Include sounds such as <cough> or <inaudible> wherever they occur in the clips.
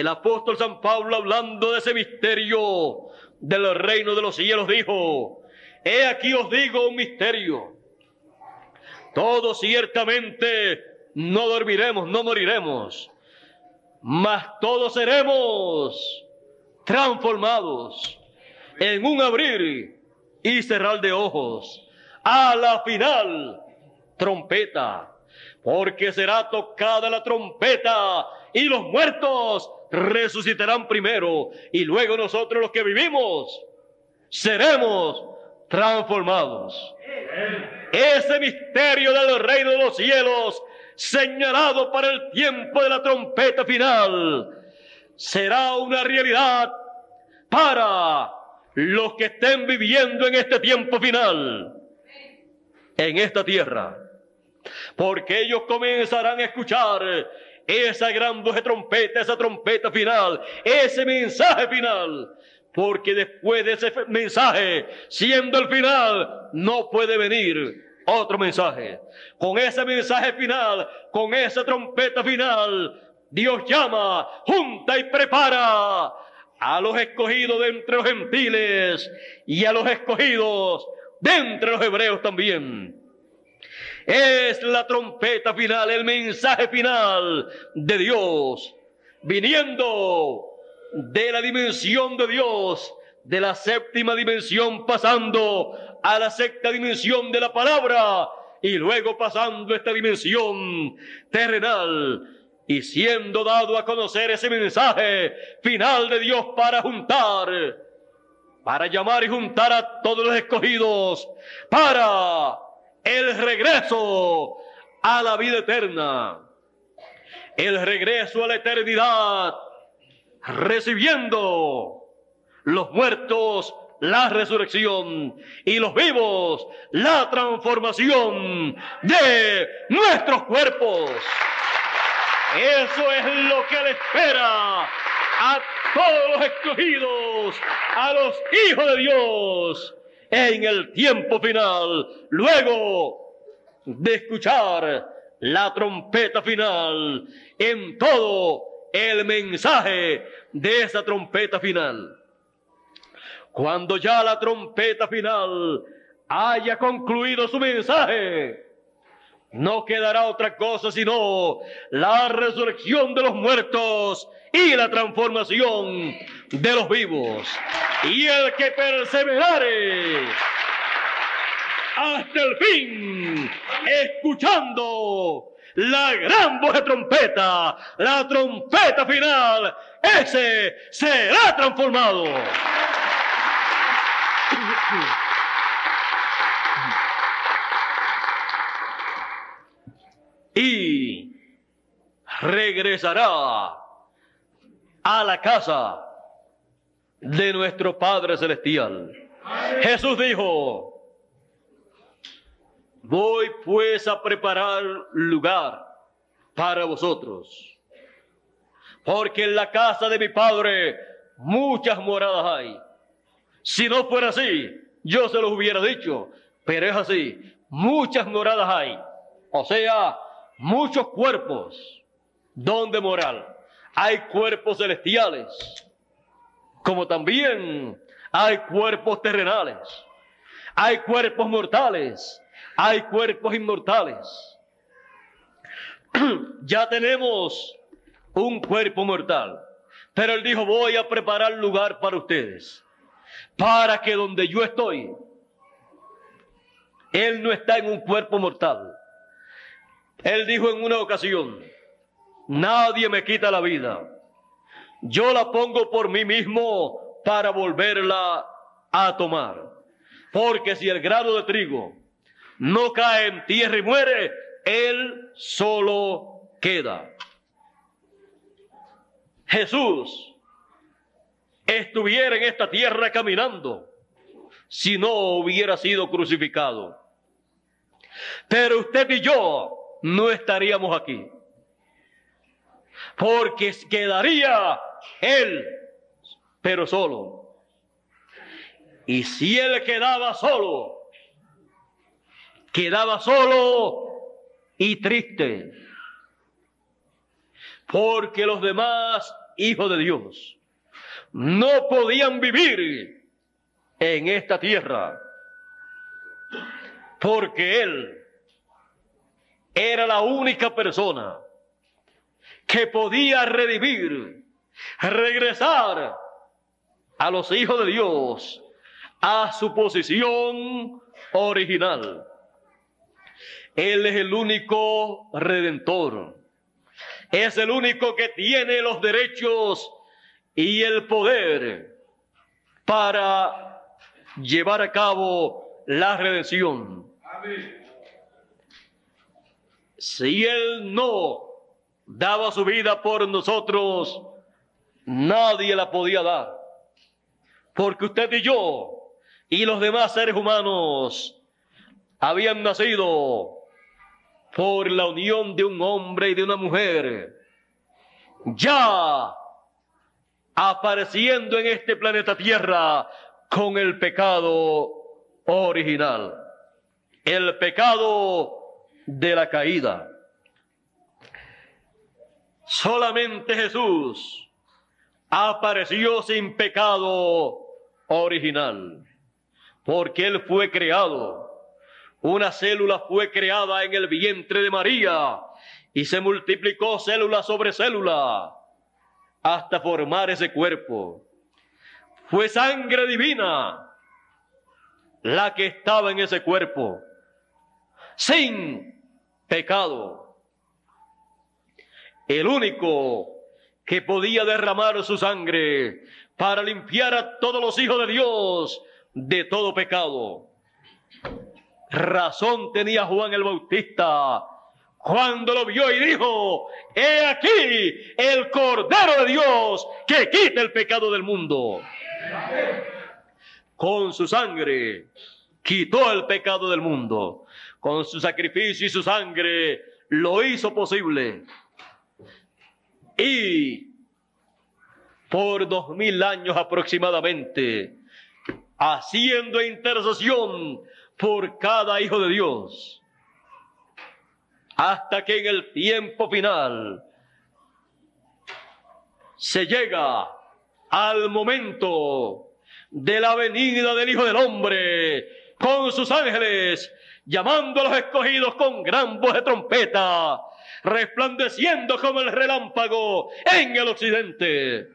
El apóstol San Pablo hablando de ese misterio del reino de los cielos dijo, he aquí os digo un misterio. Todos ciertamente no dormiremos, no moriremos, mas todos seremos transformados en un abrir y cerrar de ojos. A la final, trompeta, porque será tocada la trompeta y los muertos resucitarán primero y luego nosotros los que vivimos seremos transformados. Ese misterio del reino de los cielos señalado para el tiempo de la trompeta final será una realidad para los que estén viviendo en este tiempo final, en esta tierra. Porque ellos comenzarán a escuchar esa gran voz de trompeta, esa trompeta final, ese mensaje final. Porque después de ese mensaje, siendo el final, no puede venir otro mensaje. Con ese mensaje final, con esa trompeta final, Dios llama, junta y prepara a los escogidos de entre los gentiles y a los escogidos de entre los hebreos también. Es la trompeta final, el mensaje final de Dios, viniendo de la dimensión de Dios, de la séptima dimensión, pasando a la sexta dimensión de la palabra y luego pasando esta dimensión terrenal y siendo dado a conocer ese mensaje final de Dios para juntar, para llamar y juntar a todos los escogidos, para el regreso a la vida eterna, el regreso a la eternidad, recibiendo los muertos la resurrección y los vivos la transformación de nuestros cuerpos. Eso es lo que le espera a todos los escogidos, a los hijos de Dios, en el tiempo final, luego de escuchar la trompeta final, en todo el mensaje de esa trompeta final. Cuando ya la trompeta final haya concluido su mensaje, no quedará otra cosa sino la resurrección de los muertos y la transformación de los vivos. Y el que perseverare hasta el fin, escuchando la gran voz de trompeta, la trompeta final, ese será transformado. y regresará a la casa de nuestro Padre Celestial. Jesús dijo, voy pues a preparar lugar para vosotros, porque en la casa de mi Padre muchas moradas hay. Si no fuera así, yo se los hubiera dicho, pero es así, muchas moradas hay. O sea, muchos cuerpos donde morar. Hay cuerpos celestiales, como también hay cuerpos terrenales. Hay cuerpos mortales, hay cuerpos inmortales. <clears throat> ya tenemos un cuerpo mortal, pero él dijo, voy a preparar lugar para ustedes, para que donde yo estoy, él no está en un cuerpo mortal, él dijo en una ocasión, nadie me quita la vida. Yo la pongo por mí mismo para volverla a tomar. Porque si el grano de trigo no cae en tierra y muere, él solo queda. Jesús estuviera en esta tierra caminando si no hubiera sido crucificado. Pero usted y yo no estaríamos aquí. Porque quedaría Él, pero solo. Y si Él quedaba solo, quedaba solo y triste. Porque los demás hijos de Dios no podían vivir en esta tierra porque Él era la única persona que podía redimir, regresar a los hijos de Dios a su posición original. Él es el único redentor. Es el único que tiene los derechos y el poder para llevar a cabo la redención. Si Él no daba su vida por nosotros, nadie la podía dar. Porque usted y yo y los demás seres humanos habían nacido por la unión de un hombre y de una mujer, ya apareciendo en este planeta Tierra con el pecado original, el pecado de la caída. Solamente Jesús apareció sin pecado original porque Él fue creado. Una célula fue creada en el vientre de María y se multiplicó célula sobre célula hasta formar ese cuerpo. Fue sangre divina la que estaba en ese cuerpo, sin pecado. El único que podía derramar su sangre para limpiar a todos los hijos de Dios de todo pecado. Razón tenía Juan el Bautista cuando lo vio y dijo, he aquí el Cordero de Dios que quita el pecado del mundo. Con su sangre quitó el pecado del mundo. Con su sacrificio y su sangre lo hizo posible. Y por dos mil años aproximadamente, haciendo intercesión por cada hijo de Dios, hasta que en el tiempo final se llega al momento de la venida del Hijo del Hombre con sus ángeles, llamando a los escogidos con gran voz de trompeta, resplandeciendo como el relámpago en el occidente.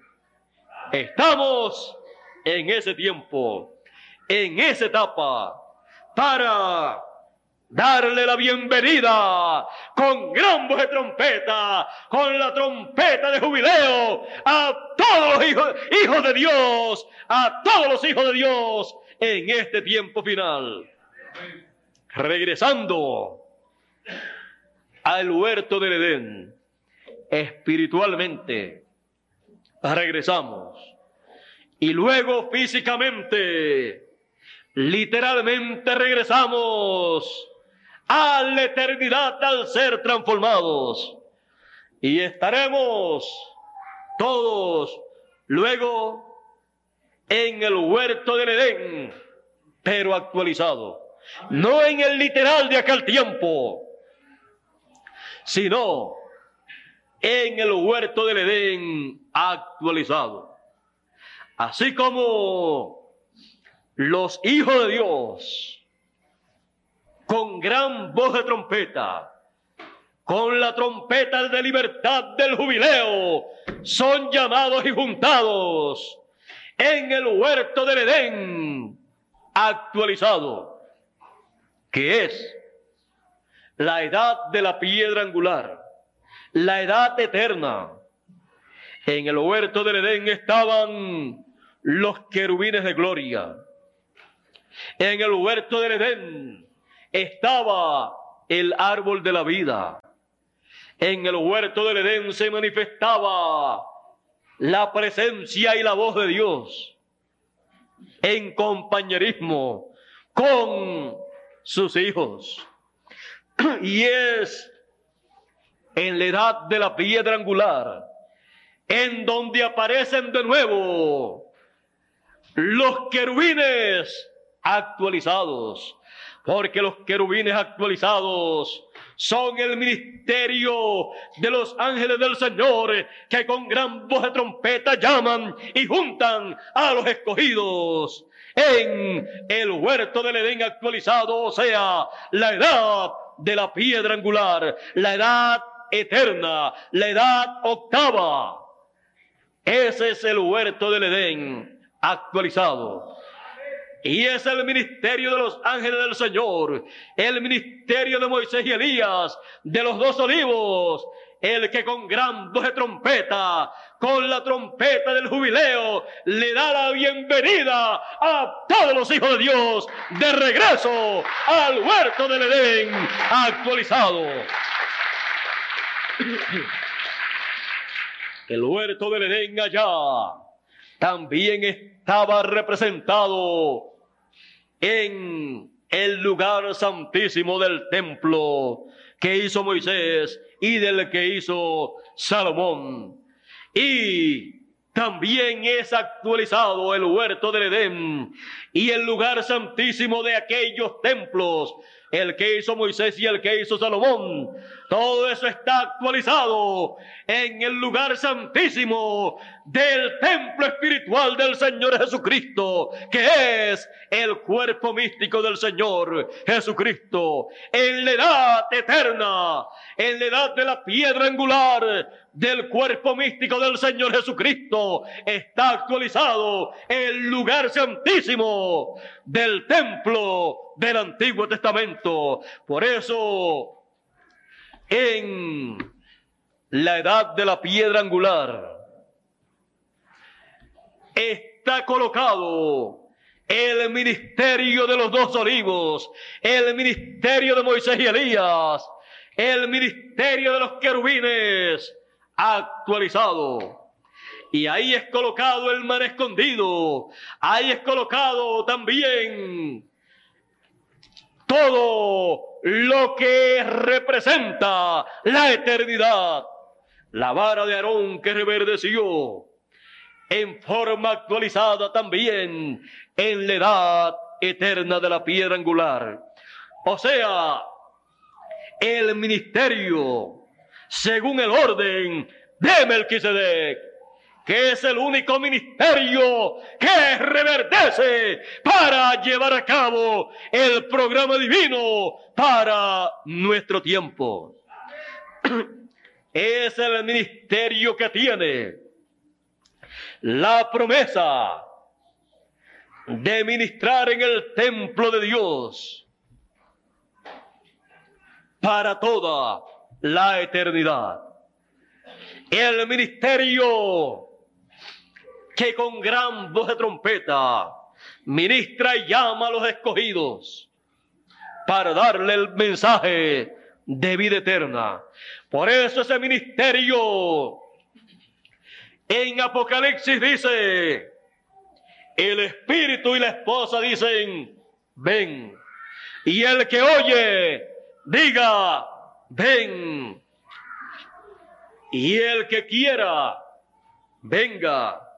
Estamos en ese tiempo, en esa etapa, para darle la bienvenida con gran voz de trompeta, con la trompeta de jubileo a todos los hijos, hijos de Dios, a todos los hijos de Dios en este tiempo final. Regresando al huerto del Edén, espiritualmente, regresamos. Y luego físicamente, literalmente regresamos a la eternidad al ser transformados. Y estaremos todos luego en el huerto del Edén, pero actualizado. No en el literal de aquel tiempo, sino en el huerto del Edén actualizado. Así como los hijos de Dios, con gran voz de trompeta, con la trompeta de libertad del jubileo, son llamados y juntados en el huerto del Edén actualizado, que es la edad de la piedra angular, la edad eterna. En el huerto del Edén estaban los querubines de gloria. En el huerto del Edén estaba el árbol de la vida. En el huerto del Edén se manifestaba la presencia y la voz de Dios en compañerismo con sus hijos. <clears throat> Y es en la edad de la piedra angular en donde aparecen de nuevo los querubines actualizados, porque los querubines actualizados son el ministerio de los ángeles del Señor que con gran voz de trompeta llaman y juntan a los escogidos. En el huerto del Edén actualizado, o sea, la edad de la piedra angular, la edad eterna, la edad octava. Ese es el huerto del Edén actualizado. Y es el ministerio de los ángeles del Señor, el ministerio de Moisés y Elías, de los dos olivos, el que con gran voz de trompeta, con la trompeta del jubileo, le da la bienvenida a todos los hijos de Dios de regreso al huerto del Edén actualizado. El huerto del Edén allá también estaba representado en el lugar santísimo del templo que hizo Moisés y del que hizo Salomón. Y también es actualizado el huerto del Edén y el lugar santísimo de aquellos templos el que hizo Moisés y el que hizo Salomón. Todo eso está actualizado en el lugar santísimo del templo espiritual del Señor Jesucristo, que es el cuerpo místico del Señor Jesucristo, en la edad eterna, en la edad de la piedra angular del cuerpo místico del Señor Jesucristo, está actualizado el lugar santísimo del templo del Antiguo Testamento. Por eso, en la edad de la piedra angular, está colocado el ministerio de los dos olivos, el ministerio de Moisés y Elías, el ministerio de los querubines actualizado. Y ahí es colocado el mar escondido, ahí es colocado también todo lo que representa la eternidad. La vara de Aarón que reverdeció en forma actualizada también en la edad eterna de la piedra angular. O sea, el ministerio según el orden de Melquisedec que es el único ministerio que reverdece para llevar a cabo el programa divino para nuestro tiempo. <clears throat> Es el ministerio que tiene la promesa de ministrar en el templo de Dios para toda la eternidad. El ministerio que con gran voz de trompeta ministra y llama a los escogidos para darle el mensaje de vida eterna. Por eso ese ministerio en Apocalipsis dice, el espíritu y la esposa dicen, ven. Y el que oye, diga, ven. Y el que quiera, venga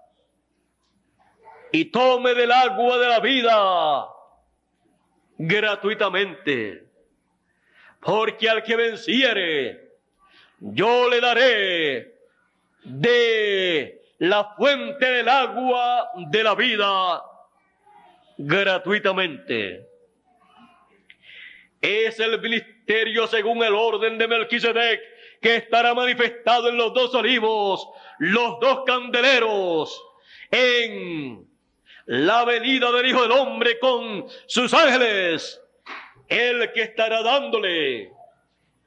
y tome del agua de la vida gratuitamente. Porque al que venciere, yo le daré de la fuente del agua de la vida gratuitamente. Es el ministerio según el orden de Melquisedec que estará manifestado en los dos olivos, los dos candeleros, en la venida del Hijo del Hombre con sus ángeles, el que estará dándole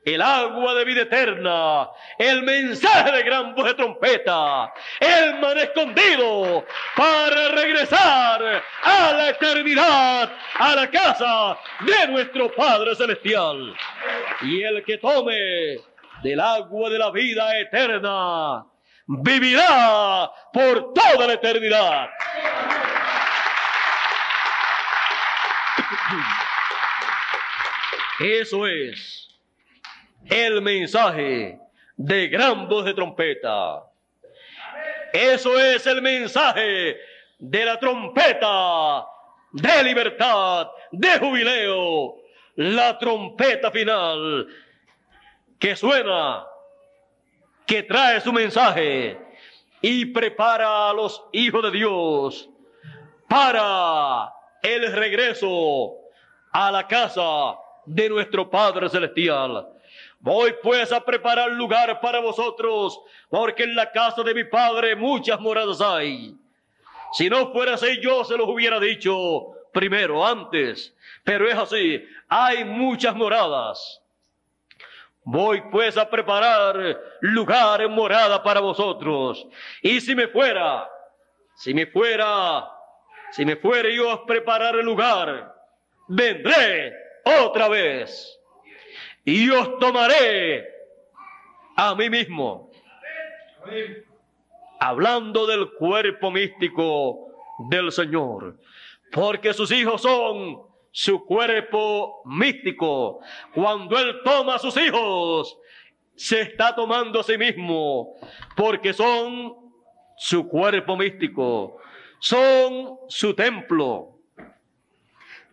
el agua de vida eterna, el mensaje de gran voz de trompeta, el man escondido para regresar a la eternidad, a la casa de nuestro Padre Celestial. Y el que tome del agua de la vida eterna, vivirá por toda la eternidad. Eso es el mensaje de gran voz de trompeta. Eso es el mensaje de la trompeta de libertad, de jubileo, la trompeta final, que suena, que trae su mensaje y prepara a los hijos de Dios para el regreso a la casa de nuestro Padre Celestial. Voy pues a preparar lugar para vosotros, porque en la casa de mi Padre muchas moradas hay. Si no fuera así, yo se los hubiera dicho primero, antes, pero es así, hay muchas moradas. Voy pues a preparar lugar en morada para vosotros. Y si me fuera, si me fuera, si me fuera yo a preparar el lugar, vendré otra vez y os tomaré a mí mismo. Hablando del cuerpo místico del Señor, porque sus hijos son su cuerpo místico. Cuando Él toma a sus hijos, se está tomando a sí mismo, porque son su cuerpo místico, son su templo.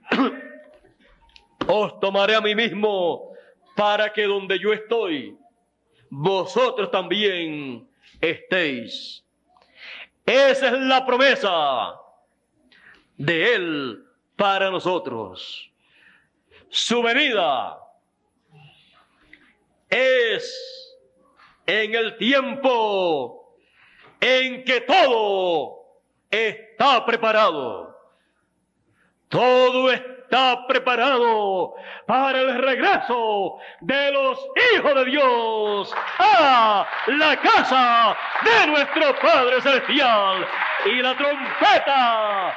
<clears throat> Os tomaré a mí mismo para que donde yo estoy, vosotros también estéis. Esa es la promesa de Él para nosotros. Su venida es en el tiempo en que todo está preparado. Todo está preparado para el regreso de los hijos de Dios a la casa de nuestro Padre Celestial. Y la trompeta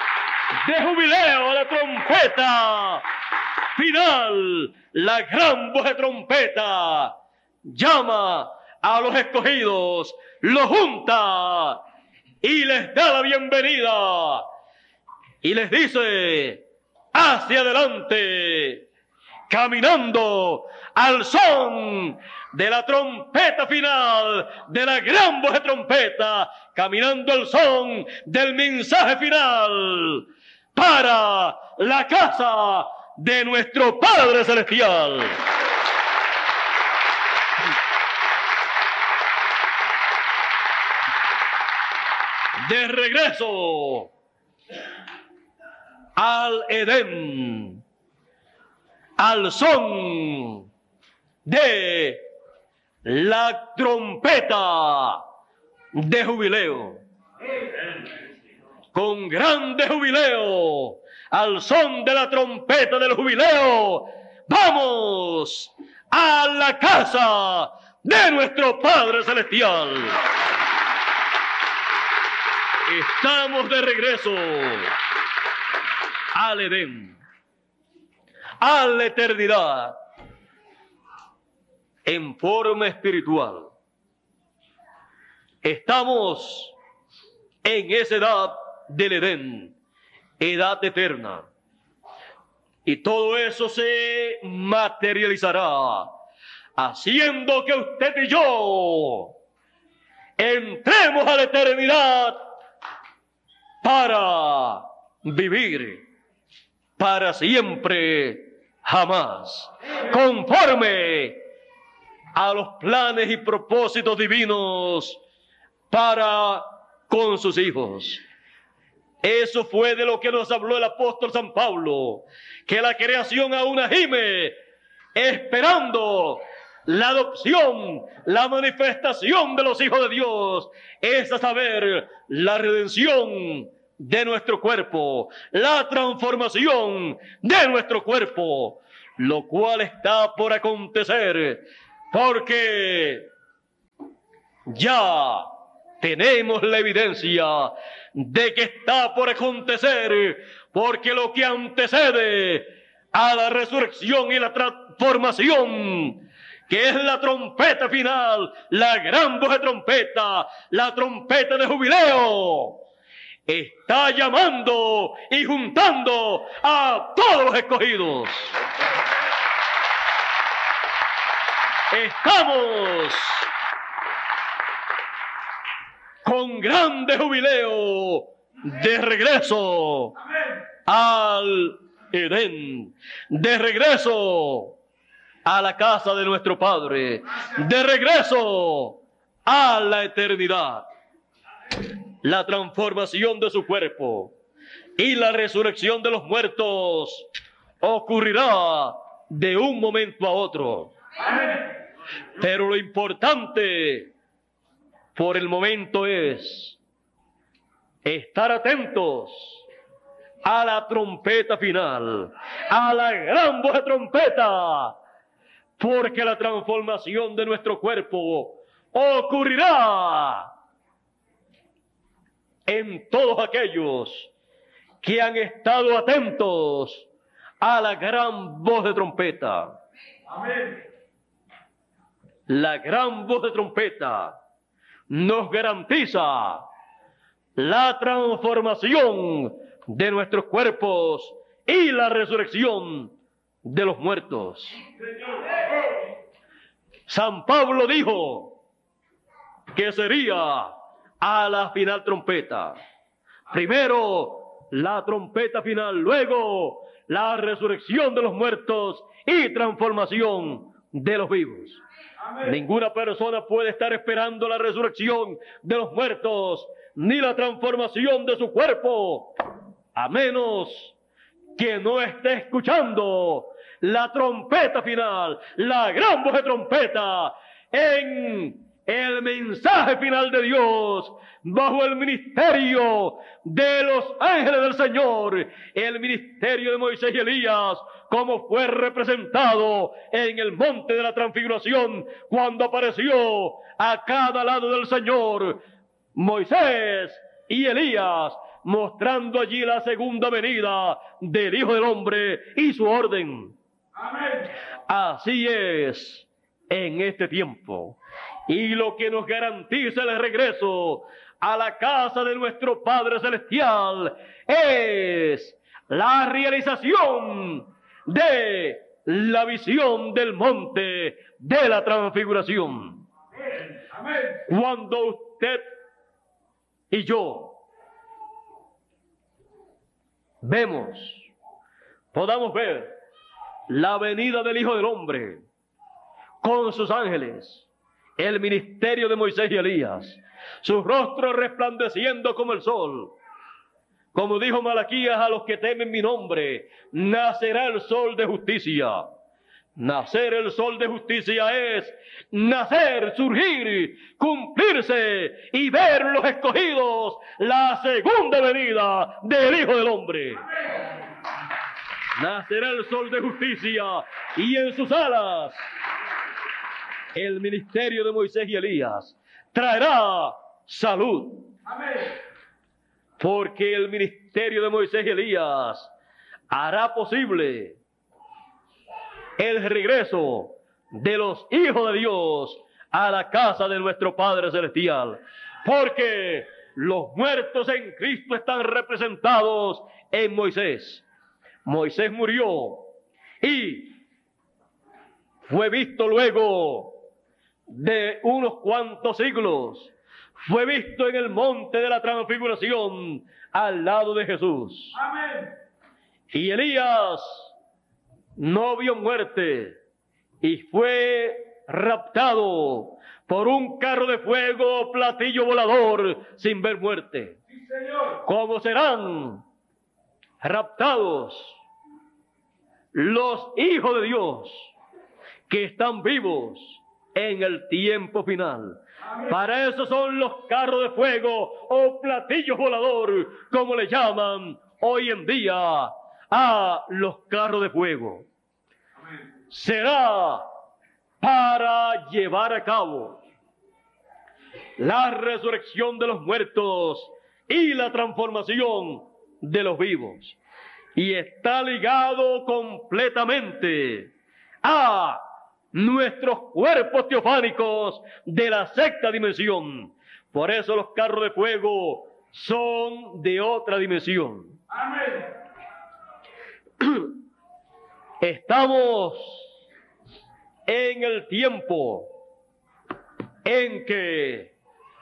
de jubileo, la trompeta final, la gran voz de trompeta llama a los escogidos, los junta y les da la bienvenida y les dice hacia adelante, caminando al son de la trompeta final, de la gran voz de trompeta, caminando al son del mensaje final para la casa de nuestro Padre Celestial. De regreso al Edén, al son de la trompeta de jubileo con grande jubileo, al son de la trompeta del jubileo, vamos a la casa de nuestro Padre Celestial. Estamos de regreso al Edén, a la eternidad, en forma espiritual. Estamos en esa edad del Edén, edad eterna. Y todo eso se materializará haciendo que usted y yo entremos a la eternidad para vivir para siempre, jamás, conforme a los planes y propósitos divinos para con sus hijos. Eso fue de lo que nos habló el apóstol San Pablo, que la creación aún gime esperando la adopción, la manifestación de los hijos de Dios, es a saber, la redención de nuestro cuerpo, la transformación de nuestro cuerpo, lo cual está por acontecer, porque ya tenemos la evidencia de que está por acontecer, porque lo que antecede a la resurrección y la transformación, que es la trompeta final, la gran voz de trompeta, la trompeta de jubileo, está llamando y juntando a todos los escogidos. Estamos con grande jubileo de regreso al Edén, de regreso a la casa de nuestro Padre, de regreso a la eternidad. La transformación de su cuerpo y la resurrección de los muertos ocurrirá de un momento a otro. Pero lo importante por el momento es estar atentos a la trompeta final, a la gran voz de trompeta, porque la transformación de nuestro cuerpo ocurrirá en todos aquellos que han estado atentos a la gran voz de trompeta. La gran voz de trompeta nos garantiza la transformación de nuestros cuerpos y la resurrección de los muertos. San Pablo dijo que sería a la final trompeta. Primero la trompeta final, luego la resurrección de los muertos y transformación de los vivos. Ninguna persona puede estar esperando la resurrección de los muertos ni la transformación de su cuerpo, a menos que no esté escuchando la trompeta final, la gran voz de trompeta en el mensaje final de Dios bajo el ministerio de los ángeles del Señor, el ministerio de Moisés y Elías, como fue representado en el monte de la transfiguración cuando apareció a cada lado del Señor Moisés y Elías, mostrando allí la segunda venida del Hijo del Hombre y su orden. Así es en este tiempo. Y lo que nos garantiza el regreso a la casa de nuestro Padre Celestial es la realización de la visión del monte de la transfiguración. Cuando usted y yo vemos, podamos ver la venida del Hijo del Hombre con sus ángeles, el ministerio de Moisés y Elías, su rostro resplandeciendo como el sol. Como dijo Malaquías a los que temen mi nombre, nacerá el sol de justicia. Nacer el sol de justicia es nacer, surgir, cumplirse y ver los escogidos la segunda venida del Hijo del Hombre. Nacerá el sol de justicia y en sus alas el ministerio de Moisés y Elías traerá salud. Porque el ministerio de Moisés y Elías hará posible el regreso de los hijos de Dios a la casa de nuestro Padre Celestial. Porque los muertos en Cristo están representados en Moisés. Moisés murió y fue visto luego de unos cuantos siglos. Fue visto en el monte de la transfiguración al lado de Jesús. Y Elías no vio muerte y fue raptado por un carro de fuego, platillo volador, sin ver muerte. ¿Cómo serán raptados los hijos de Dios que están vivos en el tiempo final? Para eso son los carros de fuego o platillos volador, como le llaman hoy en día a los carros de fuego. Será para llevar a cabo la resurrección de los muertos y la transformación de los vivos. Y está ligado completamente a nuestros cuerpos teofánicos de la sexta dimensión. Por eso los carros de fuego son de otra dimensión. Amén. <clears throat> Estamos en el tiempo en que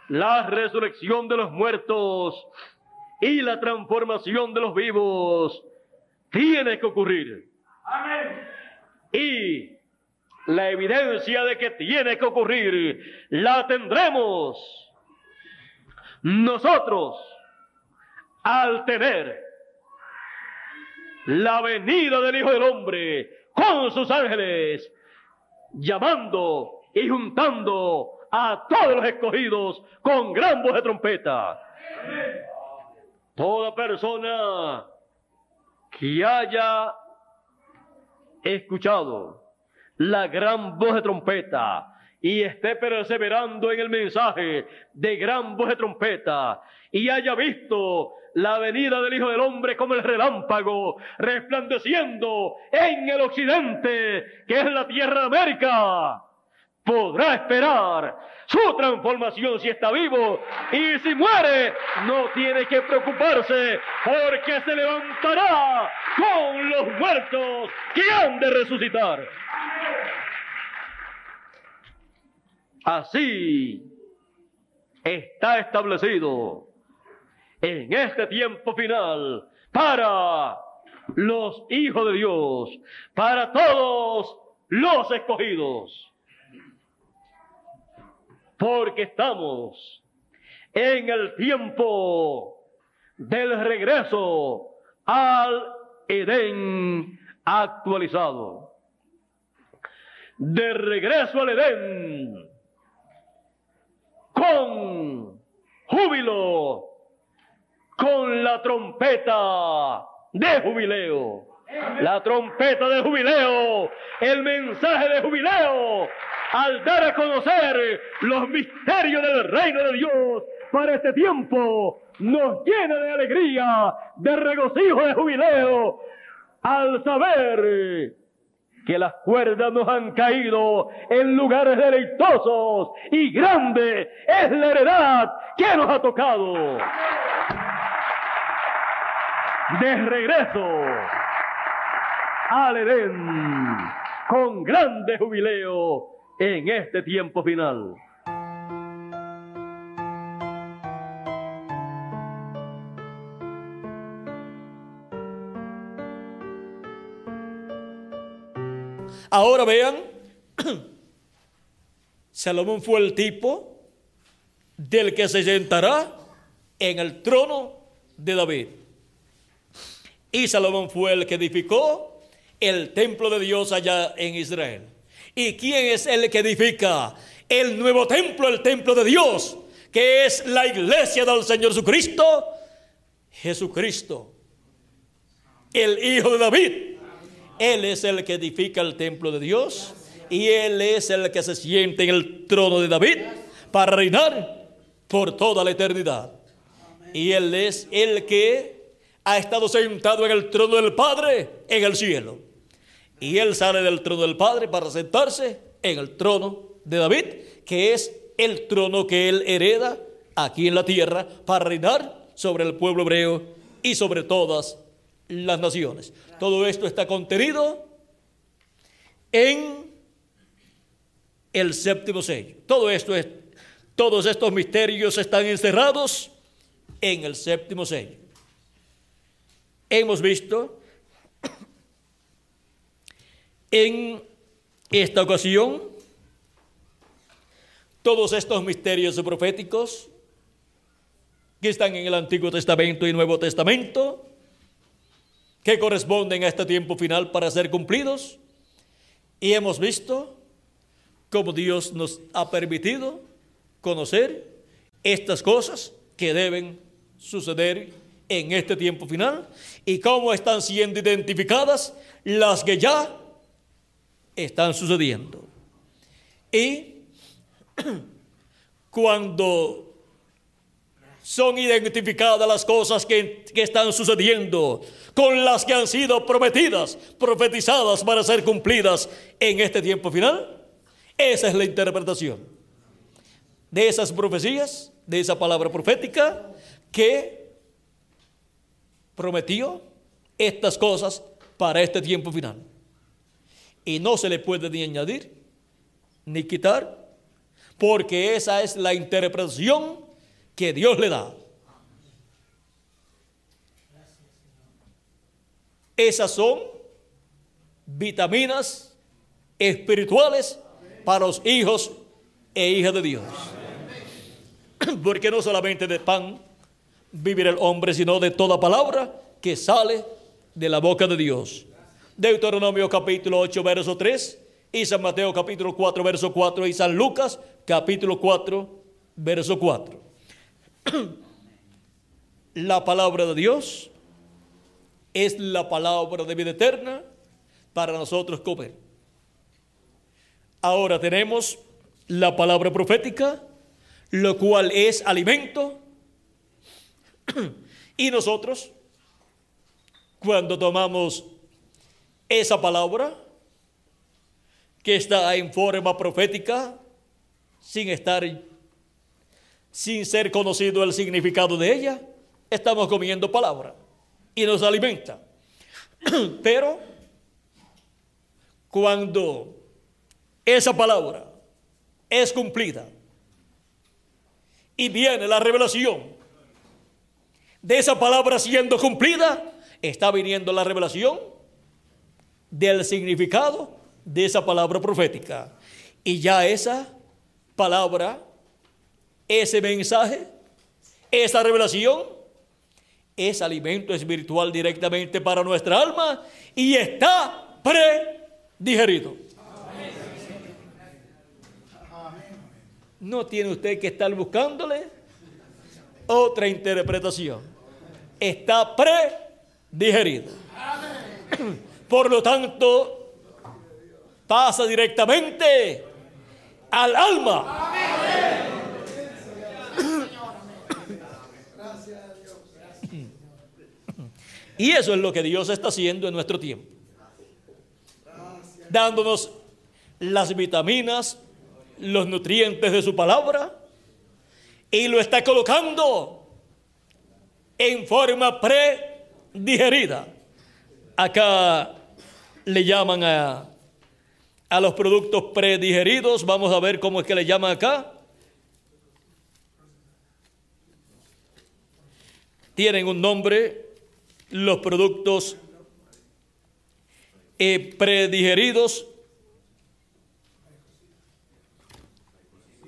la resurrección de los muertos y la transformación de los vivos tiene que ocurrir. Amén. Y la evidencia de que tiene que ocurrir, la tendremos nosotros al tener la venida del Hijo del Hombre con sus ángeles, llamando y juntando a todos los escogidos con gran voz de trompeta. Toda persona que haya escuchado la gran voz de trompeta. Y esté perseverando en el mensaje de gran voz de trompeta. Y haya visto la venida del Hijo del Hombre como el relámpago resplandeciendo en el occidente, que es la tierra de América, podrá esperar su transformación si está vivo. Y si muere no tiene que preocuparse porque se levantará con los muertos que han de resucitar. Así está establecido en este tiempo final para los hijos de Dios, para todos los escogidos. Porque estamos en el tiempo del regreso al Edén actualizado. De regreso al Edén con júbilo, con la trompeta de jubileo. La trompeta de jubileo, el mensaje de jubileo, al dar a conocer los misterios del reino de Dios para este tiempo, nos llena de alegría, de regocijo, de jubileo, al saber que las cuerdas nos han caído en lugares deleitosos y grande es la heredad que nos ha tocado. De regreso al Edén con grande jubileo en este tiempo final. Ahora vean, <clears throat> Salomón fue el tipo del que se sentará en el trono de David. Y Salomón fue el que edificó el templo de Dios allá en Israel. ¿Y quién es el que edifica el nuevo templo, el templo de Dios, que es la iglesia del Señor Jesucristo? Jesucristo, el Hijo de David él es el que edifica el templo de Dios y Él es el que se siente en el trono de David para reinar por toda la eternidad. Y Él es el que ha estado sentado en el trono del Padre en el cielo. Y Él sale del trono del Padre para sentarse en el trono de David, que es el trono que Él hereda aquí en la tierra para reinar sobre el pueblo hebreo y sobre todas las naciones. Todo esto está contenido en el séptimo sello. Todo esto es, todos estos misterios están encerrados en el séptimo sello. Hemos visto en esta ocasión todos estos misterios proféticos que están en el Antiguo Testamento y Nuevo Testamento que corresponden a este tiempo final para ser cumplidos. Y hemos visto cómo Dios nos ha permitido conocer estas cosas que deben suceder en este tiempo final y cómo están siendo identificadas las que ya están sucediendo. Y <clears throat> cuando son identificadas las cosas que, que, están sucediendo, con las que han sido prometidas, profetizadas para ser cumplidas en este tiempo final. Esa es la interpretación de esas profecías, de esa palabra profética que prometió estas cosas para este tiempo final. Y no se le puede ni añadir ni quitar, porque esa es la interpretación que Dios le da. Esas son vitaminas espirituales para los hijos e hijas de Dios. <clears throat> Porque no solamente de pan vivir el hombre, sino de toda palabra que sale de la boca de Dios. Deuteronomio capítulo 8, verso 3, y San Mateo capítulo 4, verso 4, y San Lucas capítulo 4, verso 4. <clears throat> La palabra de Dios es la palabra de vida eterna para nosotros comer. Ahora tenemos la palabra profética, lo cual es alimento. <clears throat> Y nosotros, cuando tomamos esa palabra, que está en forma profética, sin estar, sin ser conocido el significado de ella, estamos comiendo palabra y nos alimenta. <clears throat> Pero cuando esa palabra es cumplida y viene la revelación de esa palabra siendo cumplida, está viniendo la revelación del significado de esa palabra profética. Y ya esa palabra, ese mensaje, esa revelación es alimento espiritual directamente para nuestra alma y está predigerido. No tiene usted que estar buscándole otra interpretación. Está predigerido. Por lo tanto, pasa directamente al alma. Y eso es lo que Dios está haciendo en nuestro tiempo. Dándonos las vitaminas, los nutrientes de su palabra y lo está colocando en forma predigerida. Acá le llaman a, a los productos predigeridos, vamos a ver cómo es que le llaman acá. Tienen un nombre los productos eh, predigeridos.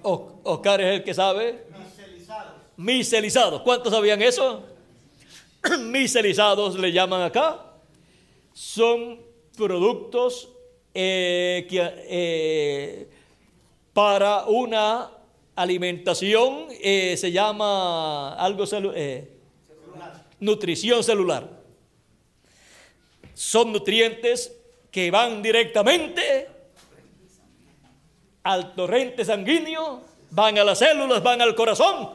Oscar es el que sabe. Miselizados. ¿Cuántos sabían eso? <clears throat> Miselizados le llaman acá. Son productos eh, eh, para una alimentación, se llama algo nutrición celular. Son nutrientes que van directamente al torrente sanguíneo, van a las células, van al corazón.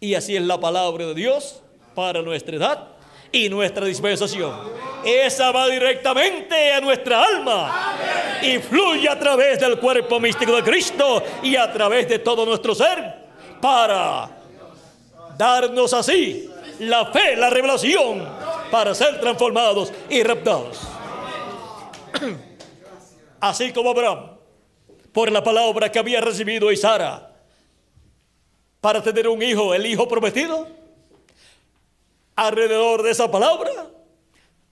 Y así es la palabra de Dios para nuestra edad y nuestra dispensación. Esa va directamente a nuestra alma y fluye a través del cuerpo místico de Cristo y a través de todo nuestro ser para darnos así la fe, la revelación para ser transformados y raptados. <clears throat> Así como Abraham, por la palabra que había recibido Isara, para tener un hijo, el hijo prometido, alrededor de esa palabra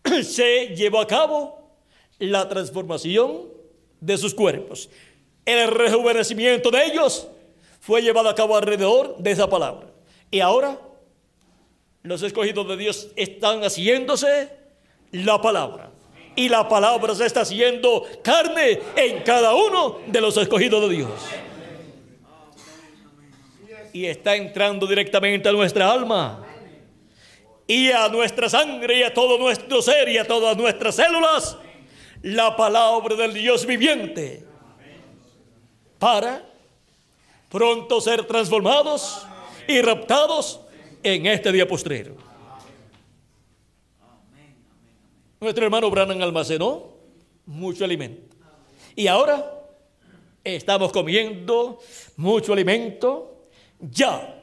<clears throat> se llevó a cabo la transformación de sus cuerpos. El rejuvenecimiento de ellos fue llevado a cabo alrededor de esa palabra. Y ahora los escogidos de Dios están haciéndose la palabra. Y la palabra se está haciendo carne en cada uno de los escogidos de Dios. Y está entrando directamente a nuestra alma. Y a nuestra sangre y a todo nuestro ser y a todas nuestras células. La palabra del Dios viviente. Para pronto ser transformados y raptados en este día postrero. Nuestro hermano Branham almacenó mucho alimento. Y ahora estamos comiendo mucho alimento ya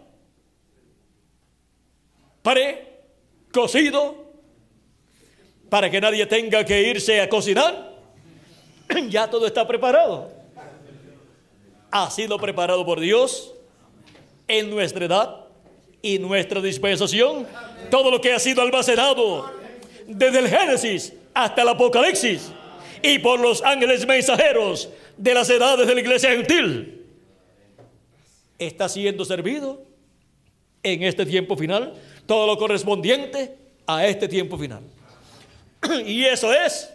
pre-cocido para que nadie tenga que irse a cocinar. <clears throat> Ya todo está preparado. Ha sido preparado por Dios en nuestra edad y nuestra dispensación, todo lo que ha sido almacenado desde el Génesis hasta el Apocalipsis y por los ángeles mensajeros de las edades de la iglesia gentil, está siendo servido en este tiempo final, todo lo correspondiente a este tiempo final. <clears throat> Y eso es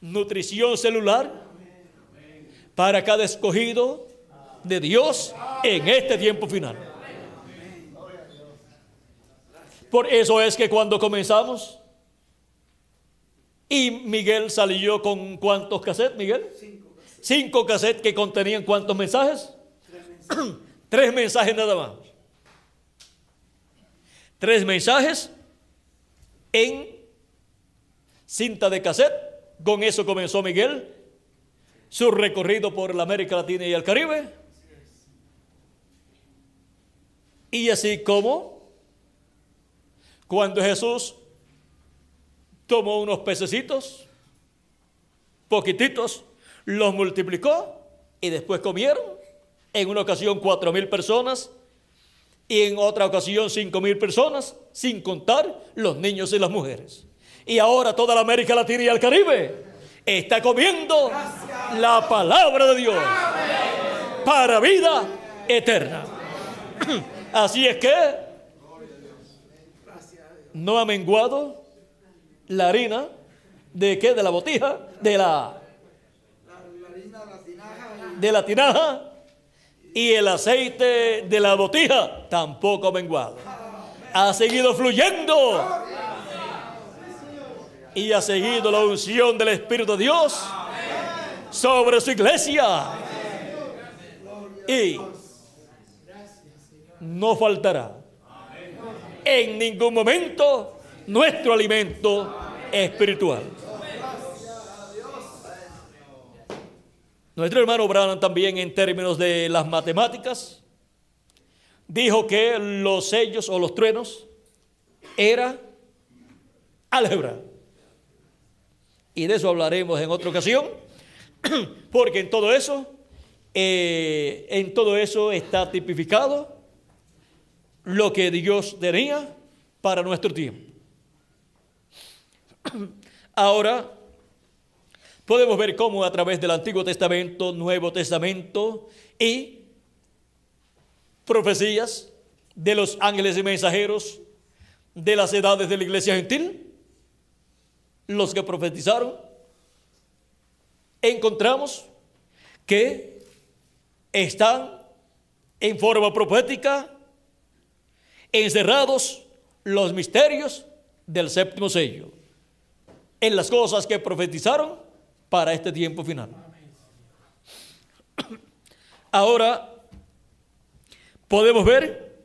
nutrición celular para cada escogido de Dios en este tiempo final. Por eso es que cuando comenzamos, y Miguel salió con cuántos cassettes, Miguel? Cinco cassettes que contenían cuántos <clears throat> mensajes? Tres mensajes nada más. Tres mensajes en cinta de cassette. Con eso comenzó Miguel su recorrido por la América Latina y el Caribe. Y así como cuando Jesús tomó unos pececitos, poquititos, los multiplicó y después comieron. En una ocasión cuatro mil personas y en otra ocasión cinco mil personas, sin contar los niños y las mujeres. Y ahora toda la América Latina y el Caribe está comiendo la palabra de Dios para vida eterna. <clears throat> Así es que no ha menguado la harina de qué? De la botija, de la de la tinaja y el aceite de la botija tampoco ha menguado. Ha seguido fluyendo y ha seguido la unción del Espíritu de Dios sobre su iglesia. Y no faltará en ningún momento nuestro alimento espiritual. Nuestro hermano Branham también en términos de las matemáticas dijo que los sellos o los truenos era álgebra. Y de eso hablaremos en otra ocasión, <clears throat> porque en todo eso, eh, en todo eso está tipificado lo que Dios tenía para nuestro tiempo. <clears throat> Ahora podemos ver cómo a través del Antiguo Testamento, Nuevo Testamento y profecías de los ángeles y mensajeros de las edades de la iglesia gentil, los que profetizaron, encontramos que están en forma profética encerrados los misterios del séptimo sello en las cosas que profetizaron para este tiempo final. Ahora podemos ver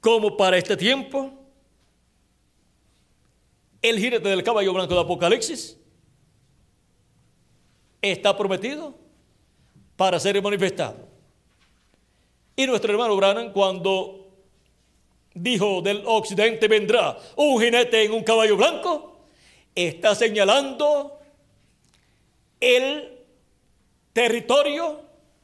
cómo para este tiempo el jinete del caballo blanco de Apocalipsis está prometido para ser manifestado. Y nuestro hermano Branham, cuando dijo del occidente vendrá un jinete en un caballo blanco, está señalando el territorio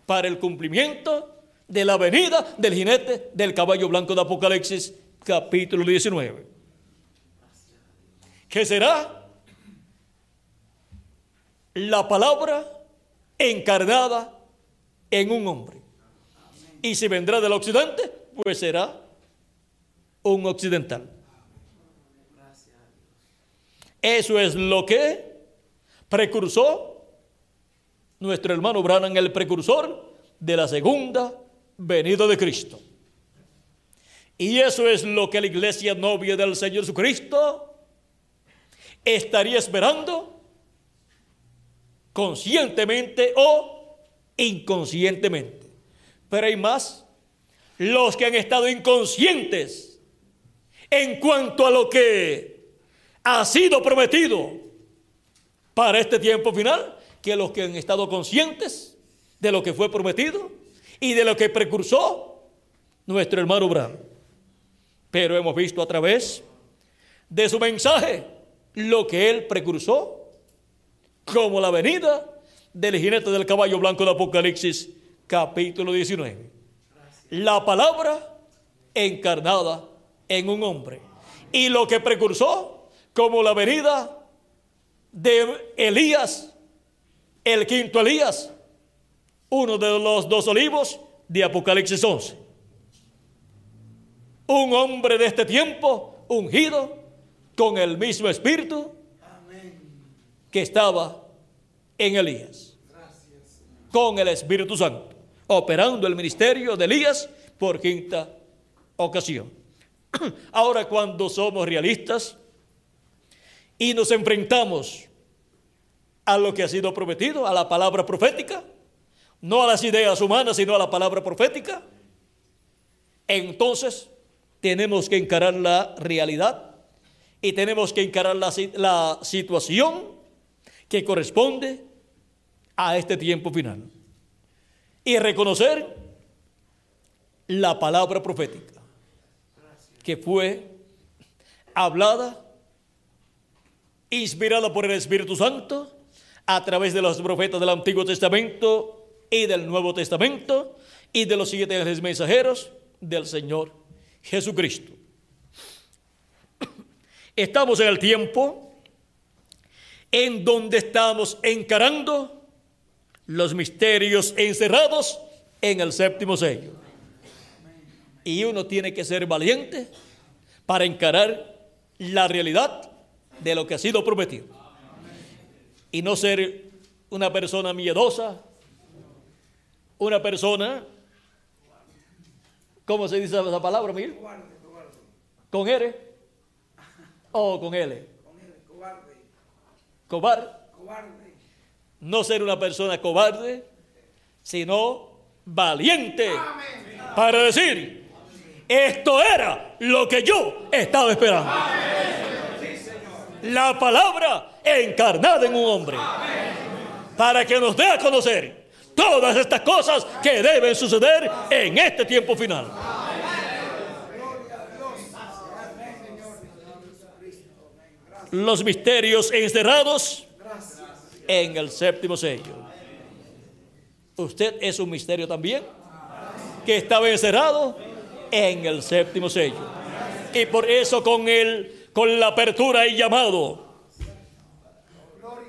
para el cumplimiento de la venida del jinete del caballo blanco de Apocalipsis, capítulo 19. ¿Qué será? La palabra encarnada en un hombre. Y si vendrá del occidente, pues será un occidental. Eso es lo que precursó nuestro hermano Branham, el precursor de la segunda venida de Cristo. Y eso es lo que la iglesia novia del Señor Jesucristo estaría esperando conscientemente o inconscientemente. Pero más, los que han estado inconscientes en cuanto a lo que ha sido prometido para este tiempo final, que los que han estado conscientes de lo que fue prometido y de lo que precursó nuestro hermano Abraham. Pero hemos visto a través de su mensaje lo que él precursó como la venida del jinete del caballo blanco de Apocalipsis capítulo 19. La palabra encarnada en un hombre. Y lo que precursó como la venida de Elías, el quinto Elías, uno de los dos olivos de Apocalipsis 11. Un hombre de este tiempo ungido con el mismo espíritu que estaba en Elías, con el Espíritu Santo, operando el ministerio de Elías por quinta ocasión. <clears throat> Ahora cuando somos realistas y nos enfrentamos a lo que ha sido prometido, a la palabra profética, no a las ideas humanas, sino a la palabra profética, entonces tenemos que encarar la realidad y tenemos que encarar la, la situación que corresponde a este tiempo final y reconocer la palabra profética que fue hablada, inspirada por el Espíritu Santo a través de los profetas del Antiguo Testamento y del Nuevo Testamento y de los ángeles mensajeros del Señor Jesucristo. Estamos en el tiempo en donde estamos encarando los misterios encerrados en el séptimo sello. Y uno tiene que ser valiente para encarar la realidad de lo que ha sido prometido. Y no ser una persona miedosa, una persona, ¿cómo se dice esa palabra, Miguel? ¿Con R? ¿O con L? Cobarde. No ser una persona cobarde, sino valiente para decir, esto era lo que yo estaba esperando. La palabra encarnada en un hombre. Para que nos dé a conocer todas estas cosas que deben suceder en este tiempo final. Los misterios encerrados en el séptimo sello. Usted es un misterio también que estaba encerrado en el séptimo sello. Y por eso con el con la apertura y llamado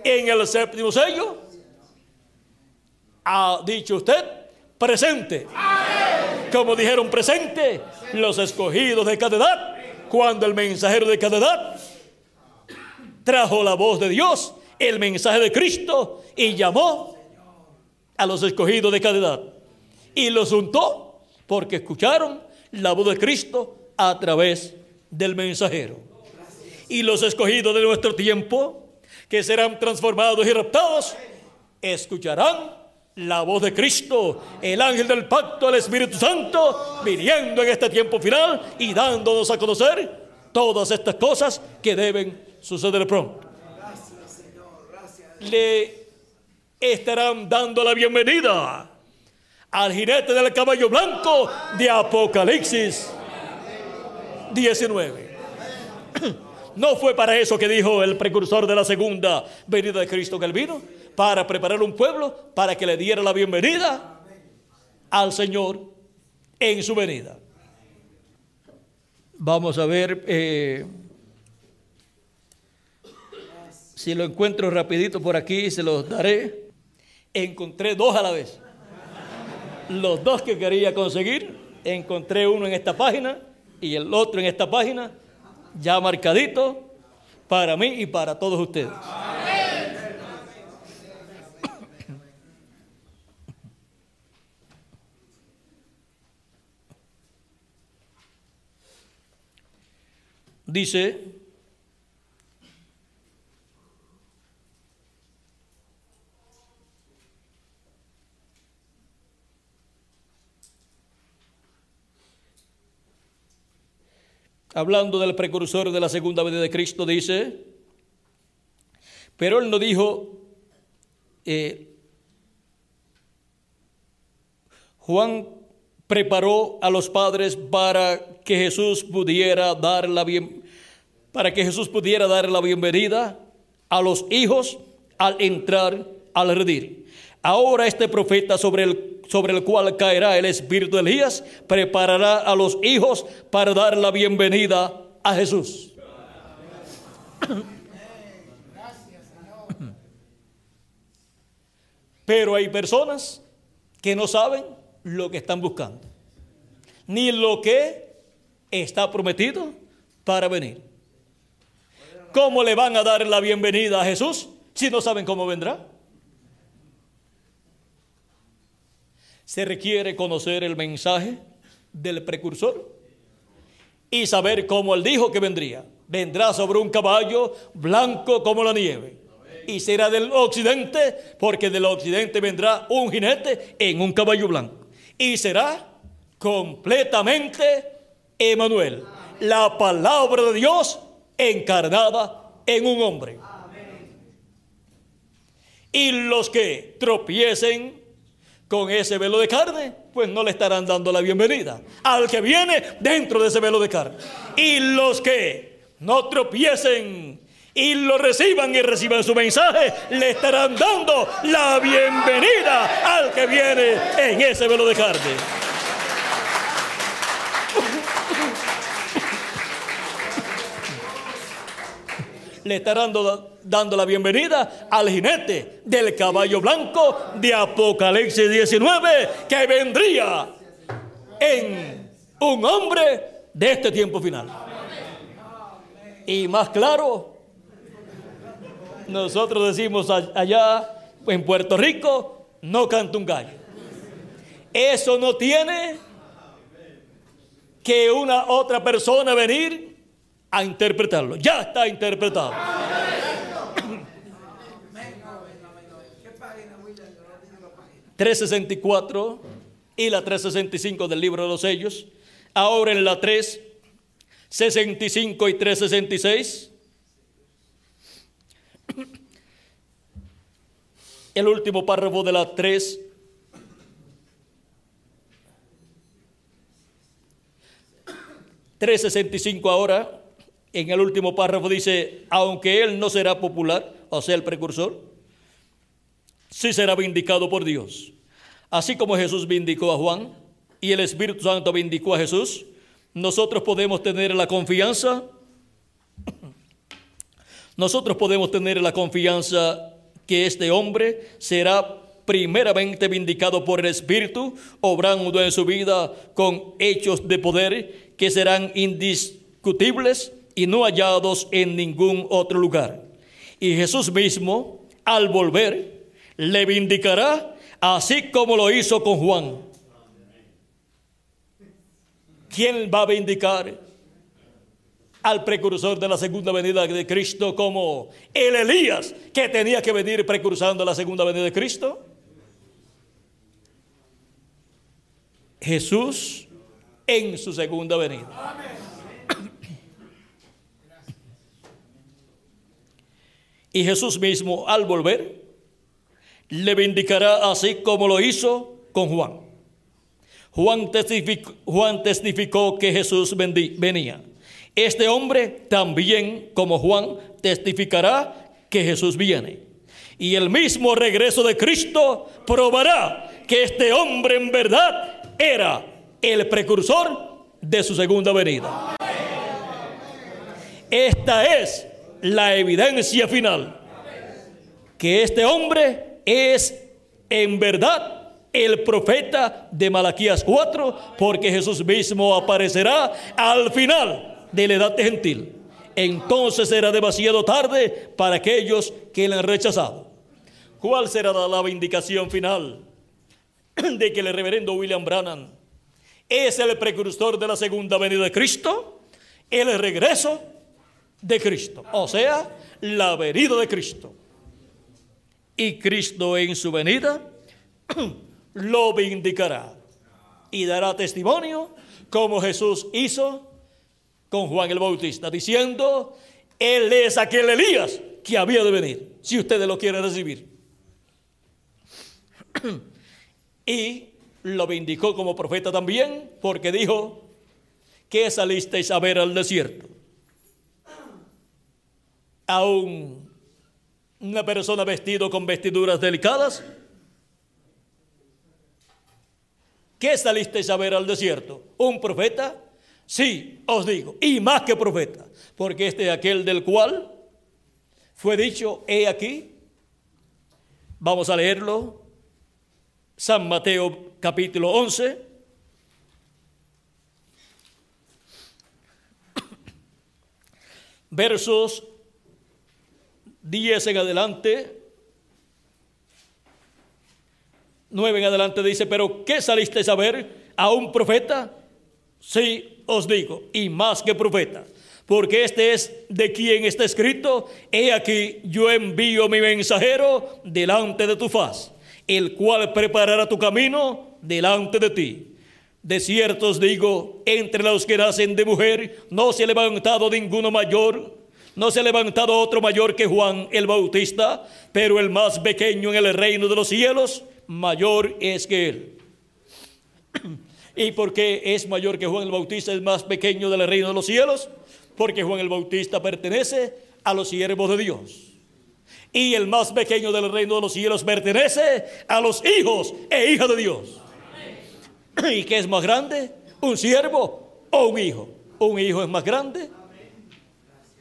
en el séptimo sello ha dicho usted presente. Como dijeron presente los escogidos de cada edad, cuando el mensajero de cada edad trajo la voz de Dios, el mensaje de Cristo y llamó a los escogidos de cada edad. Y los untó porque escucharon la voz de Cristo a través del mensajero. Y los escogidos de nuestro tiempo, que serán transformados y raptados, escucharán la voz de Cristo, el ángel del pacto, el Espíritu Santo, viniendo en este tiempo final y dándonos a conocer todas estas cosas que deben suceder pronto. Le estarán dando la bienvenida al jinete del caballo blanco de Apocalipsis 19. <clears throat> No fue para eso que dijo el precursor de la segunda venida de Cristo que él vino, para preparar un pueblo para que le diera la bienvenida al Señor en su venida. Vamos a ver eh, si lo encuentro rapidito por aquí, se los daré. Encontré dos a la vez. Los dos que quería conseguir, encontré uno en esta página y el otro en esta página, ya marcadito para mí y para todos ustedes. Dice, hablando del precursor de la segunda venida de Cristo, dice, pero él no dijo, eh, Juan preparó a los padres para que Jesús pudiera dar la bien, para que Jesús pudiera dar la bienvenida a los hijos al entrar al redil. Ahora este profeta sobre el, sobre el cual caerá el espíritu de Elías preparará a los hijos para dar la bienvenida a Jesús. Pero hay personas que no saben lo que están buscando, ni lo que está prometido para venir. ¿Cómo le van a dar la bienvenida a Jesús si no saben cómo vendrá? Se requiere conocer el mensaje del precursor y saber cómo él dijo que vendría. Vendrá sobre un caballo blanco como la nieve. Y será del occidente, porque del occidente vendrá un jinete en un caballo blanco. Y será completamente Emanuel, la palabra de Dios encarnada en un hombre. Y los que tropiecen con ese velo de carne, pues no le estarán dando la bienvenida al que viene dentro de ese velo de carne. Y los que no tropiecen y lo reciban y reciban su mensaje, le estarán dando la bienvenida al que viene en ese velo de carne. le estarán dando, dando la bienvenida al jinete del caballo blanco de Apocalipsis 19 que vendría en un hombre de este tiempo final. Y más claro, nosotros decimos allá en Puerto Rico, no canta un gallo. Eso no tiene que una otra persona venir a interpretarlo. Ya está interpretado. 364 y la 365 del libro de los sellos. Ahora en la 365 y 366. El último párrafo de la 3. ...365 ahora... En el último párrafo dice, aunque él no será popular, o sea, el precursor, sí será vindicado por Dios. Así como Jesús vindicó a Juan y el Espíritu Santo vindicó a Jesús, nosotros podemos tener la confianza, <coughs> nosotros podemos tener la confianza que este hombre será primeramente vindicado por el Espíritu, obrando en su vida con hechos de poder que serán indiscutibles y no hallados en ningún otro lugar. Y Jesús mismo, al volver, le vindicará así como lo hizo con Juan. ¿Quién va a vindicar al precursor de la segunda venida de Cristo como el Elías que tenía que venir precursando la segunda venida de Cristo? Jesús en su segunda venida. Y Jesús mismo, al volver, le vindicará así como lo hizo con Juan. Juan testificó, Juan testificó que Jesús venía. Este hombre también, como Juan, testificará que Jesús viene. Y el mismo regreso de Cristo probará que este hombre en verdad era el precursor de su segunda venida. Esta es la evidencia final que este hombre es en verdad el profeta de Malaquías 4, porque Jesús mismo aparecerá al final de la edad gentil. Entonces será demasiado tarde para aquellos que le han rechazado. ¿Cuál será la vindicación final <clears throat> de que el reverendo William Branham es el precursor de la segunda venida de Cristo? El regreso de Cristo, o sea, la venida de Cristo. Y Cristo en su venida <clears throat> lo vindicará y dará testimonio como Jesús hizo con Juan el Bautista, diciendo, Él es aquel Elías que había de venir, si ustedes lo quieren recibir. <clears throat> y lo vindicó como profeta también, porque dijo que salisteis a ver al desierto a una persona vestido con vestiduras delicadas? ¿Qué salisteis a ver al desierto? ¿Un profeta? Sí, os digo, y más que profeta, porque este es aquel del cual fue dicho, he aquí, vamos a leerlo San Mateo capítulo 11. Versos 10 en adelante. 9 en adelante dice, pero ¿qué salisteis a ver? ¿A un profeta? Sí, os digo, y más que profeta porque este es de quien está escrito, he aquí yo envío mi mensajero delante de tu faz, el cual preparará tu camino delante de ti. De cierto os digo, entre los que nacen de mujer no se ha levantado ninguno mayor, no se ha levantado otro mayor que Juan el Bautista, pero el más pequeño en el reino de los cielos, mayor es que él. <clears throat> ¿Y por qué es mayor que Juan el Bautista, es más pequeño del reino de los cielos? porque Juan el Bautista pertenece a los siervos de Dios. Y el más pequeño del reino de los cielos pertenece a los hijos e hijas de Dios. <clears throat> ¿Y qué es más grande? ¿Un siervo o un hijo? Un hijo es más grande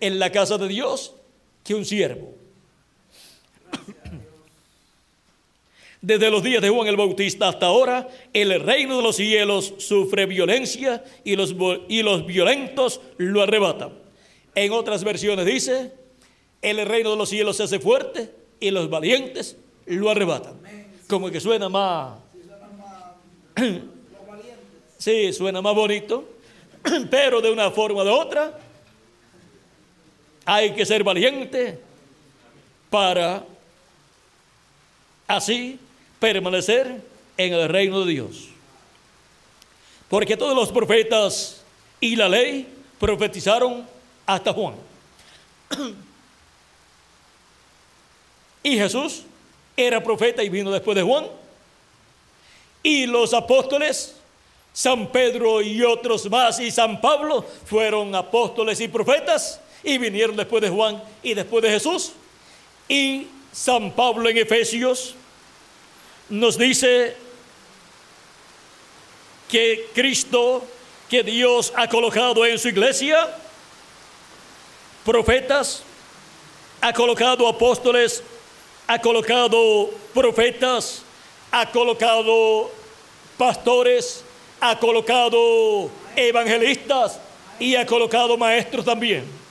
en la casa de Dios que un siervo. Desde los días de Juan el Bautista hasta ahora, el reino de los cielos sufre violencia y los, y los violentos lo arrebatan. En otras versiones dice, el reino de los cielos se hace fuerte y los valientes lo arrebatan. Como que suena más... <clears throat> Sí, suena más bonito, <clears throat> pero de una forma o de otra hay que ser valiente para así permanecer en el reino de Dios. Porque todos los profetas y la ley profetizaron hasta Juan. Y Jesús era profeta y vino después de Juan. Y los apóstoles, San Pedro y otros más, y San Pablo, fueron apóstoles y profetas y vinieron después de Juan y después de Jesús. Y San Pablo en Efesios nos dice que Cristo, que Dios ha colocado en su iglesia, profetas, ha colocado apóstoles, ha colocado profetas, ha colocado pastores, ha colocado evangelistas y ha colocado maestros también.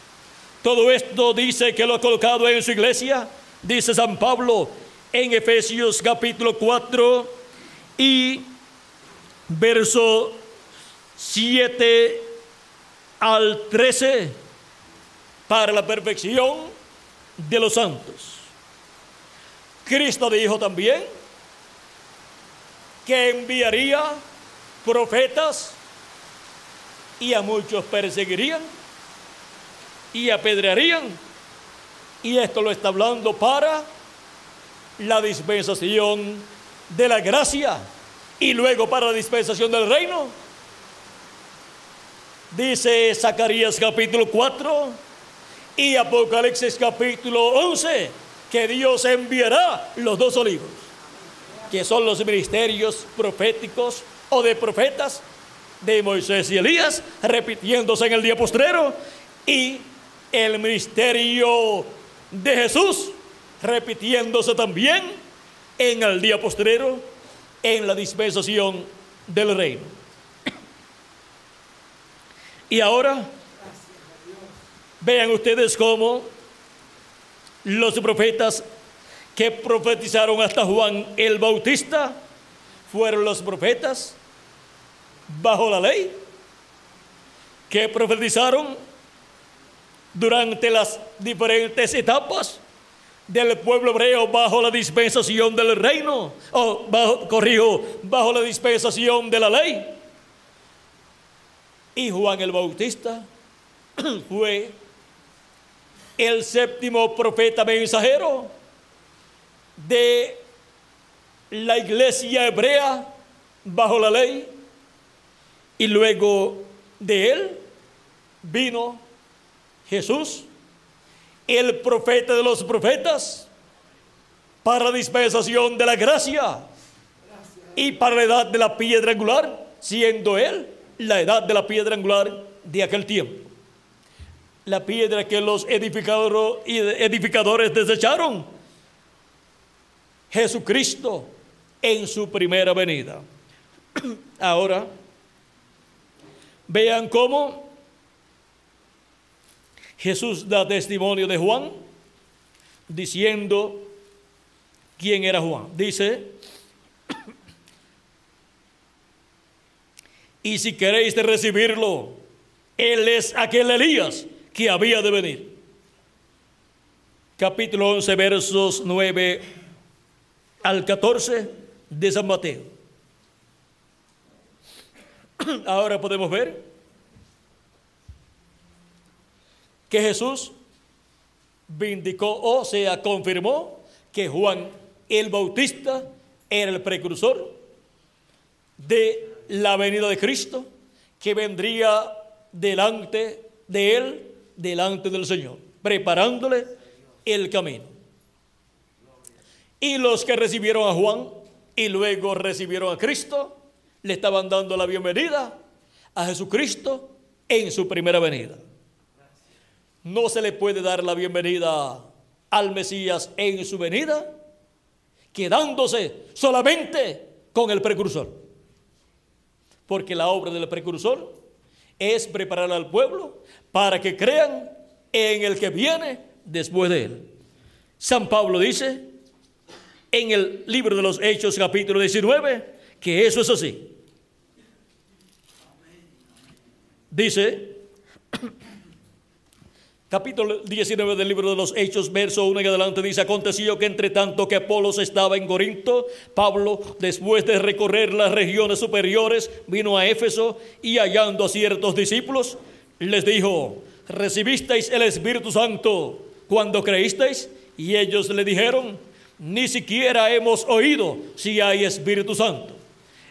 Todo esto dice que lo ha colocado en su iglesia, dice San Pablo, en Efesios capítulo 4 y verso 7 al 13 para la perfección de los santos. Cristo dijo también que enviaría profetas y a muchos perseguirían y apedrearían. Y esto lo está hablando para la dispensación de la gracia y luego para la dispensación del reino. Dice Zacarías capítulo 4 y Apocalipsis capítulo 11 que Dios enviará los dos olivos, que son los ministerios proféticos o de profetas de Moisés y Elías, repitiéndose en el día postrero, y el ministerio de Jesús, repitiéndose también en el día postrero, en la dispensación del reino. Y ahora, vean ustedes cómo los profetas que profetizaron hasta Juan el Bautista fueron los profetas bajo la ley que profetizaron durante las diferentes etapas del pueblo hebreo bajo la dispensación del reino, o bajo, corrijo, bajo la dispensación de la ley. Y Juan el Bautista <clears throat> fue el séptimo profeta mensajero de la iglesia hebrea bajo la ley. Y luego de él vino Jesús el profeta de los profetas para dispensación de la gracia y para la edad de la piedra angular, siendo él la edad de la piedra angular de aquel tiempo. La piedra que los edificadores desecharon. Jesucristo en su primera venida. <clears throat> Ahora, vean cómo Jesús da testimonio de Juan, diciendo quién era Juan. Dice, y si queréis recibirlo, él es aquel Elías que había de venir. Capítulo 11, versos 9 al 14 de San Mateo. <clears throat> Ahora podemos ver que Jesús vindicó, o sea, confirmó que Juan el Bautista era el precursor de la venida de Cristo, que vendría delante de él, delante del Señor, preparándole el camino. Y los que recibieron a Juan y luego recibieron a Cristo, le estaban dando la bienvenida a Jesucristo en su primera venida. No se le puede dar la bienvenida al Mesías en su venida, quedándose solamente con el precursor. Porque la obra del precursor es preparar al pueblo para que crean en el que viene después de él. San Pablo dice en el libro de los Hechos capítulo 19 que eso es así. Dice capítulo 19 del libro de los Hechos, verso 1 en adelante, dice, aconteció que entre tanto que Apolos estaba en Corinto, Pablo, después de recorrer las regiones superiores, vino a Éfeso y hallando a ciertos discípulos, les dijo, ¿recibisteis el Espíritu Santo cuando creísteis? Y ellos le dijeron, ni siquiera hemos oído si hay Espíritu Santo.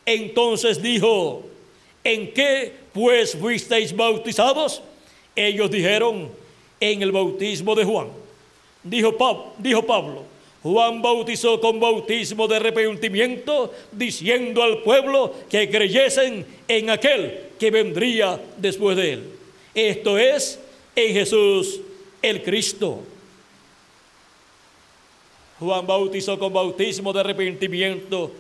Entonces dijo, ¿en qué pues fuisteis bautizados? Ellos dijeron, en el bautismo de Juan. Dijo, dijo Pablo, Juan bautizó con bautismo de arrepentimiento, diciendo al pueblo que creyesen en aquel que vendría después de él. Esto es en Jesús el Cristo. Juan bautizó con bautismo de arrepentimiento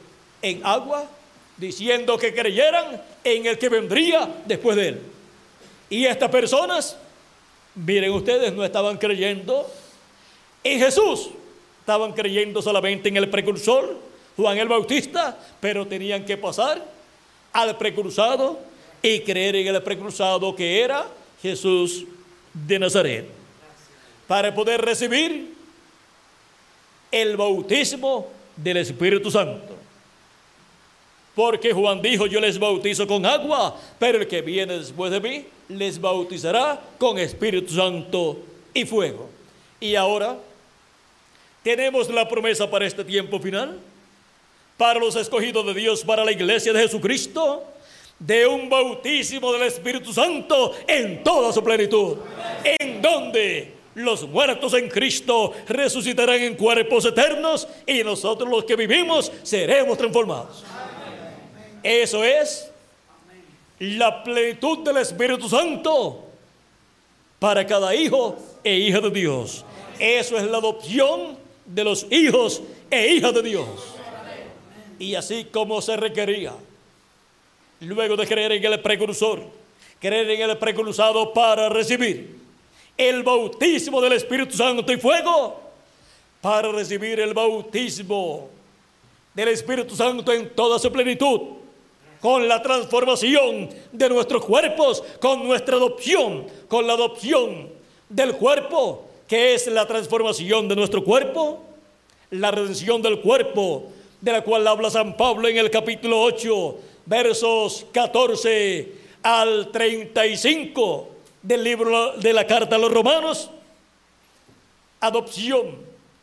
en agua, diciendo que creyeran en el que vendría después de él. Y estas personas Miren ustedes, no estaban creyendo en Jesús, estaban creyendo solamente en el precursor, Juan el Bautista, pero tenían que pasar al precursado y creer en el precursado que era Jesús de Nazaret, para poder recibir el bautismo del Espíritu Santo. Porque Juan dijo, yo les bautizo con agua, pero el que viene después de mí les bautizará con Espíritu Santo y fuego. Y ahora tenemos la promesa para este tiempo final, para los escogidos de Dios, para la iglesia de Jesucristo, de un bautismo del Espíritu Santo en toda su plenitud, en donde los muertos en Cristo resucitarán en cuerpos eternos y nosotros los que vivimos seremos transformados. Eso es la plenitud del Espíritu Santo para cada hijo e hija de Dios. Eso es la adopción de los hijos e hijas de Dios. Y así como se requería, luego de creer en el precursor, creer en el precursado para recibir el bautismo del Espíritu Santo y fuego, para recibir el bautismo del Espíritu Santo en toda su plenitud con la transformación de nuestros cuerpos, con nuestra adopción, con la adopción del cuerpo, que es la transformación de nuestro cuerpo, la redención del cuerpo, de la cual habla San Pablo en el capítulo 8, versos 14 al 35 del libro de la carta a los romanos. Adopción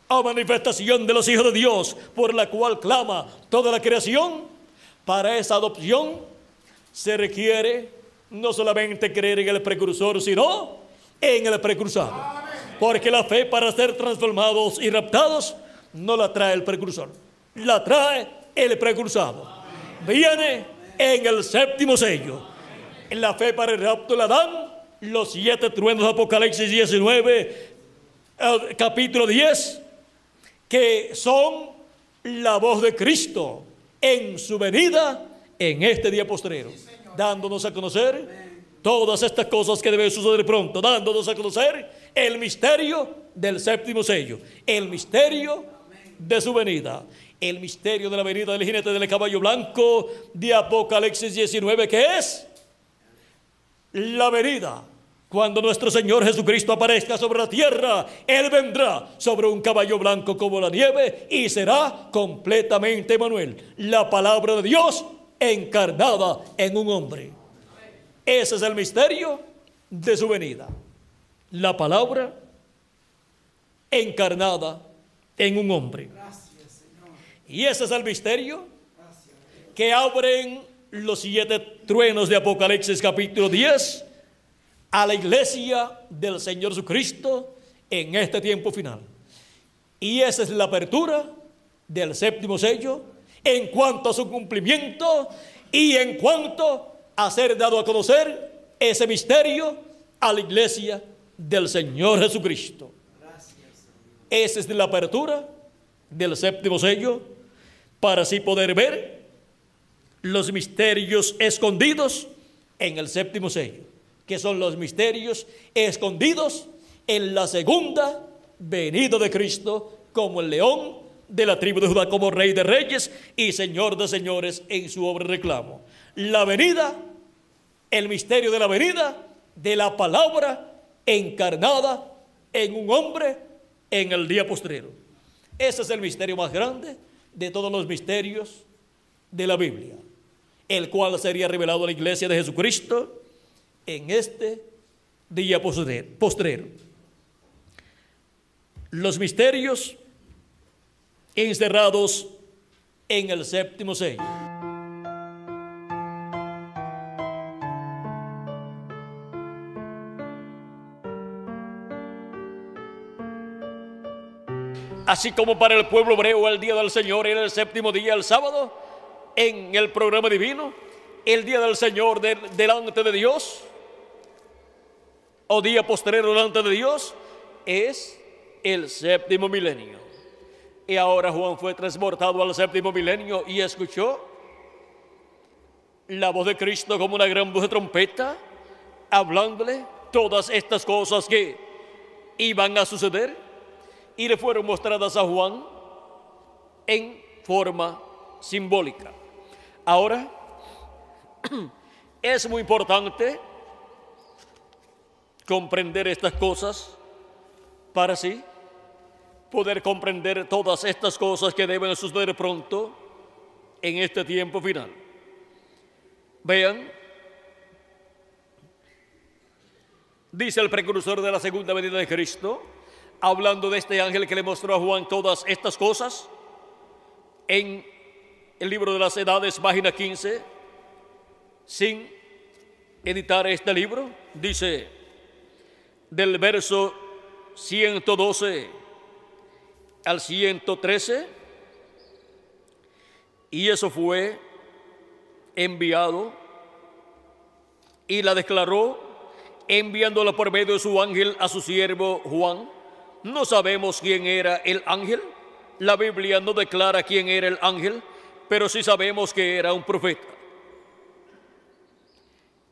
o manifestación de los hijos de Dios, por la cual clama toda la creación para esa adopción se requiere no solamente creer en el precursor, sino en el precursor. Porque la fe para ser transformados y raptados no la trae el precursor, la trae el precursado. Viene en el séptimo sello. La fe para el rapto la dan los siete truenos de Apocalipsis 19, capítulo 10, que son la voz de Cristo en su venida en este día postrero, dándonos a conocer todas estas cosas que deben suceder pronto, dándonos a conocer el misterio del séptimo sello, el misterio de su venida, el misterio de la venida del jinete del caballo blanco de Apocalipsis 19, que es la venida. Cuando nuestro Señor Jesucristo aparezca sobre la tierra, Él vendrá sobre un caballo blanco como la nieve y será completamente Emanuel, la palabra de Dios encarnada en un hombre. Ese es el misterio de su venida. La palabra encarnada en un hombre. Y ese es el misterio que abren los siete truenos de Apocalipsis capítulo 10 a la iglesia del Señor Jesucristo en este tiempo final. Y esa es la apertura del séptimo sello en cuanto a su cumplimiento y en cuanto a ser dado a conocer ese misterio a la iglesia del Señor Jesucristo. Esa es la apertura del séptimo sello para así poder ver los misterios escondidos en el séptimo sello, que son los misterios escondidos en la segunda venida de Cristo como el león de la tribu de Judá, como rey de reyes y señor de señores en su obra reclamo. La venida, el misterio de la venida de la palabra encarnada en un hombre en el día postrero. Ese es el misterio más grande de todos los misterios de la Biblia, el cual sería revelado a la iglesia de Jesucristo en este día postrero. Los misterios encerrados en el séptimo sello. Así como para el pueblo hebreo el día del Señor era el séptimo día, el sábado, en el programa divino, el día del Señor delante de Dios, o día posterior delante de Dios, es el séptimo milenio. Y ahora Juan fue transportado al séptimo milenio y escuchó la voz de Cristo como una gran voz de trompeta, hablándole todas estas cosas que iban a suceder y le fueron mostradas a Juan en forma simbólica. Ahora, <clears throat> es muy importante comprender estas cosas para así poder comprender todas estas cosas que deben suceder pronto en este tiempo final. Vean, dice el precursor de la segunda venida de Cristo, hablando de este ángel que le mostró a Juan todas estas cosas, en el libro de las edades, página 15, sin editar este libro, dice del verso 112 al 113, y eso fue enviado y la declaró enviándola por medio de su ángel a su siervo Juan no sabemos quién era el ángel. La Biblia no declara quién era el ángel, pero sí sabemos que era un profeta.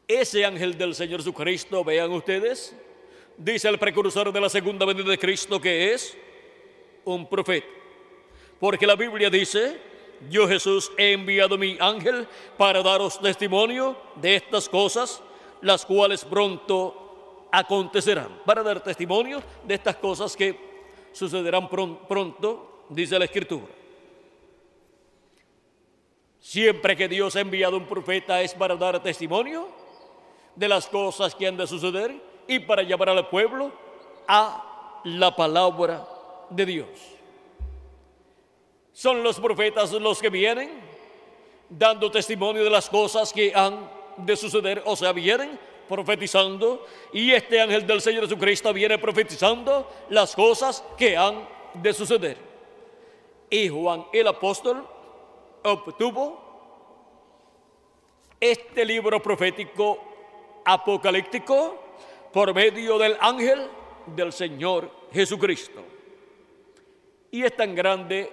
Ese ángel del Señor Jesucristo, vean ustedes, dice el precursor de la segunda venida de Cristo que es un profeta. Porque la Biblia dice, yo Jesús he enviado mi ángel para daros testimonio de estas cosas, las cuales pronto acontecerán, para dar testimonio de estas cosas que sucederán pronto, dice la Escritura. Siempre que Dios ha enviado un profeta es para dar testimonio de las cosas que han de suceder y para llamar al pueblo a la palabra de Dios. Son los profetas los que vienen dando testimonio de las cosas que han de suceder, o sea, vienen profetizando y este ángel del Señor Jesucristo viene profetizando las cosas que han de suceder. Y Juan el apóstol obtuvo este libro profético apocalíptico por medio del ángel del Señor Jesucristo. Y es tan grande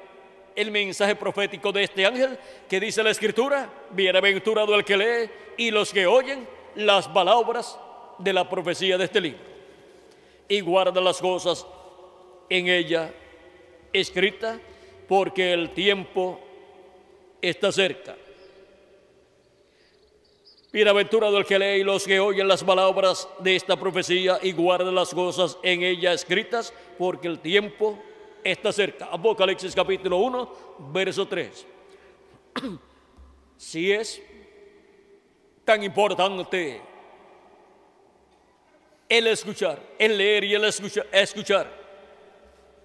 el mensaje profético de este ángel que dice la escritura, bienaventurado el que lee y los que oyen las palabras de la profecía de este libro y guarda las cosas en ella escrita porque el tiempo está cerca. Bienaventurado el que lee y los que oyen las palabras de esta profecía y guarda las cosas en ella escritas, porque el tiempo está cerca. Apocalipsis capítulo 1, verso 3. <clears throat> si es tan importante el escuchar, el leer y el escuchar, escuchar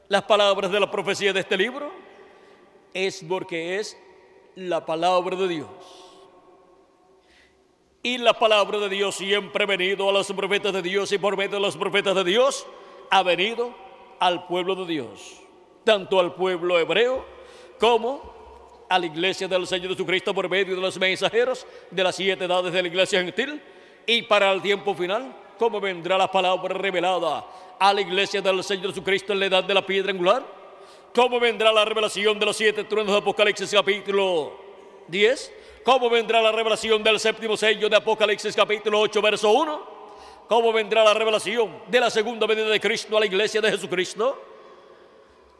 las palabras de la profecía de este libro, es porque es la palabra de Dios. Y la palabra de Dios siempre ha venido a los profetas de Dios y por medio de los profetas de Dios ha venido al pueblo de Dios, tanto al pueblo hebreo como a la iglesia del Señor Jesucristo por medio de los mensajeros de las siete edades de la iglesia gentil. Y para el tiempo final, como vendrá la palabra revelada a la iglesia del Señor Jesucristo en la edad de la piedra angular, cómo vendrá la revelación de los siete truenos de Apocalipsis capítulo 10, ¿Cómo vendrá la revelación del séptimo sello de Apocalipsis capítulo 8, verso 1? ¿Cómo vendrá la revelación de la segunda venida de Cristo a la iglesia de Jesucristo?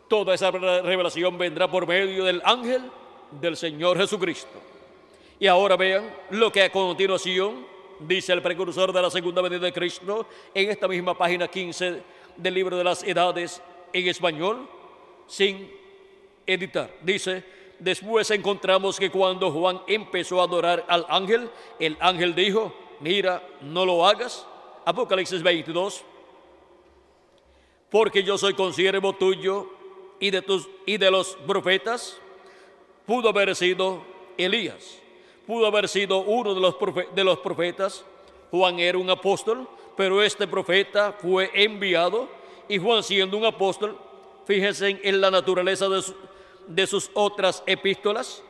Toda esa revelación vendrá por medio del ángel del Señor Jesucristo. Y ahora vean lo que a continuación dice el precursor de la segunda venida de Cristo en esta misma página 15 del libro de las edades en español, sin editar. Dice, Después encontramos que cuando Juan empezó a adorar al ángel, el ángel dijo, mira, no lo hagas. Apocalipsis 22. Porque yo soy consiervo tuyo y de, tus, y de los profetas. Pudo haber sido Elías, pudo haber sido uno de los, de los profetas. Juan era un apóstol, pero este profeta fue enviado y Juan siendo un apóstol, fíjense en la naturaleza de su, de sus otras epístolas,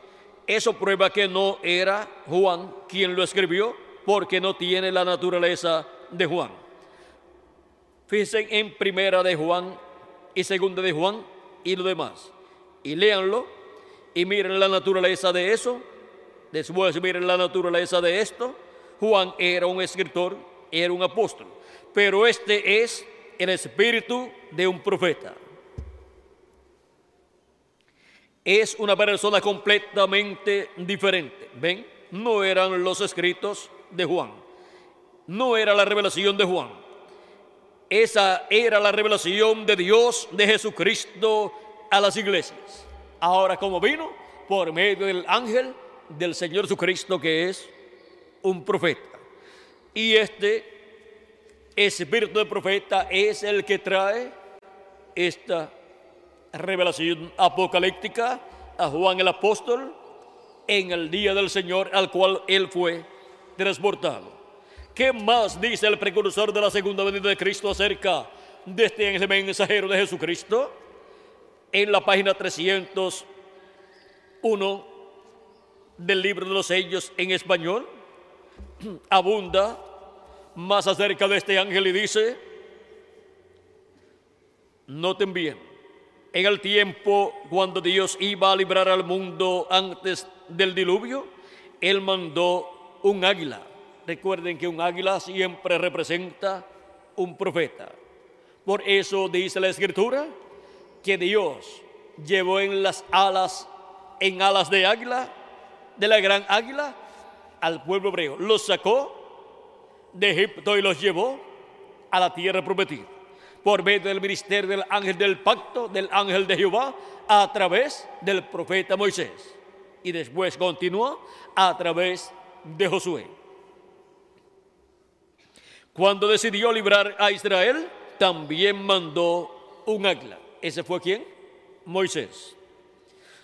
eso prueba que no era Juan quien lo escribió, porque no tiene la naturaleza de Juan. Fíjense en primera de Juan y segunda de Juan y lo demás. Y léanlo y miren la naturaleza de eso. Después miren la naturaleza de esto. Juan era un escritor, era un apóstol. Pero este es el espíritu de un profeta es una persona completamente diferente. ¿Ven? No eran los escritos de Juan. No era la revelación de Juan. Esa era la revelación de Dios, de Jesucristo a las iglesias. Ahora, como vino? Por medio del ángel del Señor Jesucristo, que es un profeta. Y este espíritu de profeta es el que trae esta revelación apocalíptica a Juan el apóstol en el día del Señor al cual él fue transportado. ¿Qué más dice el precursor de la segunda venida de Cristo acerca de este mensajero de Jesucristo? En la página 301 del libro de los sellos en español, <clears throat> abunda más acerca de este ángel y dice, noten bien, en el tiempo cuando Dios iba a librar al mundo antes del diluvio, Él mandó un águila. Recuerden que un águila siempre representa un profeta. Por eso dice la escritura que Dios llevó en las alas, en alas de águila, de la gran águila, al pueblo hebreo. Los sacó de Egipto y los llevó a la tierra prometida por medio del ministerio del ángel del pacto, del ángel de Jehová, a través del profeta Moisés. Y después continuó a través de Josué. Cuando decidió librar a Israel, también mandó un águila. ¿Ese fue quién? Moisés.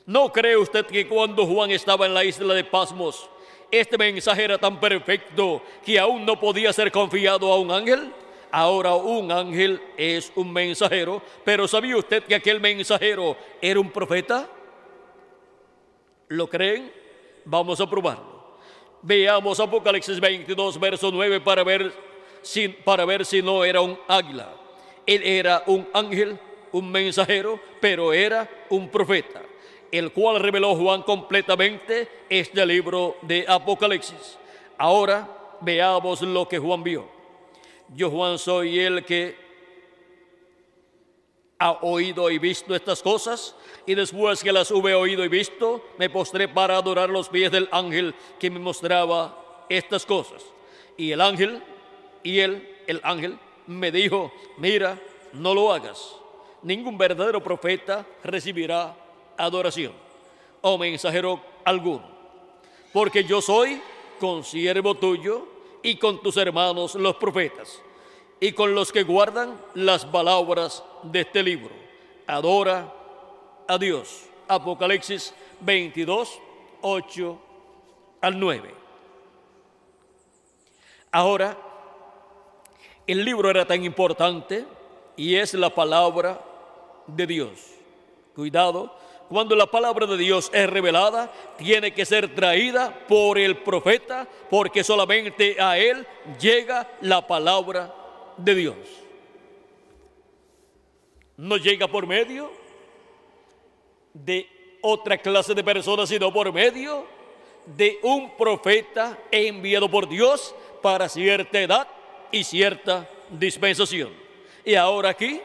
¿No cree usted que cuando Juan estaba en la isla de Pasmos, este mensaje era tan perfecto que aún no podía ser confiado a un ángel? Ahora un ángel es un mensajero, pero ¿sabía usted que aquel mensajero era un profeta? ¿Lo creen? Vamos a probarlo. Veamos Apocalipsis 22, verso 9 para ver si, para ver si no era un águila. Él era un ángel, un mensajero, pero era un profeta. el cual reveló Juan completamente este libro de Apocalipsis. Ahora veamos lo que Juan vio. Yo Juan soy el que ha oído y visto estas cosas, y después que las hube oído y visto, me postré para adorar los pies del ángel que me mostraba estas cosas. Y el ángel, y él, el ángel, me dijo, mira, no lo hagas. Ningún verdadero profeta recibirá adoración o mensajero alguno, porque yo soy consiervo tuyo y con tus hermanos los profetas y con los que guardan las palabras de este libro. Adora a Dios. Apocalipsis 22, 8 al 9. Ahora, el libro era tan importante y es la palabra de Dios. Cuidado, cuando la palabra de Dios es revelada, tiene que ser traída por el profeta, porque solamente a él llega la palabra de Dios. No llega por medio de otra clase de personas, sino por medio de un profeta enviado por Dios para cierta edad y cierta dispensación. Y ahora aquí,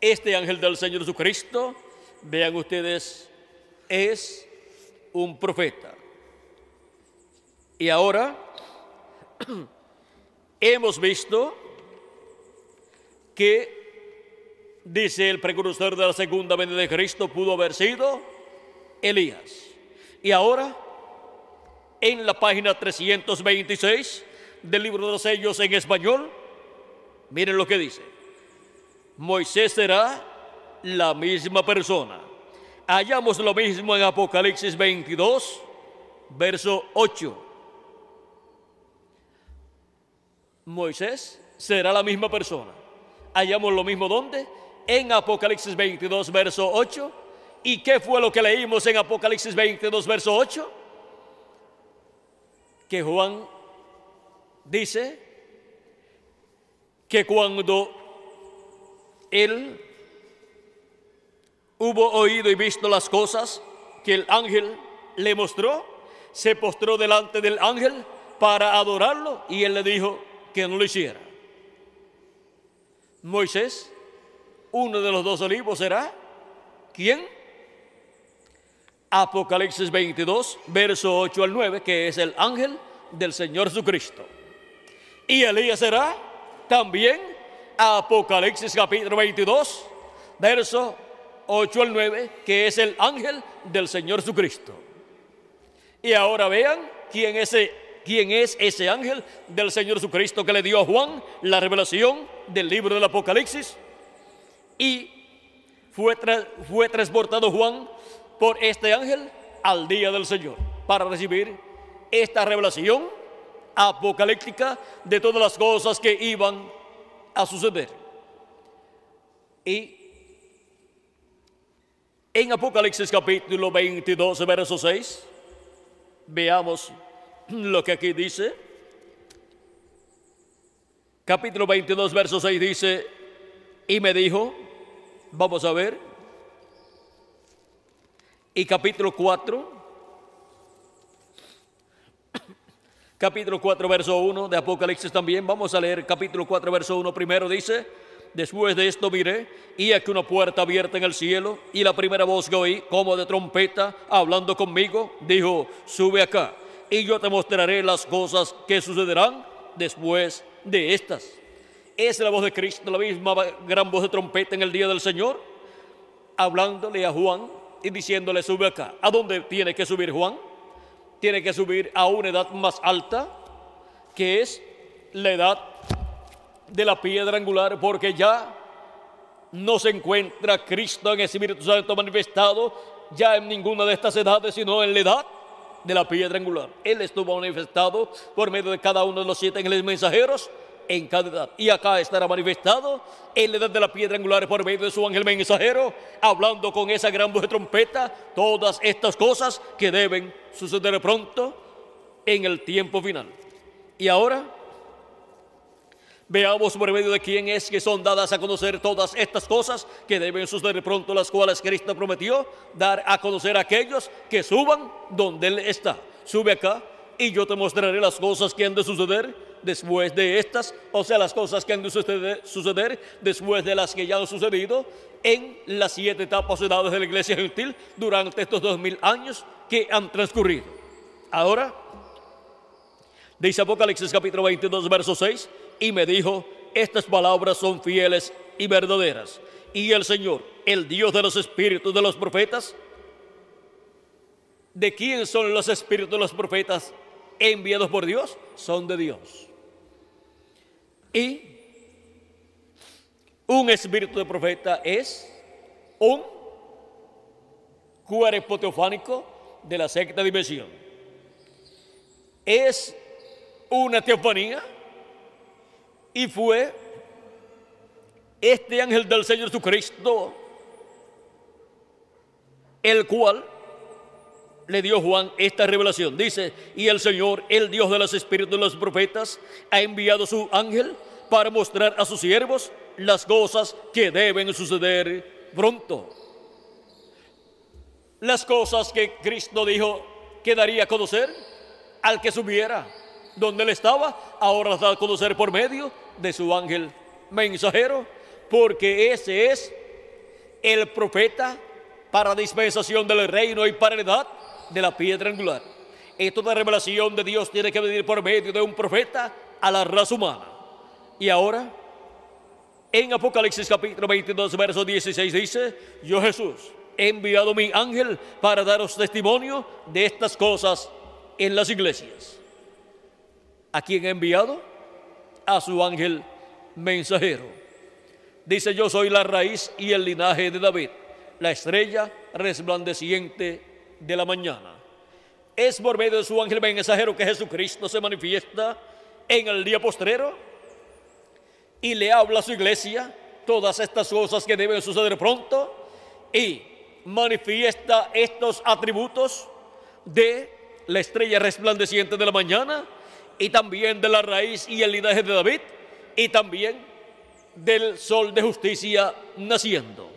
este ángel del Señor Jesucristo, vean ustedes, es un profeta. Y ahora <clears throat> hemos visto que, dice el precursor de la segunda venida de Cristo, pudo haber sido Elías. Y ahora, en la página 326 del libro de los sellos en español, miren lo que dice. Moisés será la misma persona. Hallamos lo mismo en Apocalipsis 22, verso 8. Moisés será la misma persona. Hallamos lo mismo donde? En Apocalipsis 22, verso 8. ¿Y qué fue lo que leímos en Apocalipsis 22, verso 8? Que Juan dice que cuando él hubo oído y visto las cosas que el ángel le mostró, se postró delante del ángel para adorarlo y él le dijo, que no lo hiciera. Moisés, uno de los dos olivos será, ¿quién? Apocalipsis 22, verso 8 al 9, que es el ángel del Señor Jesucristo. Y Elías será también Apocalipsis capítulo 22, verso 8 al 9, que es el ángel del Señor Jesucristo. Y ahora vean quién es ese quién es ese ángel del Señor Jesucristo que le dio a Juan la revelación del libro del Apocalipsis. Y fue, fue transportado Juan por este ángel al día del Señor para recibir esta revelación apocalíptica de todas las cosas que iban a suceder. Y en Apocalipsis capítulo 22, verso 6, veamos lo que aquí dice. Capítulo 22, verso 6 dice, y me dijo, vamos a ver, y capítulo 4, capítulo 4, verso 1 de Apocalipsis también, vamos a leer capítulo 4, verso 1 primero, dice, después de esto miré, y aquí una puerta abierta en el cielo, y la primera voz que oí, como de trompeta, hablando conmigo, dijo, sube acá y yo te mostraré las cosas que sucederán después de estas. Es la voz de Cristo, la misma gran voz de trompeta en el día del Señor, hablándole a Juan y diciéndole, sube acá. ¿A dónde tiene que subir Juan? Tiene que subir a una edad más alta, que es la edad de la piedra angular, porque ya no se encuentra Cristo en el Espíritu Santo manifestado ya en ninguna de estas edades, sino en la edad de la piedra angular. Él estuvo manifestado por medio de cada uno de los siete ángeles mensajeros en cada edad. Y acá estará manifestado en la edad de la piedra angular por medio de su ángel mensajero, hablando con esa gran voz de trompeta, todas estas cosas que deben suceder pronto en el tiempo final. Y ahora Veamos por medio de quién es que son dadas a conocer todas estas cosas que deben suceder pronto, las cuales Cristo prometió dar a conocer a aquellos que suban donde Él está. Sube acá y yo te mostraré las cosas que han de suceder después de estas, o sea, las cosas que han de suceder, después de las que ya han sucedido en las siete etapas edades de la iglesia gentil durante estos dos mil años que han transcurrido. Ahora, dice Apocalipsis capítulo 22, verso 6, y me dijo, estas palabras son fieles y verdaderas. Y el Señor, el Dios de los espíritus de los profetas, ¿de quién son los espíritus de los profetas enviados por Dios? Son de Dios. Y un espíritu de profeta es un cuerpo teofánico de la sexta dimensión. Es una teofanía y fue este ángel del Señor Jesucristo el cual le dio Juan esta revelación. Dice, y el Señor, el Dios de los espíritus de los profetas, ha enviado su ángel para mostrar a sus siervos las cosas que deben suceder pronto. Las cosas que Cristo dijo que daría a conocer al que subiera donde él estaba, ahora las da a conocer por medio de su ángel mensajero, porque ese es el profeta para dispensación del reino y para la edad de la piedra angular. Y toda revelación de Dios tiene que venir por medio de un profeta a la raza humana. Y ahora, en Apocalipsis capítulo 22, verso 16 dice, yo Jesús he enviado mi ángel para daros testimonio de estas cosas en las iglesias. ¿A quién he enviado? A su ángel mensajero. Dice, yo soy la raíz y el linaje de David, la estrella resplandeciente de la mañana. Es por medio de su ángel mensajero que Jesucristo se manifiesta en el día postrero y le habla a su iglesia todas estas cosas que deben suceder pronto y manifiesta estos atributos de la estrella resplandeciente de la mañana y también de la raíz y el linaje de David y también del sol de justicia naciendo.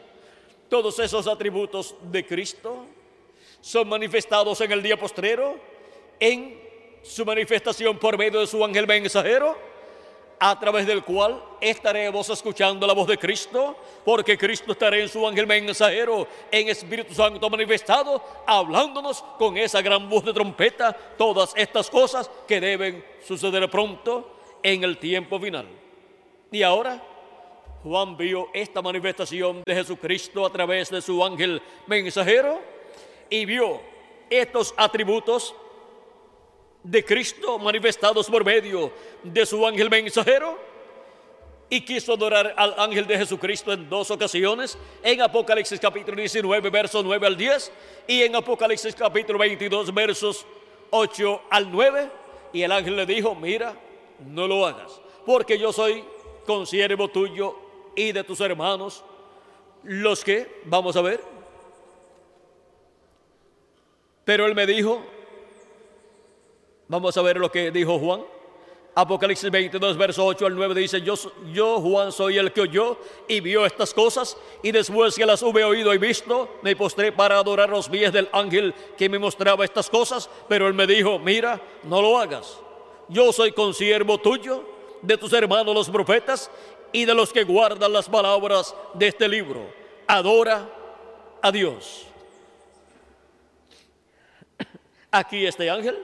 Todos esos atributos de Cristo son manifestados en el día postrero, en su manifestación por medio de su ángel mensajero, a través del cual estaremos escuchando la voz de Cristo, porque Cristo estará en su ángel mensajero, en Espíritu Santo manifestado, hablándonos con esa gran voz de trompeta, todas estas cosas que deben suceder pronto en el tiempo final. Y ahora, Juan vio esta manifestación de Jesucristo a través de su ángel mensajero y vio estos atributos de Cristo manifestados por medio de su ángel mensajero y quiso adorar al ángel de Jesucristo en dos ocasiones, en Apocalipsis capítulo 19, versos 9 al 10 y en Apocalipsis capítulo 22, versos 8 al 9. Y el ángel le dijo, mira, no lo hagas, porque yo soy consiervo tuyo y de tus hermanos, los que, vamos a ver, pero él me dijo, vamos a ver lo que dijo Juan. Apocalipsis 22, verso 8 al 9 dice, yo, yo Juan soy el que oyó y vio estas cosas y después que las hube oído y visto, me postré para adorar los pies del ángel que me mostraba estas cosas, pero él me dijo, mira, no lo hagas. Yo soy consiervo tuyo, de tus hermanos los profetas y de los que guardan las palabras de este libro. Adora a Dios. Aquí este ángel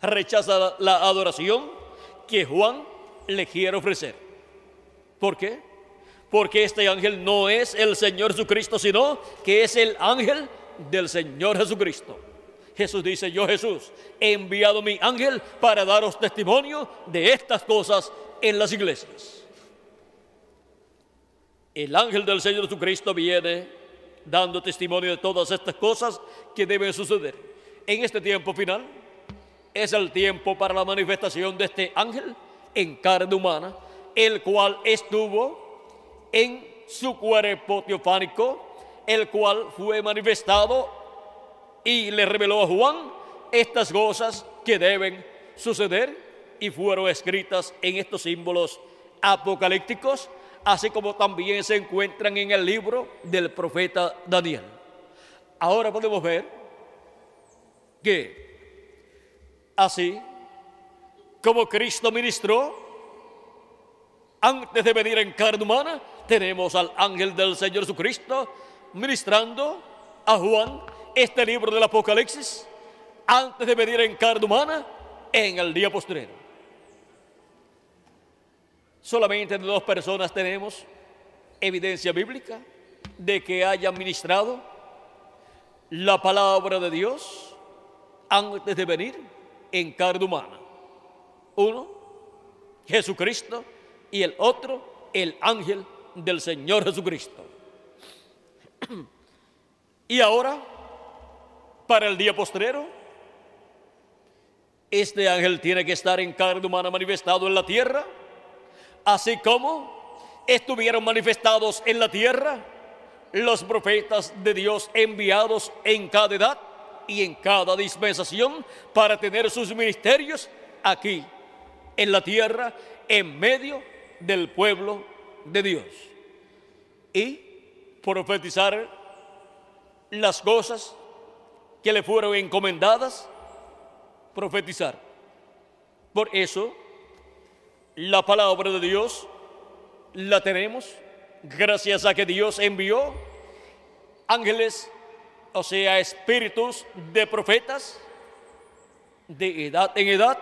rechaza la adoración que Juan le quiere ofrecer. ¿Por qué? Porque este ángel no es el Señor Jesucristo, sino que es el ángel del Señor Jesucristo. Jesús dice, yo Jesús he enviado mi ángel para daros testimonio de estas cosas en las iglesias. El ángel del Señor Jesucristo viene dando testimonio de todas estas cosas que deben suceder en este tiempo final es el tiempo para la manifestación de este ángel en carne humana, el cual estuvo en su cuerpo teofánico, el cual fue manifestado y le reveló a Juan estas cosas que deben suceder y fueron escritas en estos símbolos apocalípticos, así como también se encuentran en el libro del profeta Daniel. Ahora podemos ver así como Cristo ministró antes de venir en carne humana, tenemos al ángel del Señor Jesucristo ministrando a Juan este libro del Apocalipsis antes de venir en carne humana en el día postrero. Solamente de dos personas tenemos evidencia bíblica de que hayan ministrado la palabra de Dios antes de venir en carne humana. Uno, Jesucristo, y el otro, el ángel del Señor Jesucristo. Y ahora, para el día postrero, este ángel tiene que estar en carne humana manifestado en la tierra, así como estuvieron manifestados en la tierra los profetas de Dios enviados en cada edad y en cada dispensación para tener sus ministerios aquí en la tierra en medio del pueblo de Dios y profetizar las cosas que le fueron encomendadas, profetizar. Por eso, la palabra de Dios la tenemos gracias a que Dios envió ángeles, o sea, espíritus de profetas, de edad en edad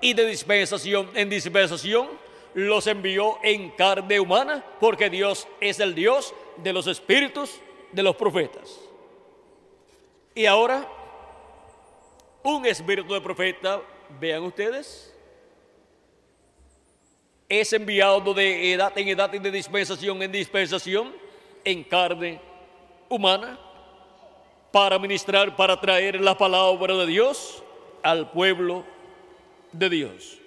y de dispensación en dispensación, los envió en carne humana, porque Dios es el Dios de los espíritus de los profetas. Y ahora, un espíritu de profeta, vean ustedes, es enviado de edad en edad y de dispensación en dispensación en carne humana para ministrar, para traer la palabra de Dios al pueblo de Dios.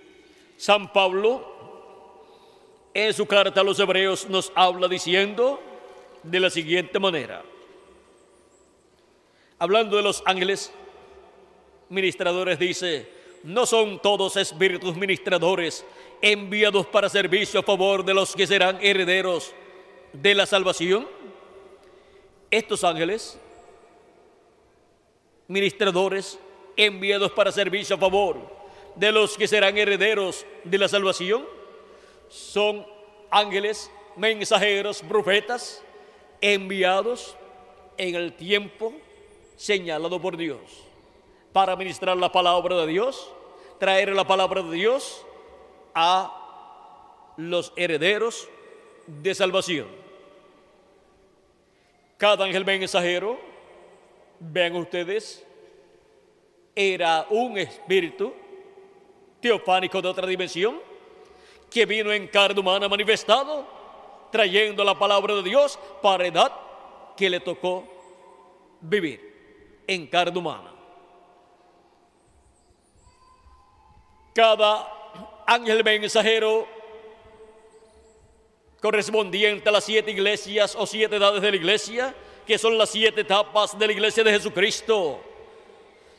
San Pablo en su carta a los hebreos nos habla diciendo de la siguiente manera. Hablando de los ángeles ministradores, dice, no son todos espíritus ministradores enviados para servicio a favor de los que serán herederos de la salvación. Estos ángeles ministradores enviados para servicio a favor de los que serán herederos de la salvación son ángeles, mensajeros, profetas, enviados en el tiempo señalado por Dios para ministrar la palabra de Dios, traer la palabra de Dios a los herederos de salvación. Cada ángel mensajero, vean ustedes, era un espíritu teofánico de otra dimensión que vino en carne humana manifestado, trayendo la palabra de Dios para edad que le tocó vivir en carne humana. Cada ángel mensajero correspondiente a las siete iglesias o siete edades de la iglesia, que son las siete etapas de la iglesia de Jesucristo,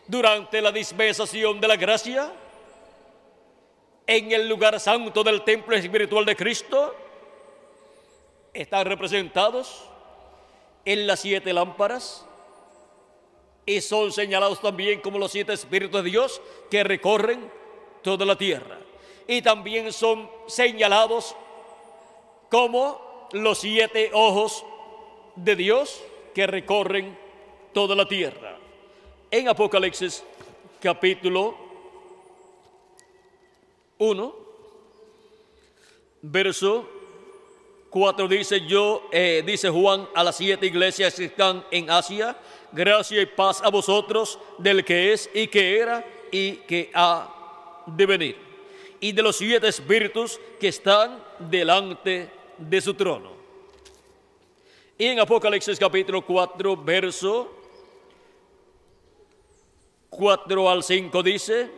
durante la dispensación de la gracia, en el lugar santo del templo espiritual de Cristo están representados en las siete lámparas y son señalados también como los siete espíritus de Dios que recorren toda la tierra. Y también son señalados como los siete ojos de Dios que recorren toda la tierra. En Apocalipsis capítulo 1, verso 4 dice, yo, eh, dice Juan a las siete iglesias que están en Asia, gracia y paz a vosotros del que es y que era y que ha de venir, y de los siete espíritus que están delante de su trono. En Apocalipsis capítulo 4, verso 4 al 5 dice,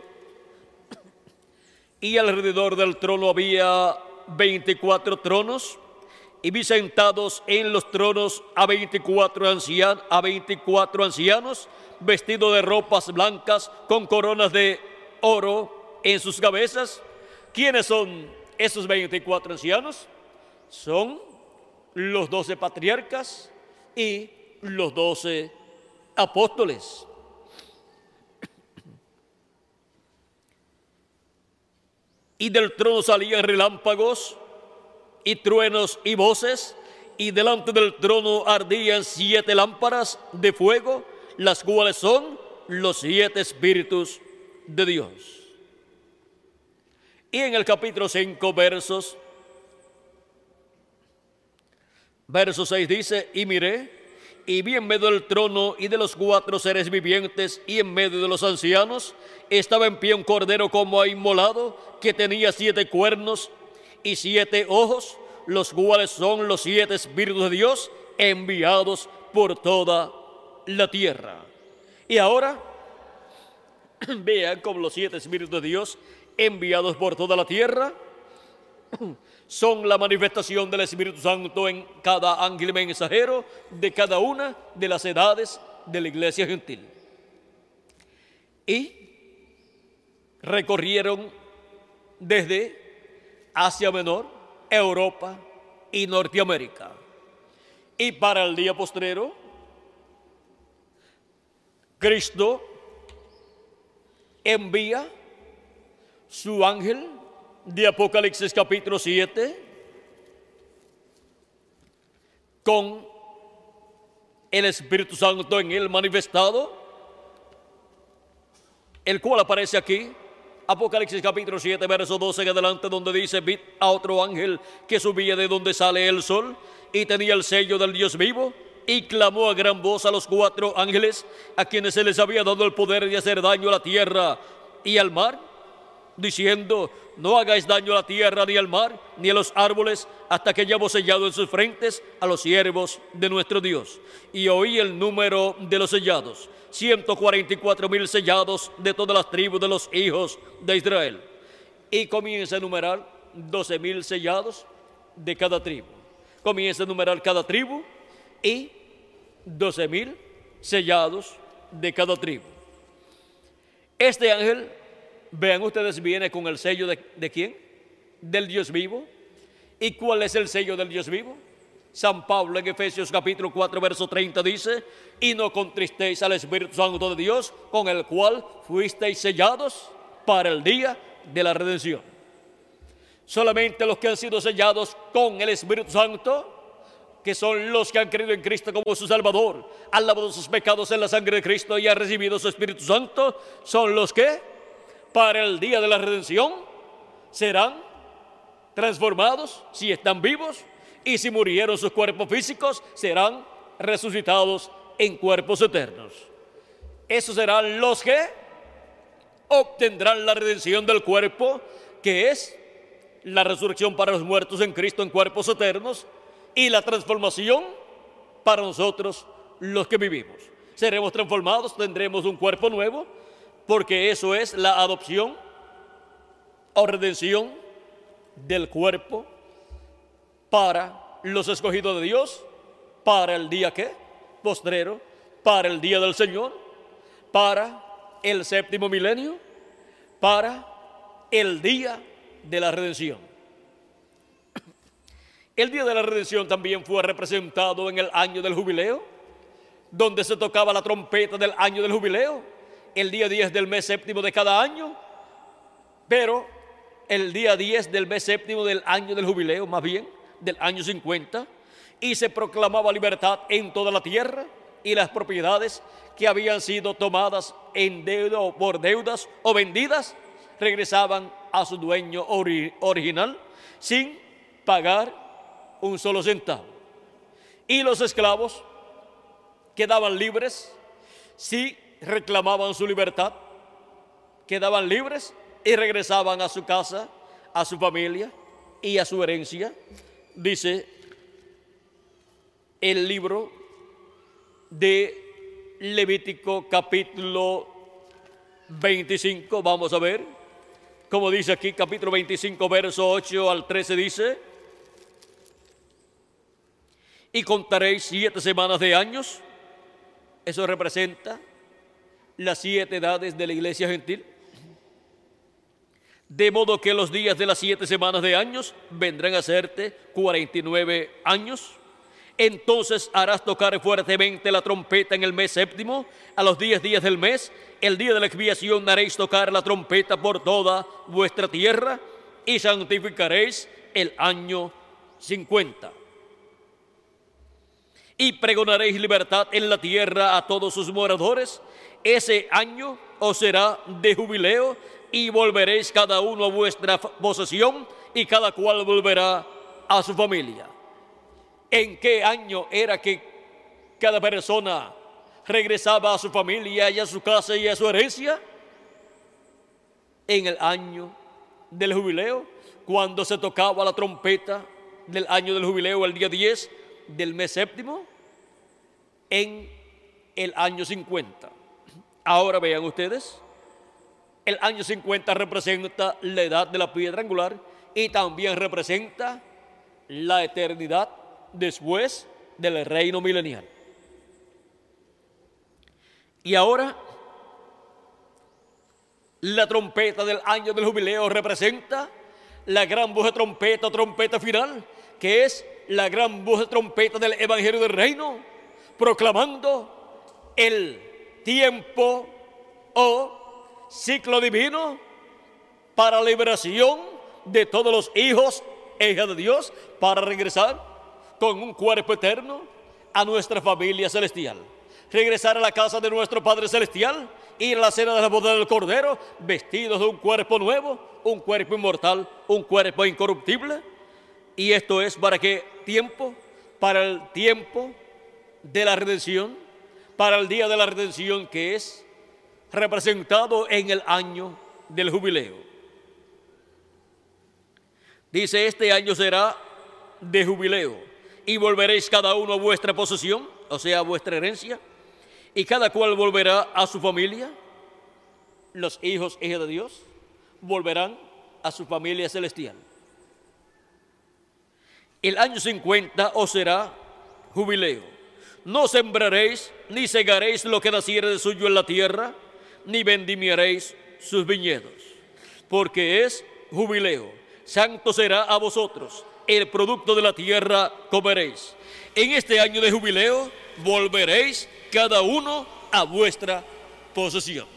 y alrededor del trono había 24 tronos y vi sentados en los tronos a 24, ancianos, a 24 ancianos vestidos de ropas blancas con coronas de oro en sus cabezas ¿Quiénes son esos 24 ancianos? Son los 12 patriarcas y los 12 apóstoles. Y del trono salían relámpagos y truenos y voces, y delante del trono ardían siete lámparas de fuego, las cuales son los siete espíritus de Dios. Y en el capítulo 5, versos, verso 6 dice, y miré, y vi en medio del trono y de los cuatro seres vivientes y en medio de los ancianos, estaba en pie un cordero como inmolado, que tenía siete cuernos y siete ojos, los cuales son los siete espíritus de Dios enviados por toda la tierra. Y ahora, <clears throat> vean como los siete espíritus de Dios enviados por toda la tierra <clears throat> son la manifestación del Espíritu Santo en cada ángel mensajero de cada una de las edades de la iglesia gentil. Y recorrieron desde Asia Menor, Europa y Norteamérica. Y para el día postrero, Cristo envía su ángel de Apocalipsis capítulo 7 con el Espíritu Santo en él manifestado, el cual aparece aquí Apocalipsis capítulo 7, verso 12 en adelante, donde dice, vi a otro ángel que subía de donde sale el sol y tenía el sello del Dios vivo y clamó a gran voz a los cuatro ángeles a quienes se les había dado el poder de hacer daño a la tierra y al mar, diciendo, no hagáis daño a la tierra ni al mar ni a los árboles hasta que hayamos sellado en sus frentes a los siervos de nuestro Dios. Y oí el número de los sellados 144 mil sellados de todas las tribus de los hijos de Israel. Y comienza a enumerar 12 mil sellados de cada tribu. Comienza a enumerar cada tribu y 12 mil sellados de cada tribu. Este ángel, vean ustedes, viene con el sello de, de quién? Del Dios vivo. ¿Y cuál es el sello del Dios vivo? San Pablo en Efesios capítulo 4, verso 30 dice, y no contristéis al Espíritu Santo de Dios, con el cual fuisteis sellados para el día de la redención. Solamente los que han sido sellados con el Espíritu Santo, que son los que han creído en Cristo como su Salvador, han lavado sus pecados en la sangre de Cristo y han recibido su Espíritu Santo, son los que para el día de la redención serán transformados, si están vivos, y si murieron sus cuerpos físicos, serán resucitados en cuerpos eternos. Esos serán los que obtendrán la redención del cuerpo, que es la resurrección para los muertos en Cristo en cuerpos eternos y la transformación para nosotros los que vivimos. Seremos transformados, tendremos un cuerpo nuevo, porque eso es la adopción o redención del cuerpo para los escogidos de Dios, para el día que postrero, para el día del Señor, para el séptimo milenio, para el día de la redención. El día de la redención también fue representado en el año del jubileo, donde se tocaba la trompeta del año del jubileo, el día 10 del mes séptimo de cada año, pero el día 10 del mes séptimo del año del jubileo, más bien, del año 50 y se proclamaba libertad en toda la tierra y las propiedades que habían sido tomadas en deuda o por deudas o vendidas regresaban a su dueño original sin pagar un solo centavo. Y los esclavos quedaban libres si reclamaban su libertad, quedaban libres y regresaban a su casa, a su familia y a su herencia. Dice el libro de Levítico capítulo 25, vamos a ver, como dice aquí capítulo 25, verso 8 al 13 dice, y contaréis siete semanas de años, eso representa las siete edades de la iglesia gentil, De modo que los días de las siete semanas de años vendrán a serte 49 años. Entonces harás tocar fuertemente la trompeta en el mes séptimo, a los diez días del mes, el día de la expiación haréis tocar la trompeta por toda vuestra tierra y santificaréis el año 50. Y pregonaréis libertad en la tierra a todos sus moradores. Ese año os será de jubileo y volveréis cada uno a vuestra posesión y cada cual volverá a su familia. ¿En qué año era que cada persona regresaba a su familia y a su casa y a su herencia? En el año del jubileo, cuando se tocaba la trompeta del año del jubileo, el día 10 del mes séptimo, en el año 50. Ahora vean ustedes, el año 50 representa la edad de la piedra angular y también representa la eternidad después del reino milenial. Y ahora, la trompeta del año del jubileo representa la gran voz de trompeta, trompeta final, que es la gran voz de trompeta del Evangelio del Reino, proclamando el tiempo o ciclo divino para liberación de todos los hijos e hijas de Dios para regresar con un cuerpo eterno a nuestra familia celestial. Regresar a la casa de nuestro Padre Celestial, ir a la cena de la boda del Cordero, vestidos de un cuerpo nuevo, un cuerpo inmortal, un cuerpo incorruptible. Y esto es para qué tiempo? Para el tiempo de la redención, para el día de la redención que es representado en el año del jubileo. Dice, este año será de jubileo y volveréis cada uno a vuestra posesión, o sea, a vuestra herencia, y cada cual volverá a su familia. Los hijos hijas de Dios volverán a su familia celestial. El año 50 os será jubileo. No sembraréis ni segaréis lo que naciere de suyo en la tierra, ni vendimiaréis sus viñedos, porque es jubileo. Santo será a vosotros, el producto de la tierra comeréis. En este año de jubileo volveréis cada uno a vuestra posesión.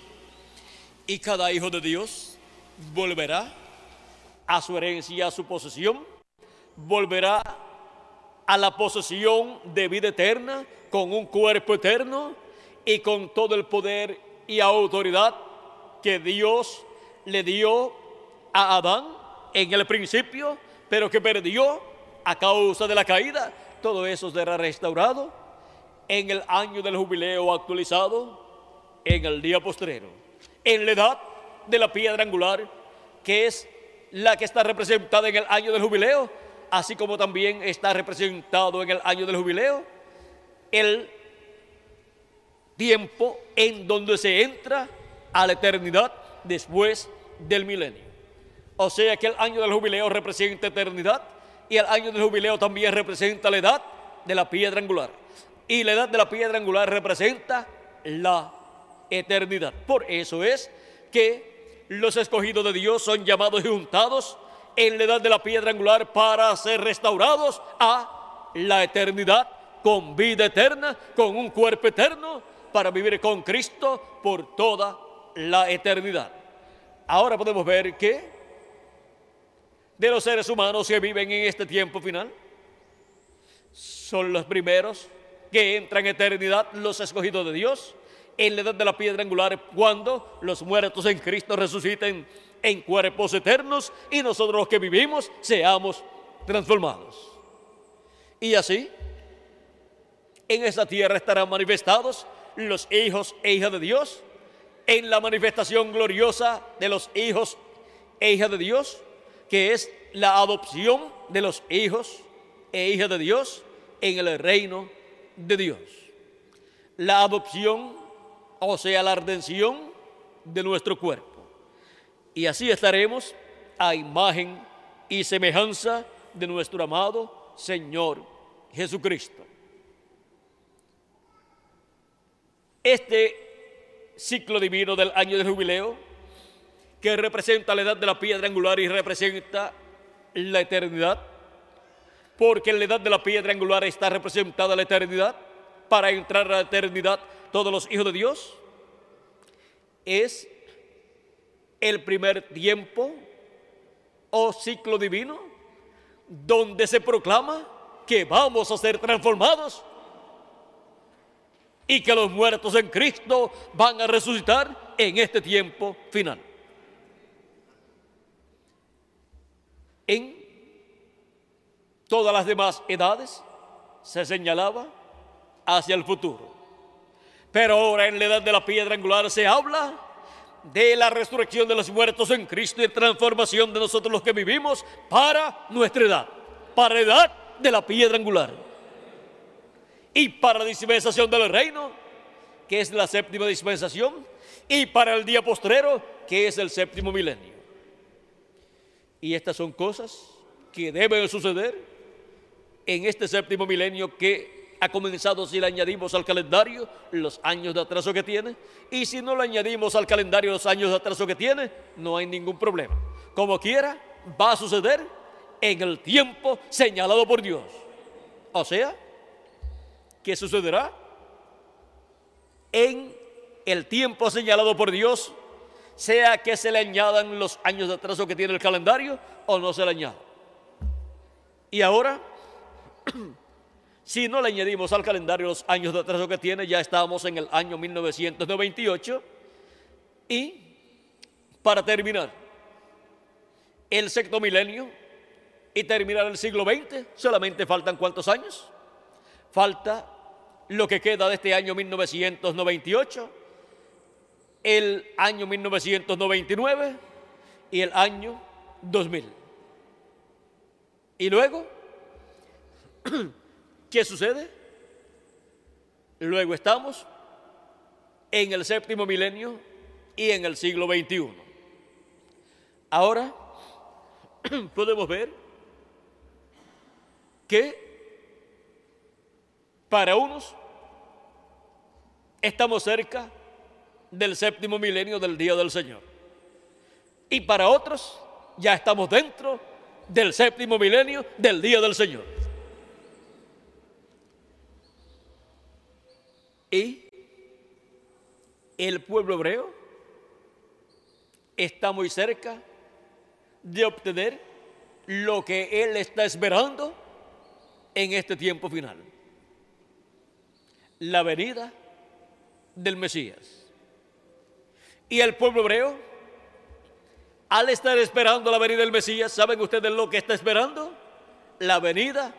Y cada hijo de Dios volverá a su herencia, a su posesión, volverá a la posesión de vida eterna, con un cuerpo eterno y con todo el poder y autoridad que Dios le dio a Adán en el principio, pero que perdió a causa de la caída. Todo eso será restaurado en el año del jubileo actualizado, en el día postrero, en la edad de la piedra angular, que es la que está representada en el año del jubileo, así como también está representado en el año del jubileo, el tiempo en donde se entra a la eternidad después del milenio. O sea que el año del jubileo representa eternidad y el año del jubileo también representa la edad de la piedra angular. Y la edad de la piedra angular representa la eternidad. Por eso es que los escogidos de Dios son llamados y juntados en la edad de la piedra angular para ser restaurados a la eternidad con vida eterna, con un cuerpo eterno para vivir con Cristo por toda la eternidad. Ahora podemos ver que de los seres humanos que viven en este tiempo final, son los primeros que entran en eternidad, los escogidos de Dios, en la edad de la piedra angular, cuando los muertos en Cristo resuciten en cuerpos eternos y nosotros los que vivimos seamos transformados. Y así, en esta tierra estarán manifestados los hijos e hijas de Dios, en la manifestación gloriosa de los hijos e hijas de Dios, que es la adopción de los hijos e hijas de Dios en el reino de Dios. La adopción, o sea, la redención de nuestro cuerpo. Y así estaremos a imagen y semejanza de nuestro amado Señor Jesucristo. Este ciclo divino del año del jubileo que representa la edad de la piedra angular y representa la eternidad, porque en la edad de la piedra angular está representada la eternidad, para entrar a la eternidad todos los hijos de Dios, es el primer tiempo o ciclo divino donde se proclama que vamos a ser transformados y que los muertos en Cristo van a resucitar en este tiempo final. En todas las demás edades se señalaba hacia el futuro. Pero ahora en la edad de la piedra angular se habla de la resurrección de los muertos en Cristo y transformación de nosotros los que vivimos para nuestra edad, para edad de la piedra angular. Y para la dispensación del reino, que es la séptima dispensación, y para el día postrero, que es el séptimo milenio. Y estas son cosas que deben suceder en este séptimo milenio que ha comenzado si le añadimos al calendario los años de atraso que tiene. Y si no le añadimos al calendario los años de atraso que tiene, no hay ningún problema. Como quiera, va a suceder en el tiempo señalado por Dios. O sea, ¿qué sucederá? En el tiempo señalado por Dios, sea que se le añadan los años de atraso que tiene el calendario o no se le añada. Y ahora <clears throat> Si no le añadimos al calendario los años de atraso que tiene, ya estamos en el año 1998. Y para terminar el sexto milenio y terminar el siglo XX, solamente faltan cuántos años? Falta lo que queda de este año 1998, el año 1999 y el año 2000. Y luego <clears throat> ¿Qué sucede? Luego estamos en el séptimo milenio y en el siglo XXI. Ahora <clears throat> podemos ver que para unos estamos cerca del séptimo milenio del día del Señor. Y para otros ya estamos dentro del séptimo milenio del día del Señor. Y el pueblo hebreo está muy cerca de obtener lo que él está esperando en este tiempo final. La venida del Mesías. Y el pueblo hebreo, al estar esperando la venida del Mesías, ¿saben ustedes lo que está esperando? La venida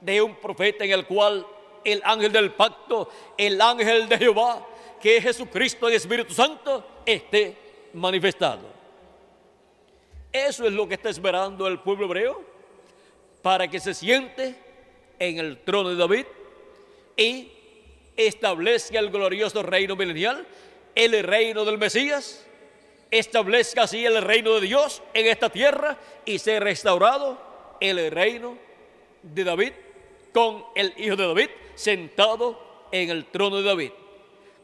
de un profeta en el cual el ángel del pacto, el ángel de Jehová, que es Jesucristo y Espíritu Santo, esté manifestado. Eso es lo que está esperando el pueblo hebreo para que se siente en el trono de David y establezca el glorioso reino milenial, el reino del Mesías, establezca así el reino de Dios en esta tierra y sea restaurado el reino de David con el hijo de David sentado en el trono de David.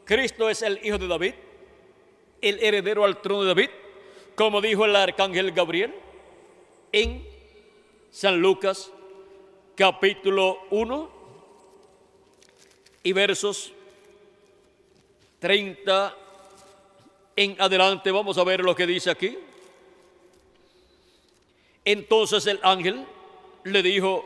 Cristo es el hijo de David, el heredero al trono de David, como dijo el arcángel Gabriel en San Lucas capítulo 1 y versos 30 en adelante. Vamos a ver lo que dice aquí. Entonces el ángel le dijo,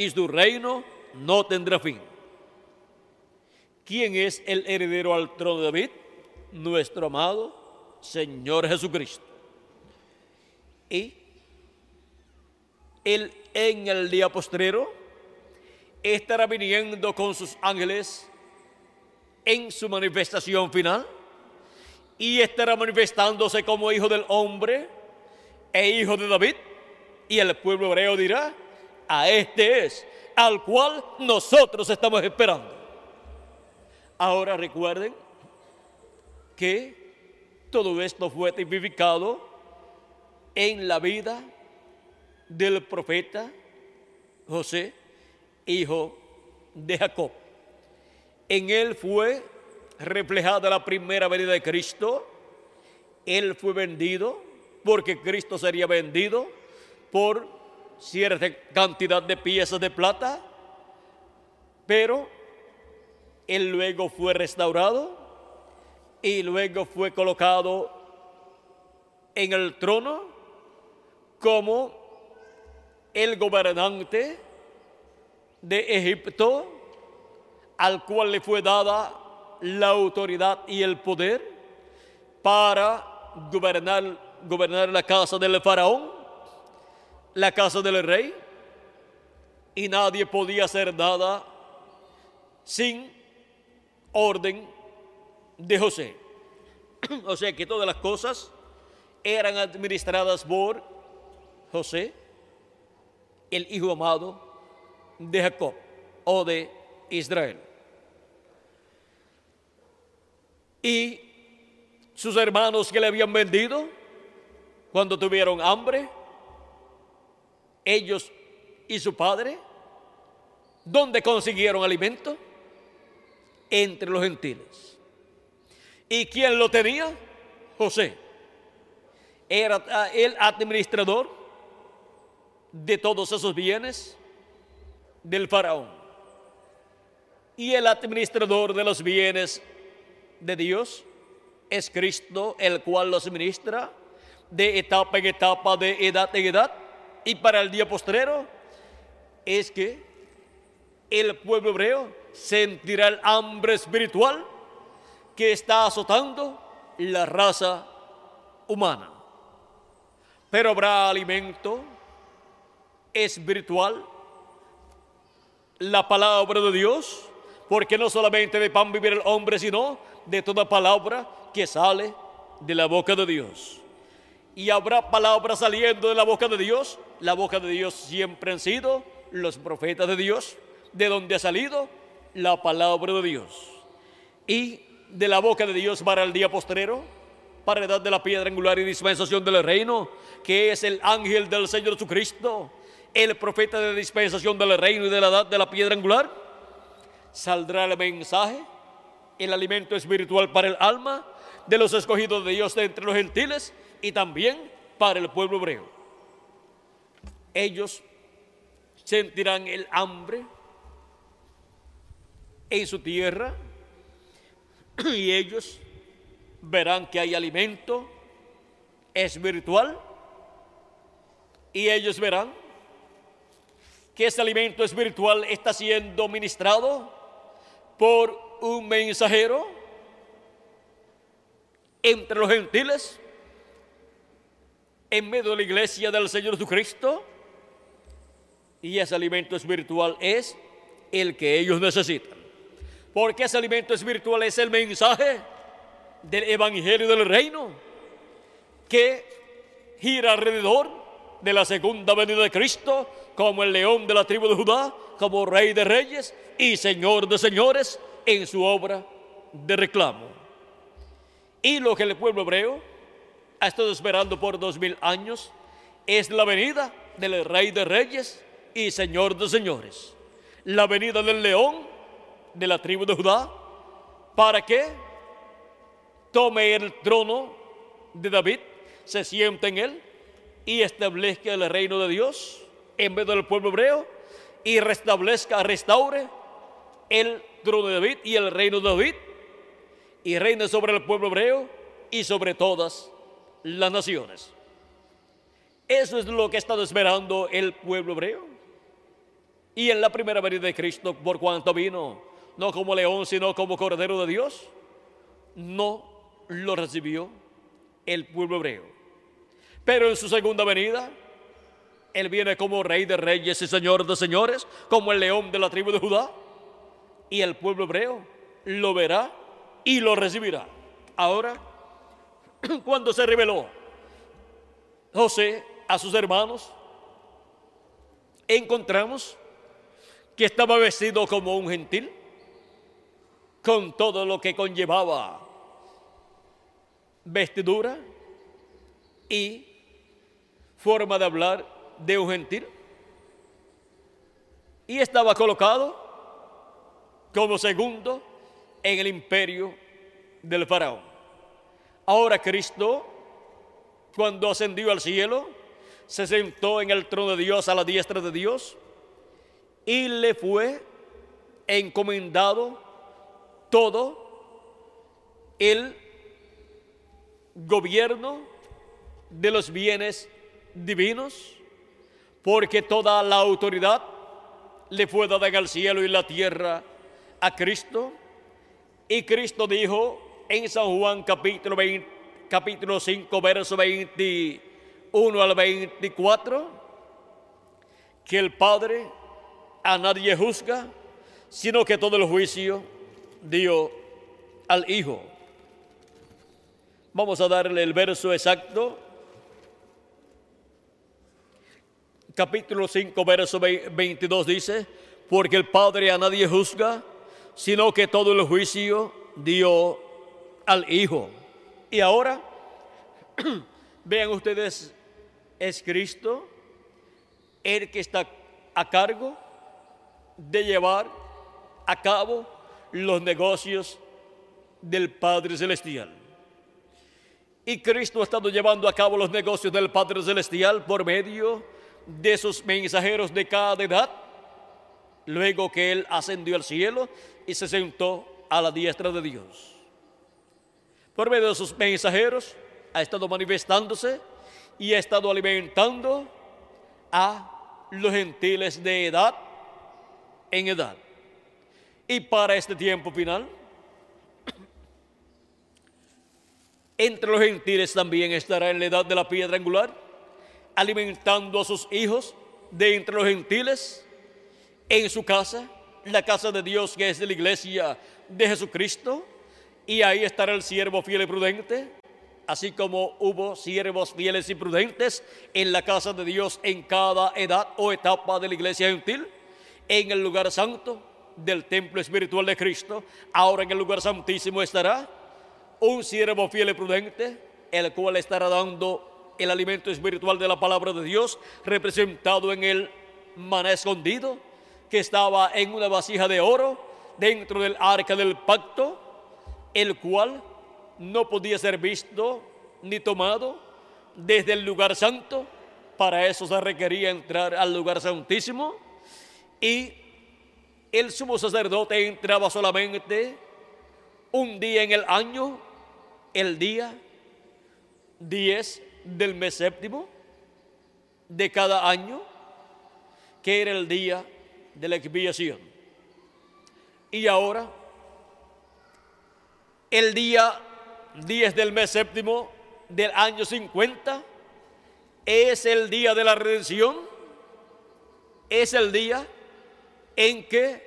y su reino no tendrá fin. ¿Quién es el heredero al trono de David? Nuestro amado Señor Jesucristo. Y él en el día postrero estará viniendo con sus ángeles en su manifestación final y estará manifestándose como hijo del hombre e hijo de David. Y el pueblo hebreo dirá, a este es, al cual nosotros estamos esperando. Ahora recuerden que todo esto fue tipificado en la vida del profeta José, hijo de Jacob. En él fue reflejada la primera venida de Cristo. Él fue vendido porque Cristo sería vendido por cierta cantidad de piezas de plata, pero él luego fue restaurado y luego fue colocado en el trono como el gobernante de Egipto, al cual le fue dada la autoridad y el poder para gobernar, gobernar la casa del faraón, la casa del rey, y nadie podía hacer nada sin orden de José. <clears throat> o sea que todas las cosas eran administradas por José, el hijo amado de Jacob o de Israel. Y sus hermanos que le habían vendido, cuando tuvieron hambre, ellos y su padre, ¿dónde consiguieron alimento? Entre los gentiles. ¿Y quién lo tenía? José. Era ah, el administrador de todos esos bienes del faraón. Y el administrador de los bienes de Dios es Cristo, el cual los ministra de etapa en etapa, de edad en edad. Y para el día postrero es que el pueblo hebreo sentirá el hambre espiritual que está azotando la raza humana. Pero habrá alimento espiritual, la palabra de Dios, porque no solamente de pan vivir el hombre, sino de toda palabra que sale de la boca de Dios. Y habrá palabras saliendo de la boca de Dios. La boca de Dios siempre han sido los profetas de Dios, de donde ha salido la palabra de Dios. Y de la boca de Dios para el día postrero, para edad de la piedra angular y dispensación del reino, que es el ángel del Señor Jesucristo, el profeta de dispensación del reino y de la edad de la piedra angular, saldrá el mensaje el alimento espiritual para el alma de los escogidos de Dios de entre los gentiles y también para el pueblo hebreo. Ellos sentirán el hambre en su tierra <clears throat> y ellos verán que hay alimento espiritual y ellos verán que ese alimento espiritual está siendo ministrado por un mensajero entre los gentiles en medio de la iglesia del Señor Jesucristo y ese alimento espiritual es el que ellos necesitan. Porque ese alimento espiritual es el mensaje del Evangelio del Reino que gira alrededor de la segunda venida de Cristo como el león de la tribu de Judá, como rey de reyes y señor de señores, en su obra de reclamo. Y lo que el pueblo hebreo ha estado esperando por dos mil años es la venida del Rey de Reyes y Señor de Señores. La venida del león de la tribu de Judá para que tome el trono de David, se siente en él y establezca el reino de Dios en vez del pueblo hebreo y restablezca, restaure el trono de David y el reino de David, y reine sobre el pueblo hebreo y sobre todas las naciones. Eso es lo que estado esperando el pueblo hebreo. Y en la primera venida de Cristo, por cuanto vino, no como león, sino como cordero de Dios, no lo recibió el pueblo hebreo. Pero en su segunda venida, Él viene como rey de reyes y señor de señores, como el león de la tribu de Judá y el pueblo hebreo lo verá y lo recibirá. Ahora, <clears throat> cuando se reveló José a sus hermanos, encontramos que estaba vestido como un gentil, con todo lo que conllevaba vestidura y forma de hablar de un gentil. Y estaba colocado como segundo en el imperio del faraón. Ahora Cristo, cuando ascendió al cielo, se sentó en el trono de Dios a la diestra de Dios y le fue encomendado todo el gobierno de los bienes divinos, porque toda la autoridad le fue dada en el cielo y la tierra a Cristo. Y Cristo dijo en San Juan capítulo, capítulo 5, verso 21 al 24, que el Padre a nadie juzga, sino que todo el juicio dio al Hijo. Vamos a darle el verso exacto. Capítulo 5, verso 22 dice, porque el Padre a nadie juzga, sino que todo el juicio dio al Hijo. Y ahora, <clears throat> vean ustedes, es Cristo el que está a cargo de llevar a cabo los negocios del Padre Celestial. Y Cristo ha estado llevando a cabo los negocios del Padre Celestial por medio de sus mensajeros de cada edad, luego que Él ascendió al cielo y se sentó a la diestra de Dios. Por medio de sus mensajeros ha estado manifestándose y ha estado alimentando a los gentiles de edad en edad. Y para este tiempo final, <clears throat> entre los gentiles también estará en la edad de la piedra angular, alimentando a sus hijos de entre los gentiles en su casa, la casa de Dios que es de la iglesia de Jesucristo, y ahí estará el siervo fiel y prudente, así como hubo siervos fieles y prudentes en la casa de Dios en cada edad o etapa de la iglesia gentil, en el lugar santo del templo espiritual de Cristo, ahora en el lugar santísimo estará un siervo fiel y prudente, el cual estará dando el alimento espiritual de la palabra de Dios, representado en el maná escondido, que estaba en una vasija de oro dentro del arca del pacto, el cual no podía ser visto ni tomado desde el lugar santo. Para eso se requería entrar al lugar santísimo y el sumo sacerdote entraba solamente un día en el año, el día 10 del mes séptimo de cada año, que era el día de la expiación. Y ahora, el día 10 del mes séptimo del año 50 es el día de la redención, es el día en que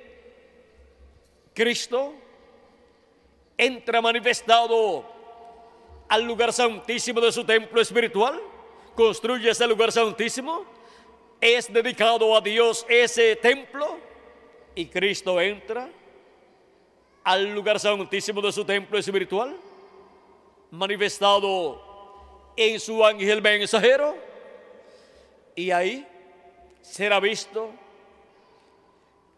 Cristo entra manifestado al lugar santísimo de su templo espiritual, construye ese lugar santísimo, es dedicado a Dios ese templo y Cristo entra al lugar santísimo de su templo espiritual, manifestado en su ángel mensajero, y ahí será visto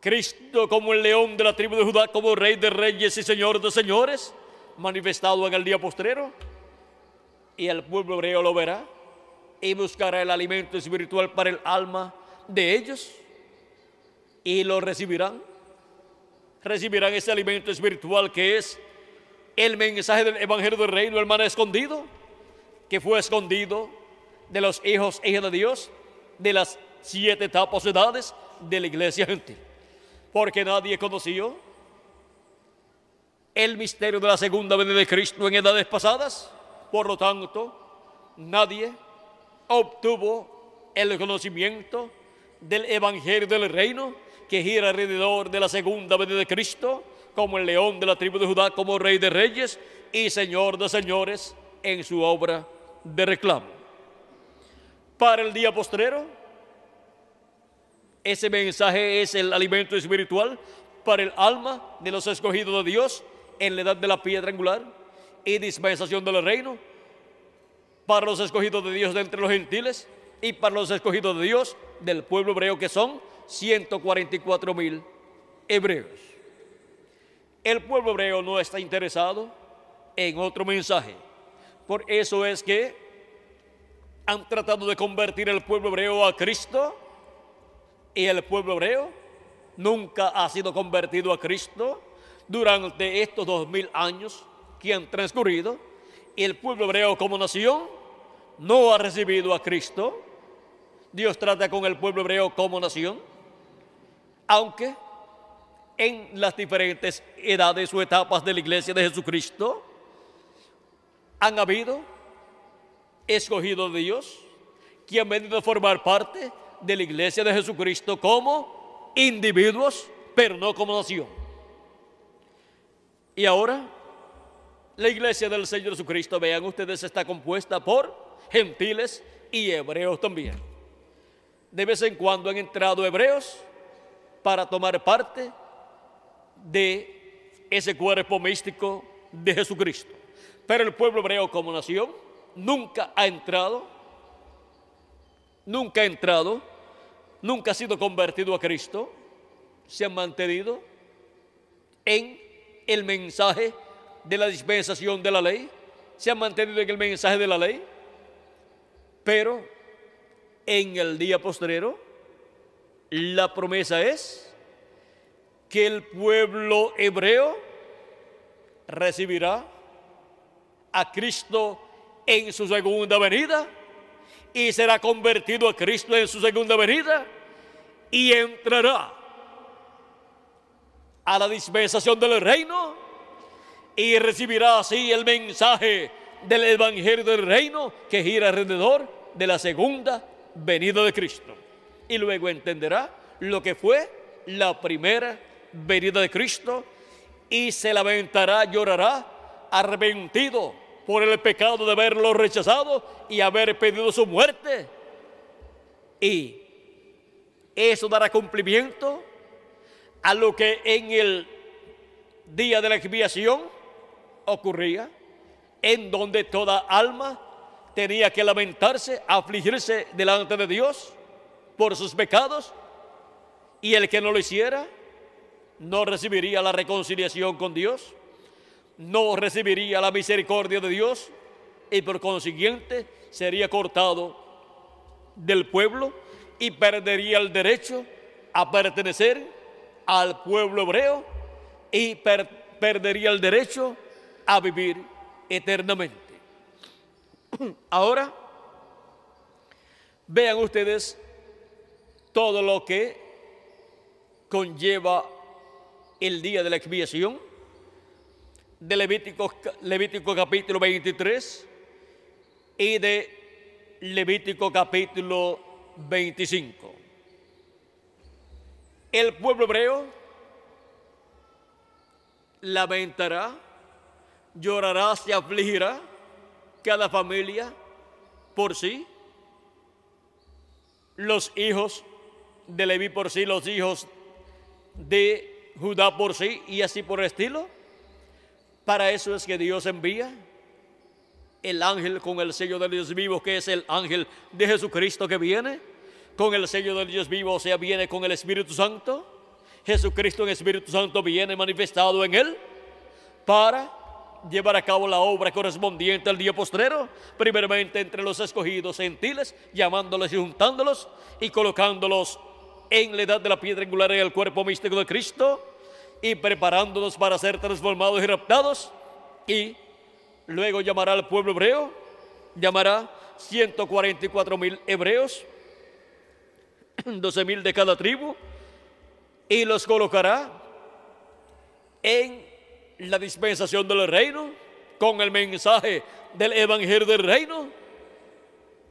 Cristo como el león de la tribu de Judá, como rey de reyes y señor de señores, manifestado en el día postrero. Y el pueblo hebreo lo verá y buscará el alimento espiritual para el alma de ellos y lo recibirán. Recibirán ese alimento espiritual que es el mensaje del Evangelio del Reino, el maná escondido, que fue escondido de los hijos e hijas de Dios, de las siete etapas de edades de la iglesia gentil porque nadie conoció el misterio de la segunda venida de Cristo en edades pasadas. Por lo tanto, nadie obtuvo el conocimiento del Evangelio del Reino que gira alrededor de la segunda venida de Cristo como el león de la tribu de Judá, como rey de reyes y señor de señores en su obra de reclamo. para el día postrero. Ese mensaje es el alimento espiritual para el alma de los escogidos de Dios en la edad de la piedra angular y dispensación del reino para los escogidos de Dios de entre los gentiles y para los escogidos de Dios del pueblo hebreo que son 144 mil hebreos. El pueblo hebreo no está interesado en otro mensaje. Por eso es que han tratado de convertir el pueblo hebreo a Cristo y el pueblo hebreo nunca ha sido convertido a Cristo durante estos dos mil años que han transcurrido. Y el pueblo hebreo como nación no ha recibido a Cristo. Dios trata con el pueblo hebreo como nación, aunque en las diferentes edades o etapas de la iglesia de Jesucristo han habido escogidos de Dios que han venido a formar parte de la iglesia de Jesucristo como individuos, pero no como nación. Y ahora, la iglesia del Señor Jesucristo, vean ustedes, está compuesta por gentiles y hebreos también. De vez en cuando han entrado hebreos para tomar parte de ese cuerpo místico de Jesucristo. Pero el pueblo hebreo como nación nunca ha entrado, nunca ha entrado, nunca ha sido convertido a Cristo, se han mantenido en el mensaje de la dispensación de la ley, se han mantenido en el mensaje de la ley, pero en el día postrero la promesa es que el pueblo hebreo recibirá a Cristo en su segunda venida y será convertido a Cristo en su segunda venida y entrará a la dispensación del reino y recibirá así el mensaje del evangelio del reino que gira alrededor de la segunda venida de Cristo. Y luego entenderá lo que fue la primera venida de Cristo y se lamentará, llorará, arrepentido por el pecado de haberlo rechazado y haber pedido su muerte. Y eso dará cumplimiento a lo que en el día de la expiación ocurría, en donde toda alma tenía que lamentarse, afligirse delante de Dios por sus pecados, y el que no lo hiciera no recibiría la reconciliación con Dios, no recibiría la misericordia de Dios y por consiguiente sería cortado del pueblo y perdería el derecho a pertenecer al pueblo hebreo y perdería el derecho a vivir eternamente. <clears throat> Ahora, vean ustedes todo lo que conlleva el día de la expiación de Levítico, Levítico capítulo 23 y de Levítico capítulo 25. El pueblo hebreo lamentará, llorará, se afligirá, cada familia por sí, los hijos de Leví por sí, los hijos de Judá por sí y así por estilo. Para eso es que Dios envía el ángel con el sello del Dios vivo, que es el ángel de Jesucristo que viene, con el sello del Dios vivo, o sea, viene con el Espíritu Santo. Jesucristo en Espíritu Santo viene manifestado en él para llevar a cabo la obra correspondiente al día postrero, primeramente entre los escogidos gentiles, llamándolos y juntándolos y colocándolos en la edad de la piedra angular en el cuerpo místico de Cristo y preparándonos para ser transformados y raptados. Y luego llamará al pueblo hebreo, llamará 144 mil hebreos, <clears throat> 12 mil de cada tribu, y los colocará en la dispensación del reino con el mensaje del evangelio del reino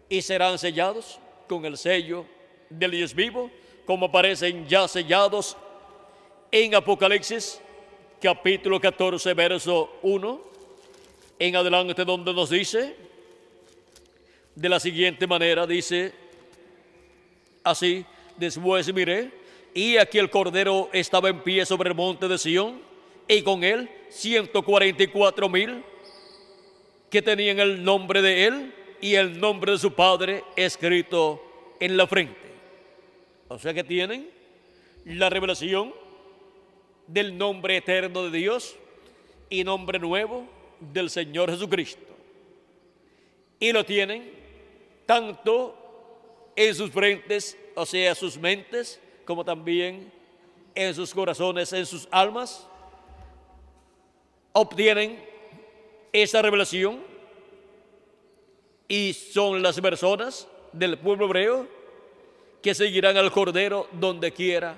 y serán sellados con el sello del Dios vivo, como aparecen ya sellados en Apocalipsis capítulo 14, verso 1, en adelante donde nos dice, de la siguiente manera, dice así, después miré, y aquí el Cordero estaba en pie sobre el monte de Sión, y con él 144 mil que tenían el nombre de él y el nombre de su padre escrito en la frente. O sea que tienen la revelación del nombre eterno de Dios y nombre nuevo del Señor Jesucristo. Y lo tienen tanto en sus frentes, o sea, sus mentes, como también en sus corazones, en sus almas. Obtienen esa revelación y son las personas del pueblo hebreo que seguirán al Cordero donde quiera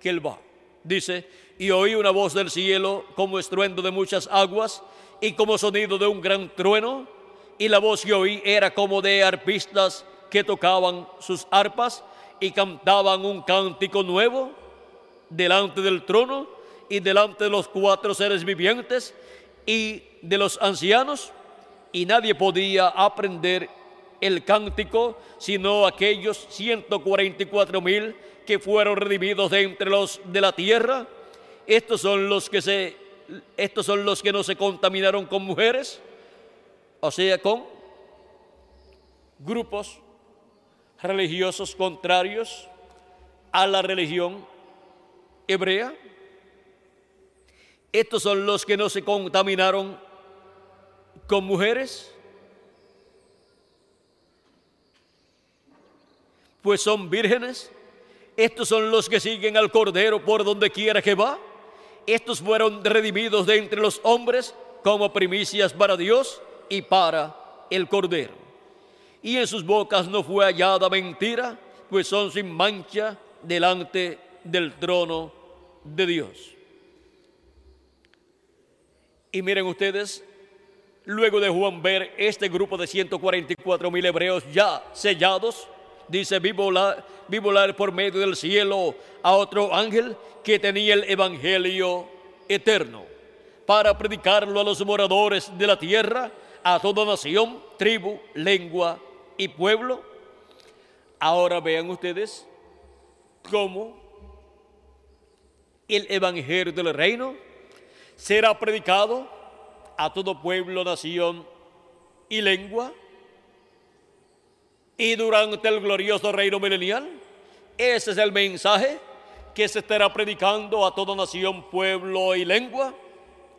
que él va. Dice, y oí una voz del cielo como estruendo de muchas aguas y como sonido de un gran trueno, y la voz que oí era como de arpistas que tocaban sus arpas y cantaban un cántico nuevo delante del trono y delante de los cuatro seres vivientes y de los ancianos, y nadie podía aprender el cántico sino aquellos 144 mil que fueron redimidos de entre los de la tierra. Estos son los que se estos son los que no se contaminaron con mujeres, o sea, con grupos religiosos contrarios a la religión hebrea. Estos son los que no se contaminaron con mujeres, pues son vírgenes. Estos son los que siguen al Cordero por donde quiera que va. Estos fueron redimidos de entre los hombres como primicias para Dios y para el Cordero. Y en sus bocas no fue hallada mentira, pues son sin mancha delante del trono de Dios. Y miren ustedes, luego de Juan ver este grupo de 144 mil hebreos ya sellados, dice, vi volar, volar por medio del cielo a otro ángel que tenía el Evangelio eterno para predicarlo a los moradores de la tierra, a toda nación, tribu, lengua y pueblo. Ahora vean ustedes cómo el Evangelio del reino será predicado a todo pueblo, nación y lengua. Y durante el glorioso reino milenial, ese es el mensaje que se estará predicando a toda nación, pueblo y lengua.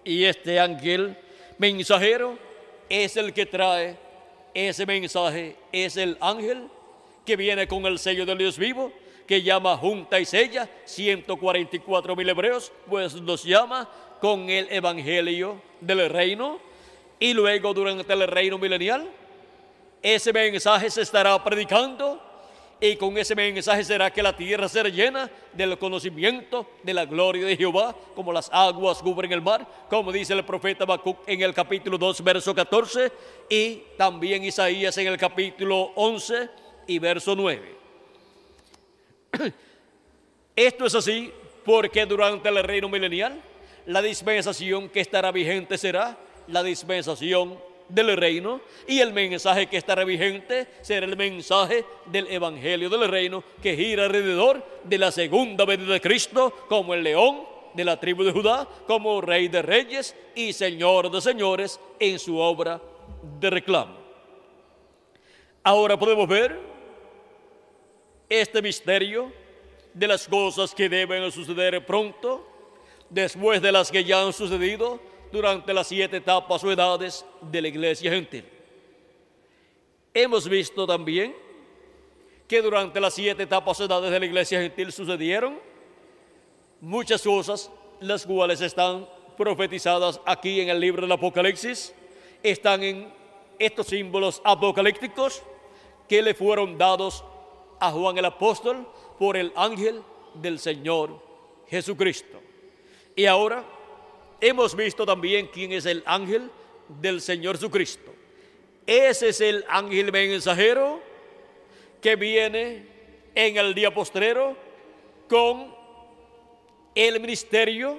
Y este ángel mensajero es el que trae ese mensaje, es el ángel que viene con el sello del Dios vivo, que llama junta y sella 144 mil hebreos, pues los llama con el evangelio del reino y luego durante el reino milenial ese mensaje se estará predicando y con ese mensaje será que la tierra será llena del conocimiento de la gloria de Jehová, como las aguas cubren el mar, como dice el profeta Habacuc en el capítulo 2, verso 14, y también Isaías en el capítulo 11 y verso 9. <clears throat> Esto es así porque durante el reino milenial la dispensación que estará vigente será la dispensación del reino y el mensaje que estará vigente será el mensaje del evangelio del reino que gira alrededor de la segunda venida de Cristo como el león de la tribu de Judá, como rey de reyes y señor de señores en su obra de reclamo. Ahora podemos ver este misterio de las cosas que deben suceder pronto después de las que ya han sucedido durante las siete etapas o edades de la iglesia gentil. Hemos visto también que durante las siete etapas o edades de la iglesia gentil sucedieron muchas cosas, las cuales están profetizadas aquí en el libro del Apocalipsis, están en estos símbolos apocalípticos que le fueron dados a Juan el apóstol por el ángel del Señor Jesucristo. Y ahora hemos visto también quién es el ángel del Señor Jesucristo. Ese es el ángel mensajero que viene en el día postrero con el ministerio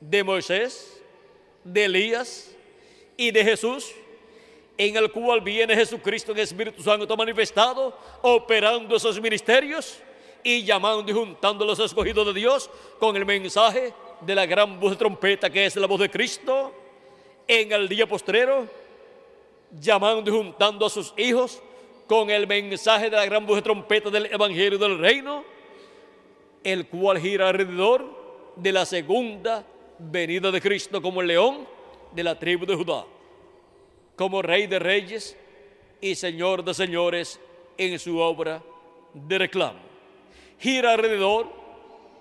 de Moisés, de Elías y de Jesús. en el cual viene Jesucristo en Espíritu Santo manifestado, operando esos ministerios y llamando y juntando los escogidos de Dios con el mensaje de la gran voz de trompeta que es la voz de Cristo en el día postrero, llamando y juntando a sus hijos con el mensaje de la gran voz de trompeta del Evangelio del Reino, el cual gira alrededor de la segunda venida de Cristo como el león de la tribu de Judá como Rey de Reyes y Señor de Señores en su obra de reclamo. Gira alrededor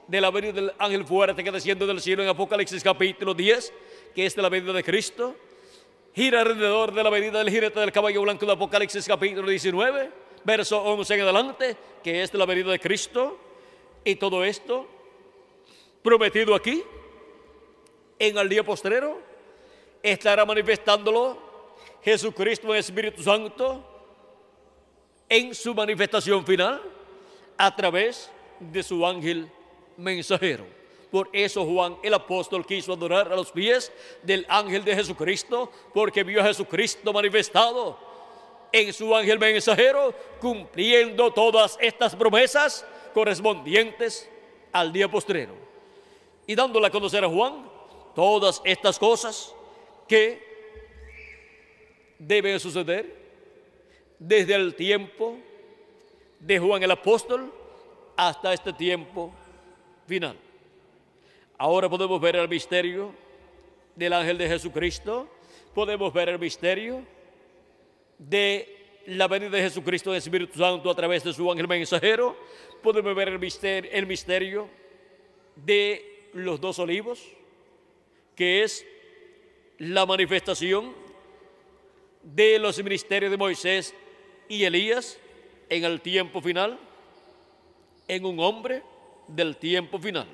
de la venida del ángel fuerte que desciende del cielo en Apocalipsis capítulo 10, que es de la venida de Cristo. Gira alrededor de la venida del jinete del caballo blanco de Apocalipsis capítulo 19, verso 11 en adelante, que es de la venida de Cristo. Y todo esto prometido aquí, en el día postrero, estará manifestándolo Jesucristo en Espíritu Santo en su manifestación final a través de su ángel mensajero. Por eso Juan el apóstol quiso adorar a los pies del ángel de Jesucristo, porque vio a Jesucristo manifestado en su ángel mensajero, cumpliendo todas estas promesas correspondientes al día postrero. Y dándole a conocer a Juan todas estas cosas que debe suceder desde el tiempo de Juan el apóstol hasta este tiempo final. Ahora podemos ver el misterio del ángel de Jesucristo, podemos ver el misterio de la venida de Jesucristo en Espíritu Santo a través de su ángel mensajero, podemos ver el misterio, el misterio de los dos olivos, que es la manifestación de los ministerios de Moisés y Elías en el tiempo final, en un hombre del tiempo final.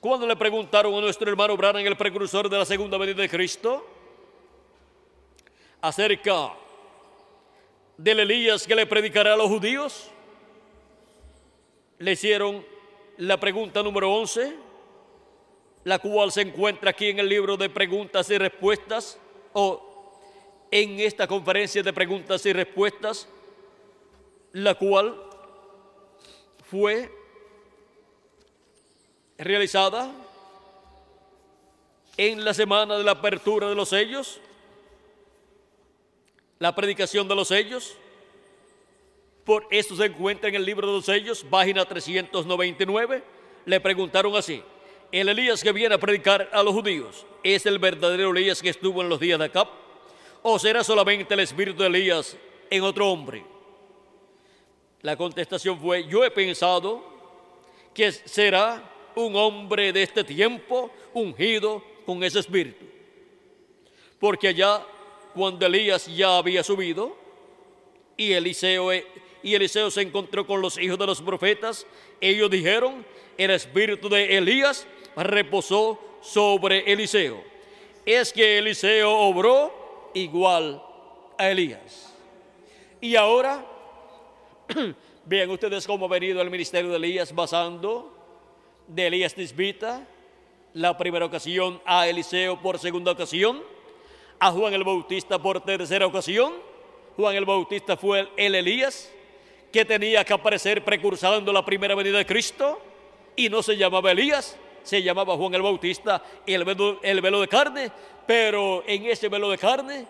Cuando le preguntaron a nuestro hermano Branham, el precursor de la segunda venida de Cristo, acerca del Elías que le predicará a los judíos, le hicieron la pregunta número 11, la cual se encuentra aquí en el libro de preguntas y respuestas, o en esta conferencia de preguntas y respuestas, la cual fue realizada en la semana de la apertura de los sellos, la predicación de los sellos. Por esto se encuentra en el libro de los sellos, página 399. Le preguntaron así, el Elías que viene a predicar a los judíos, ¿es el verdadero Elías que estuvo en los días de Acab? ¿O será solamente el espíritu de Elías en otro hombre? La contestación fue, yo he pensado que será un hombre de este tiempo ungido con ese espíritu. Porque allá, cuando Elías ya había subido y Eliseo, y Eliseo se encontró con los hijos de los profetas, ellos dijeron, el espíritu de Elías reposó sobre Eliseo. Es que Eliseo obró igual a Elías. Y ahora, <clears throat> vean ustedes cómo ha venido el ministerio de Elías basando de Elías Tisbita, la primera ocasión, a Eliseo por segunda ocasión, a Juan el Bautista por tercera ocasión. Juan el Bautista fue el Elías que tenía que aparecer precursando la primera venida de Cristo y no se llamaba Elías, se llamaba Juan el Bautista el velo, el velo de carne, pero en ese velo de carne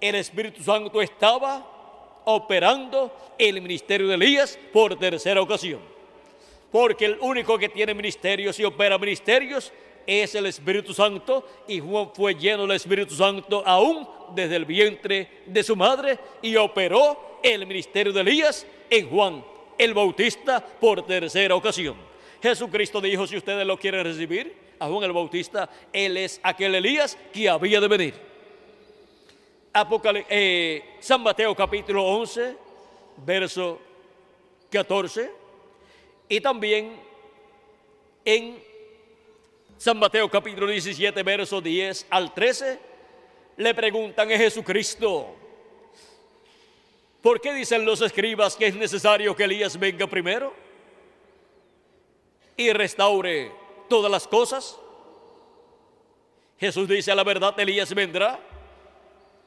el Espíritu Santo estaba operando el ministerio de Elías por tercera ocasión. Porque el único que tiene ministerios y opera ministerios es el Espíritu Santo y Juan fue lleno del Espíritu Santo aún desde el vientre de su madre y operó el ministerio de Elías en Juan el Bautista por tercera ocasión. Jesucristo dijo, si ustedes lo quieren recibir, a Juan el Bautista, Él es aquel Elías que había de venir. Eh, San Mateo capítulo 11, verso 14, y también en San Mateo capítulo 17, verso 10 al 13, le preguntan a Jesucristo, ¿por qué dicen los escribas que es necesario que Elías venga primero? y restaure todas las cosas. Jesús dice, a la verdad, Elías vendrá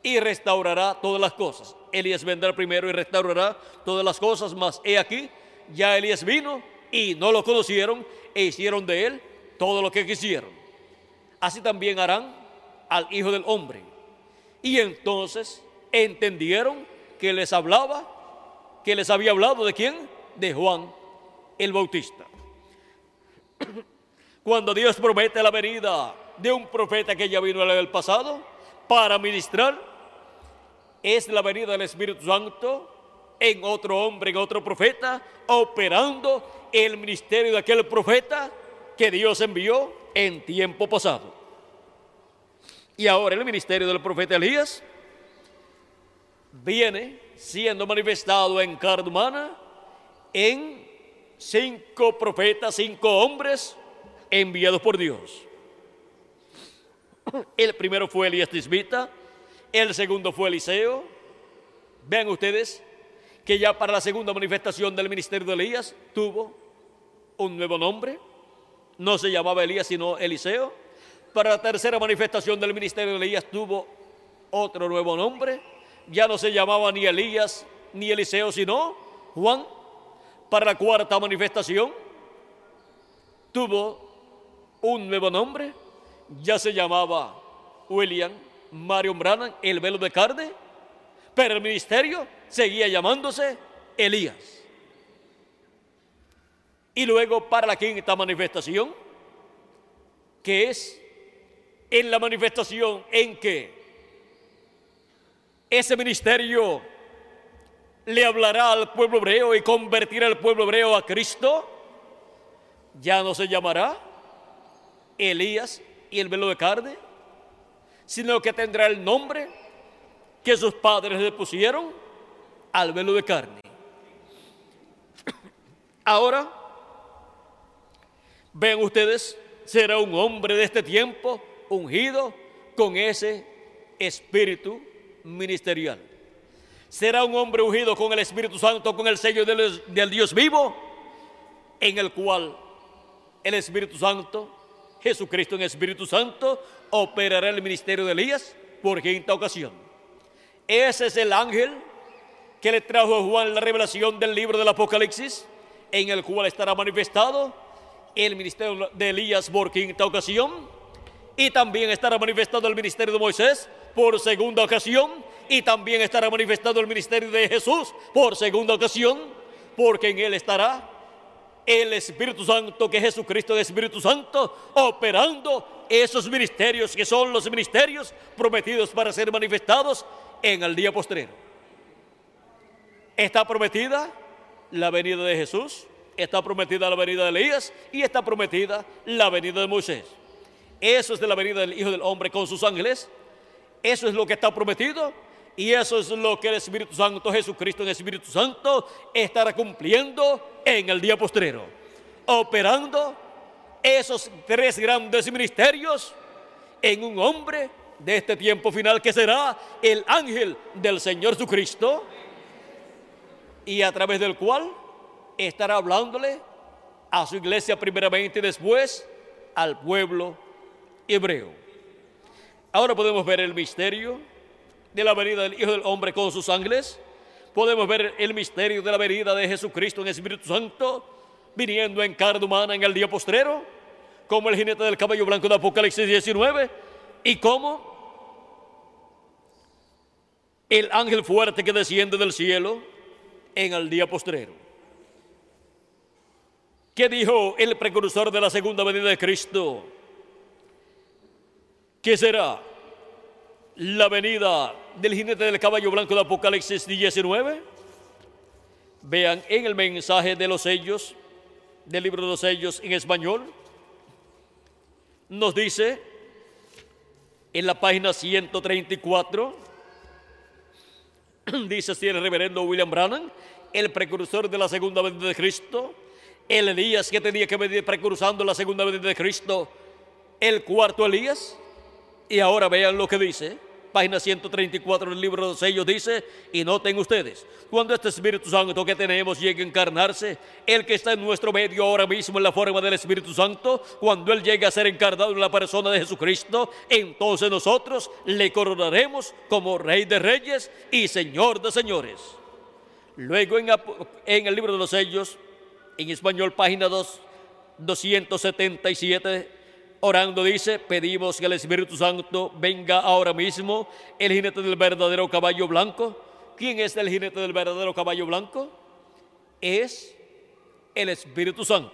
y restaurará todas las cosas. Elías vendrá primero y restaurará todas las cosas, mas he aquí, ya Elías vino y no lo conocieron e hicieron de él todo lo que quisieron. Así también harán al Hijo del Hombre. Y entonces entendieron que les hablaba, que les había hablado de quién? De Juan el Bautista. <clears throat> Cuando Dios promete la venida de un profeta que ya vino en el pasado para ministrar, es la venida del Espíritu Santo en otro hombre, en otro profeta, operando el ministerio de aquel profeta que Dios envió en tiempo pasado. Y ahora el ministerio del profeta Elías viene siendo manifestado en carne humana en cinco profetas, cinco hombres enviados por Dios. El primero fue Elías Tisbita, el segundo fue Eliseo. Vean ustedes que ya para la segunda manifestación del ministerio de Elías tuvo un nuevo nombre. No se llamaba Elías sino Eliseo. Para la tercera manifestación del ministerio de Elías tuvo otro nuevo nombre. Ya no se llamaba ni Elías ni Eliseo sino Juan. Para la cuarta manifestación tuvo un nuevo nombre. Ya se llamaba William Marion Branham, el velo de carne, pero el ministerio seguía llamándose Elías. Y luego para la quinta manifestación, que es en la manifestación en que ese ministerio le hablará al pueblo hebreo y convertirá al pueblo hebreo a Cristo, ya no se llamará Elías y el velo de carne, sino que tendrá el nombre que sus padres le pusieron al velo de carne. Ahora, ven ustedes, será un hombre de este tiempo ungido con ese espíritu ministerial. Será un hombre ungido con el Espíritu Santo, con el sello del, Dios vivo, en el cual el Espíritu Santo Jesucristo en Espíritu Santo operará el ministerio de Elías por quinta ocasión. Ese es el ángel que le trajo a Juan la revelación del libro del Apocalipsis, en el cual estará manifestado el ministerio de Elías por quinta ocasión, y también estará manifestado el ministerio de Moisés por segunda ocasión, y también estará manifestado el ministerio de Jesús por segunda ocasión, porque en él estará el Espíritu Santo, que Jesucristo es Espíritu Santo, operando esos ministerios que son los ministerios prometidos para ser manifestados en el día postrero. Está prometida la venida de Jesús, está prometida la venida de Elías y está prometida la venida de Moisés. Eso es de la venida del Hijo del Hombre con sus ángeles. Eso es lo que está prometido y eso es lo que el Espíritu Santo, Jesucristo en el Espíritu Santo, estará cumpliendo en el día postrero. Operando esos tres grandes ministerios en un hombre de este tiempo final que será el ángel del Señor Jesucristo y a través del cual estará hablándole a su iglesia primeramente y después al pueblo hebreo. Ahora podemos ver el misterio de la venida del Hijo del Hombre con sus ángeles. Podemos ver el misterio de la venida de Jesucristo en el Espíritu Santo, viniendo en carne humana en el día postrero, como el jinete del caballo blanco de Apocalipsis 19, y como el ángel fuerte que desciende del cielo en el día postrero. ¿Qué dijo el precursor de la segunda venida de Cristo? ¿Qué será? la venida del jinete del caballo blanco de Apocalipsis 19. Vean en el mensaje de los sellos, del libro de los sellos en español, nos dice en la página 134, <clears throat> dice así el reverendo William Brannan, el precursor de la segunda venida de Cristo, el Elías que tenía que venir precursando la segunda venida de Cristo, el cuarto Elías, y ahora vean lo que dice página 134 del libro de los sellos dice, y noten ustedes, cuando este Espíritu Santo que tenemos llegue a encarnarse, el que está en nuestro medio ahora mismo en la forma del Espíritu Santo, cuando Él llegue a ser encarnado en la persona de Jesucristo, entonces nosotros le coronaremos como Rey de Reyes y Señor de Señores. Luego en, en el libro de los sellos, en español, página 2, 277, orando dice, pedimos que el Espíritu Santo venga ahora mismo, el jinete del verdadero caballo blanco. ¿Quién es el jinete del verdadero caballo blanco? Es el Espíritu Santo.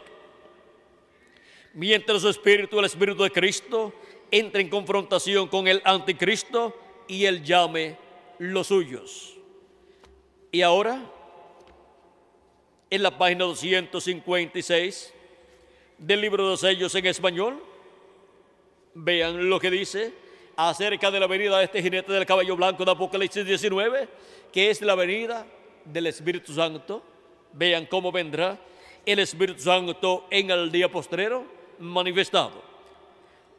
Mientras su espíritu, el Espíritu de Cristo, entra en confrontación con el anticristo y él llame los suyos. Y ahora, en la página 256 del libro de los sellos en español, Vean lo que dice acerca de la venida de este jinete del caballo blanco de Apocalipsis 19, que es la venida del Espíritu Santo. Vean cómo vendrá el Espíritu Santo en el día postrero manifestado.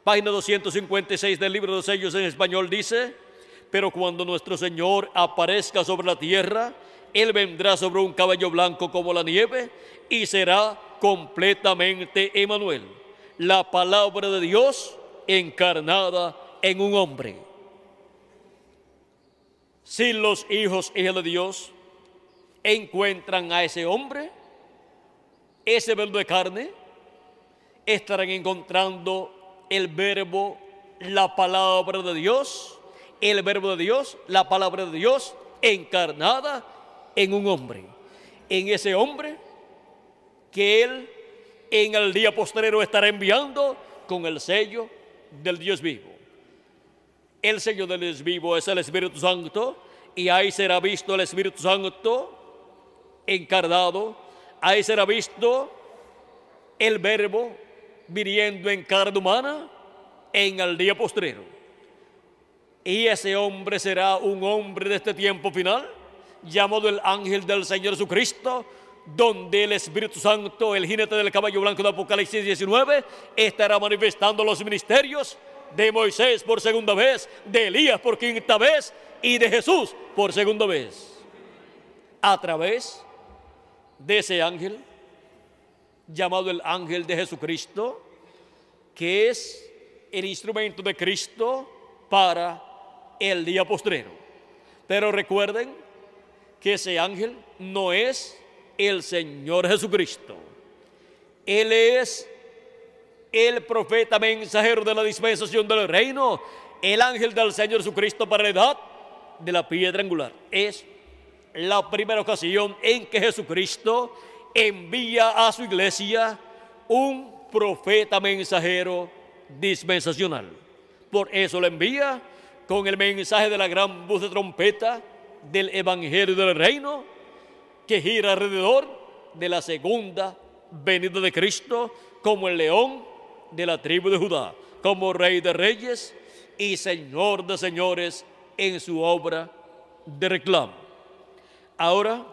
Página 256 del libro de los sellos en español dice, pero cuando nuestro Señor aparezca sobre la tierra, Él vendrá sobre un caballo blanco como la nieve y será completamente Emanuel. La palabra de Dios encarnada en un hombre. Si los hijos y de Dios encuentran a ese hombre, ese verbo de carne, estarán encontrando el verbo, la palabra de Dios, el verbo de Dios, la palabra de Dios encarnada en un hombre. En ese hombre que Él en el día posterior estará enviando con el sello del Dios vivo. El sello del Dios vivo es el Espíritu Santo y ahí será visto el Espíritu Santo encarnado, ahí será visto el verbo viniendo en carne humana en el día postrero. Y ese hombre será un hombre de este tiempo final, llamado el ángel del Señor Jesucristo, donde el Espíritu Santo, el jinete del caballo blanco de Apocalipsis 19, estará manifestando los ministerios de Moisés por segunda vez, de Elías por quinta vez y de Jesús por segunda vez. A través de ese ángel, llamado el ángel de Jesucristo, que es el instrumento de Cristo para el día postrero. Pero recuerden que ese ángel no es el Señor Jesucristo. Él es el profeta mensajero de la dispensación del reino, el ángel del Señor Jesucristo para la edad de la piedra angular. Es la primera ocasión en que Jesucristo envía a su iglesia un profeta mensajero dispensacional. Por eso lo envía con el mensaje de la gran voz de trompeta del Evangelio del Reino que gira alrededor de la segunda venida de Cristo como el león de la tribu de Judá, como rey de reyes y señor de señores en su obra de reclamo. Ahora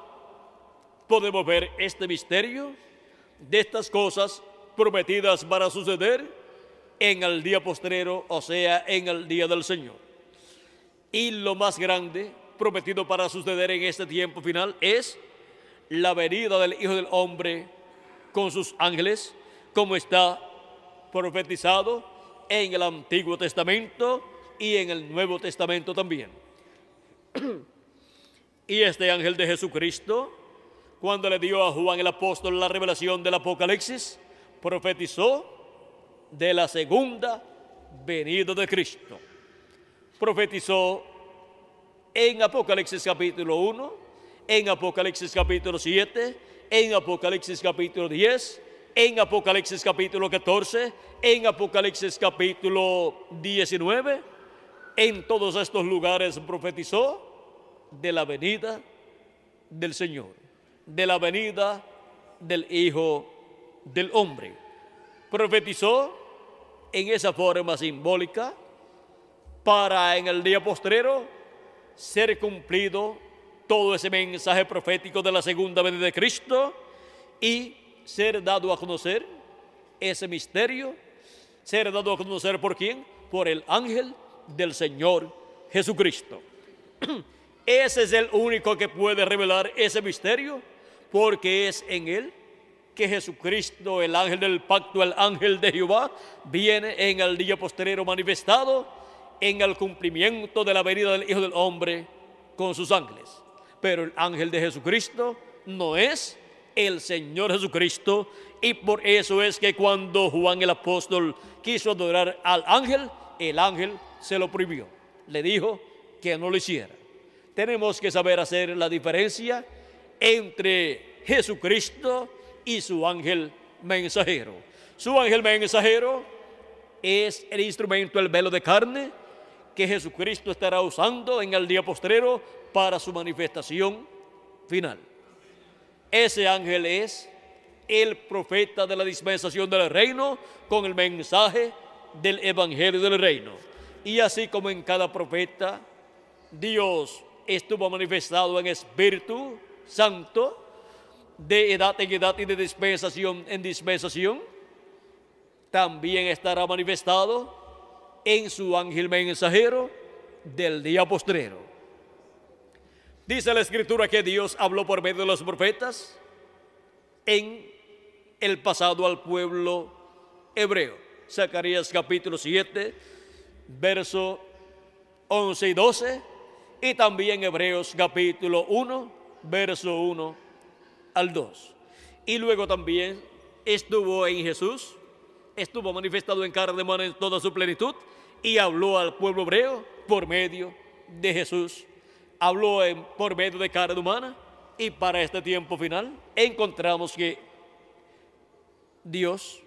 podemos ver este misterio de estas cosas prometidas para suceder en el día postrero, o sea, en el día del Señor. Y lo más grande prometido para suceder en este tiempo final es la venida del Hijo del Hombre con sus ángeles, como está profetizado en el Antiguo Testamento y en el Nuevo Testamento también. <clears throat> y este ángel de Jesucristo, cuando le dio a Juan el apóstol la revelación del Apocalipsis, profetizó de la segunda venida de Cristo. Profetizó en Apocalipsis capítulo 1, en Apocalipsis capítulo 7, en Apocalipsis capítulo 10, en Apocalipsis capítulo 14, en Apocalipsis capítulo 19. En todos estos lugares profetizó de la venida del Señor, de la venida del Hijo del Hombre. Profetizó en esa forma simbólica para en el día postrero ser cumplido todo ese mensaje profético de la segunda venida de Cristo y ser dado a conocer ese misterio, ser dado a conocer por quién? Por el ángel del Señor Jesucristo. <clears throat> Ese es el único que puede revelar ese misterio, porque es en él que Jesucristo, el ángel del pacto, el ángel de Jehová, viene en el día postrero manifestado en el cumplimiento de la venida del Hijo del Hombre con sus ángeles. Pero el ángel de Jesucristo no es el Señor Jesucristo y por eso es que cuando Juan el apóstol quiso adorar al ángel, el ángel se lo prohibió. Le dijo que no lo hiciera. Tenemos que saber hacer la diferencia entre Jesucristo y su ángel mensajero. Su ángel mensajero es el instrumento, el velo de carne que Jesucristo estará usando en el día postrero para su manifestación final. Ese ángel es el profeta de la dispensación del reino con el mensaje del evangelio del reino. Y así como en cada profeta, Dios estuvo manifestado en Espíritu Santo, de edad en edad y de dispensación en dispensación, también estará manifestado en su ángel mensajero del día postrero. Dice la escritura que Dios habló por medio de los profetas en el pasado al pueblo hebreo. Zacarías capítulo 7, verso 11 y 12, y también Hebreos capítulo 1, verso 1 al 2. Y luego también estuvo en Jesús, estuvo manifestado en carne humana en toda su plenitud y habló al pueblo hebreo por medio de Jesús. Habló por medio de carne humana y para este tiempo final encontramos que Dios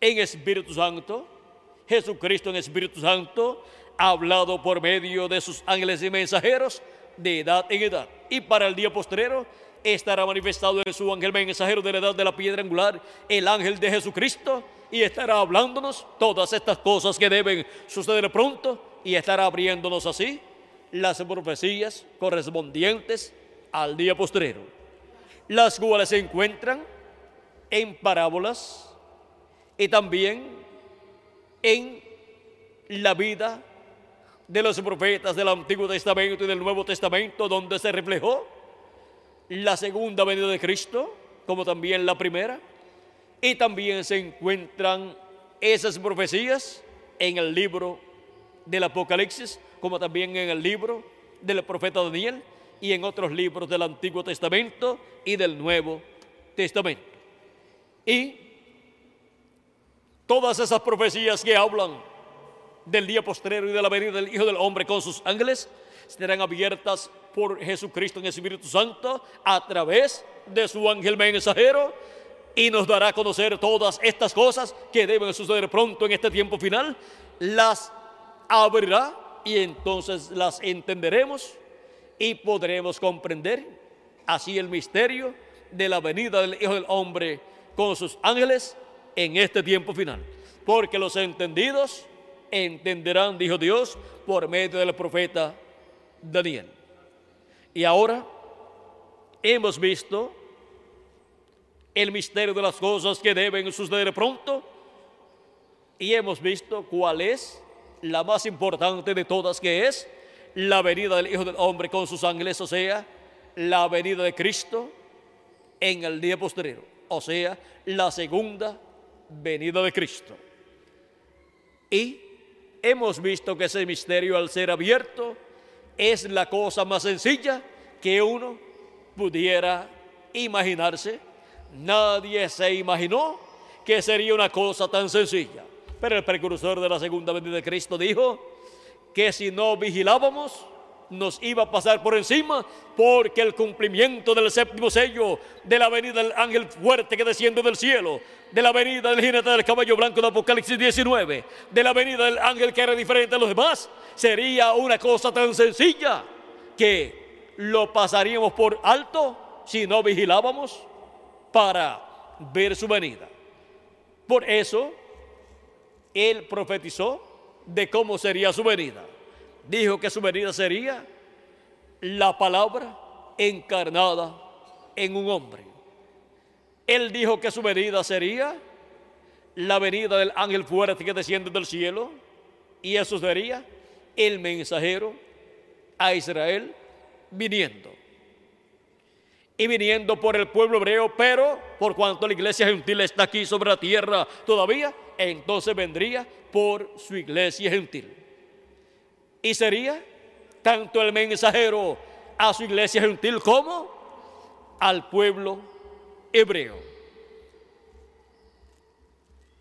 en Espíritu Santo, Jesucristo en Espíritu Santo, ha hablado por medio de sus ángeles y mensajeros de edad en edad. Y para el día postrero estará manifestado en su ángel mensajero de la edad de la piedra angular, el ángel de Jesucristo, y estará hablándonos todas estas cosas que deben suceder pronto, y estará abriéndonos así las profecías correspondientes al día postrero, las cuales se encuentran en parábolas y también en la vida de los profetas del Antiguo Testamento y del Nuevo Testamento, donde se reflejó la segunda venida de Cristo, como también la primera, y también se encuentran esas profecías en el libro del Apocalipsis, como también en el libro del profeta Daniel y en otros libros del Antiguo Testamento y del Nuevo Testamento. Y todas esas profecías que hablan del día postrero y de la venida del Hijo del Hombre con sus ángeles serán abiertas por Jesucristo en el Espíritu Santo a través de su ángel mensajero y nos dará a conocer todas estas cosas que deben suceder pronto en este tiempo final. Las abrirá y entonces las entenderemos y podremos comprender así el misterio de la venida del Hijo del Hombre con sus ángeles en este tiempo final. Porque los entendidos entenderán, dijo Dios, por medio del profeta Daniel. Y ahora hemos visto el misterio de las cosas que deben suceder pronto y hemos visto cuál es la más importante de todas, que es la venida del Hijo del Hombre con sus ángeles, o sea, la venida de Cristo en el día posterior, o sea, la segunda venida de Cristo. Y hemos visto que ese misterio al ser abierto es la cosa más sencilla que uno pudiera imaginarse. Nadie se imaginó que sería una cosa tan sencilla. Pero el precursor de la segunda venida de Cristo dijo que si no vigilábamos, nos iba a pasar por encima porque el cumplimiento del séptimo sello de la venida del ángel fuerte que desciende del cielo, de la venida del jinete del caballo blanco de Apocalipsis 19, de la venida del ángel que era diferente a los demás, sería una cosa tan sencilla que lo pasaríamos por alto si no vigilábamos para ver su venida. Por eso, él profetizó de cómo sería su venida. Dijo que su venida sería la palabra encarnada en un hombre. Él dijo que su venida sería la venida del ángel fuerte que desciende del cielo y eso sería el mensajero a Israel viniendo. Y viniendo por el pueblo hebreo, pero por cuanto la iglesia gentil está aquí sobre la tierra todavía, entonces vendría por su iglesia gentil. Y sería tanto el mensajero a su iglesia gentil como al pueblo hebreo.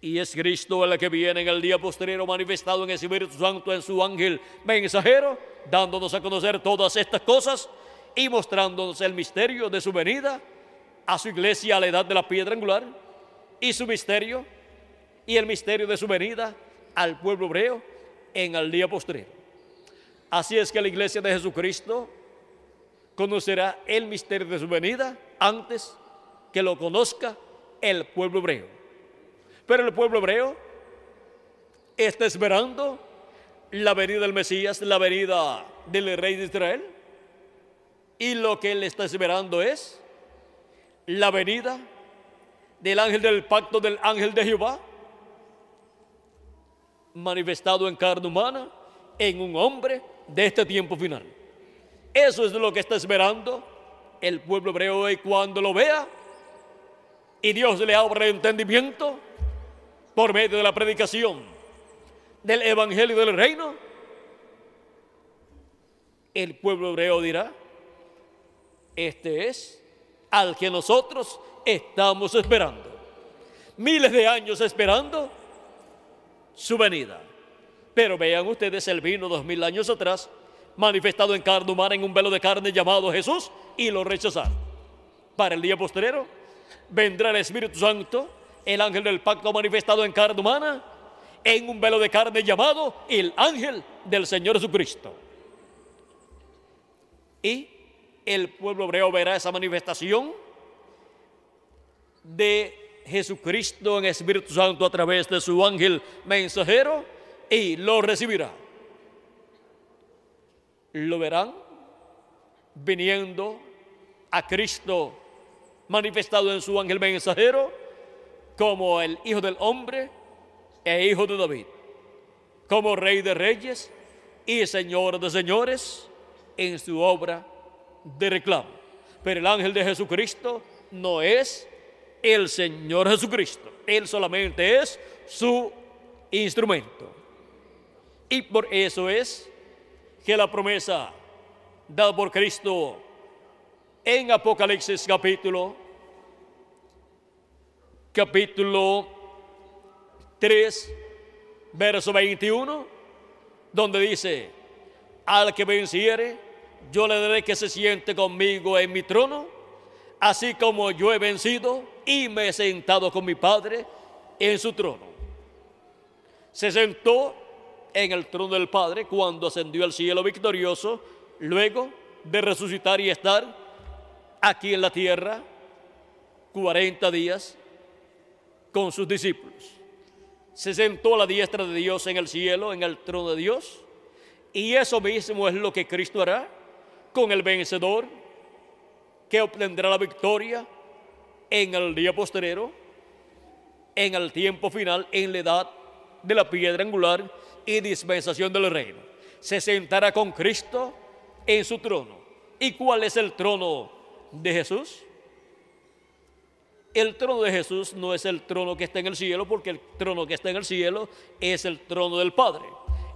Y es Cristo el que viene en el día posterior manifestado en el Espíritu Santo en su ángel mensajero, dándonos a conocer todas estas cosas y mostrándonos el misterio de su venida a su iglesia a la edad de la piedra angular y su misterio y el misterio de su venida al pueblo hebreo en el día posterior. Así es que la iglesia de Jesucristo conocerá el misterio de su venida antes que lo conozca el pueblo hebreo. Pero el pueblo hebreo está esperando la venida del Mesías, la venida del rey de Israel. Y lo que él está esperando es la venida del ángel del pacto del ángel de Jehová, manifestado en carne humana, en un hombre de este tiempo final. Eso es lo que está esperando el pueblo hebreo y cuando lo vea y Dios le abra el entendimiento por medio de la predicación del evangelio del reino, el pueblo hebreo dirá, este es al que nosotros estamos esperando. Miles de años esperando su venida. Pero vean ustedes, el vino dos mil años atrás, manifestado en carne humana en un velo de carne llamado Jesús, y lo rechazaron. Para el día posterior vendrá el Espíritu Santo, el ángel del pacto manifestado en carne humana, en un velo de carne llamado el ángel del Señor Jesucristo. Y el pueblo hebreo verá esa manifestación de Jesucristo en Espíritu Santo a través de su ángel mensajero y lo recibirá. Lo verán viniendo a Cristo manifestado en su ángel mensajero como el Hijo del Hombre e Hijo de David, como Rey de Reyes y Señor de Señores en su obra de reclamo. Pero el ángel de Jesucristo no es el Señor Jesucristo, Él solamente es su instrumento. Y por eso es que la promesa dada por Cristo en Apocalipsis capítulo capítulo 3 verso 21 donde dice al que venciere yo le daré que se siente conmigo en mi trono así como yo he vencido y me he sentado con mi Padre en su trono se sentó en el trono del Padre cuando ascendió al cielo victorioso, luego de resucitar y estar aquí en la tierra 40 días con sus discípulos. Se sentó a la diestra de Dios en el cielo, en el trono de Dios, y eso mismo es lo que Cristo hará con el vencedor que obtendrá la victoria en el día postrero, en el tiempo final, en la edad de la piedra angular y dispensación del reino. Se sentará con Cristo en su trono. ¿Y cuál es el trono de Jesús? El trono de Jesús no es el trono que está en el cielo, porque el trono que está en el cielo es el trono del Padre.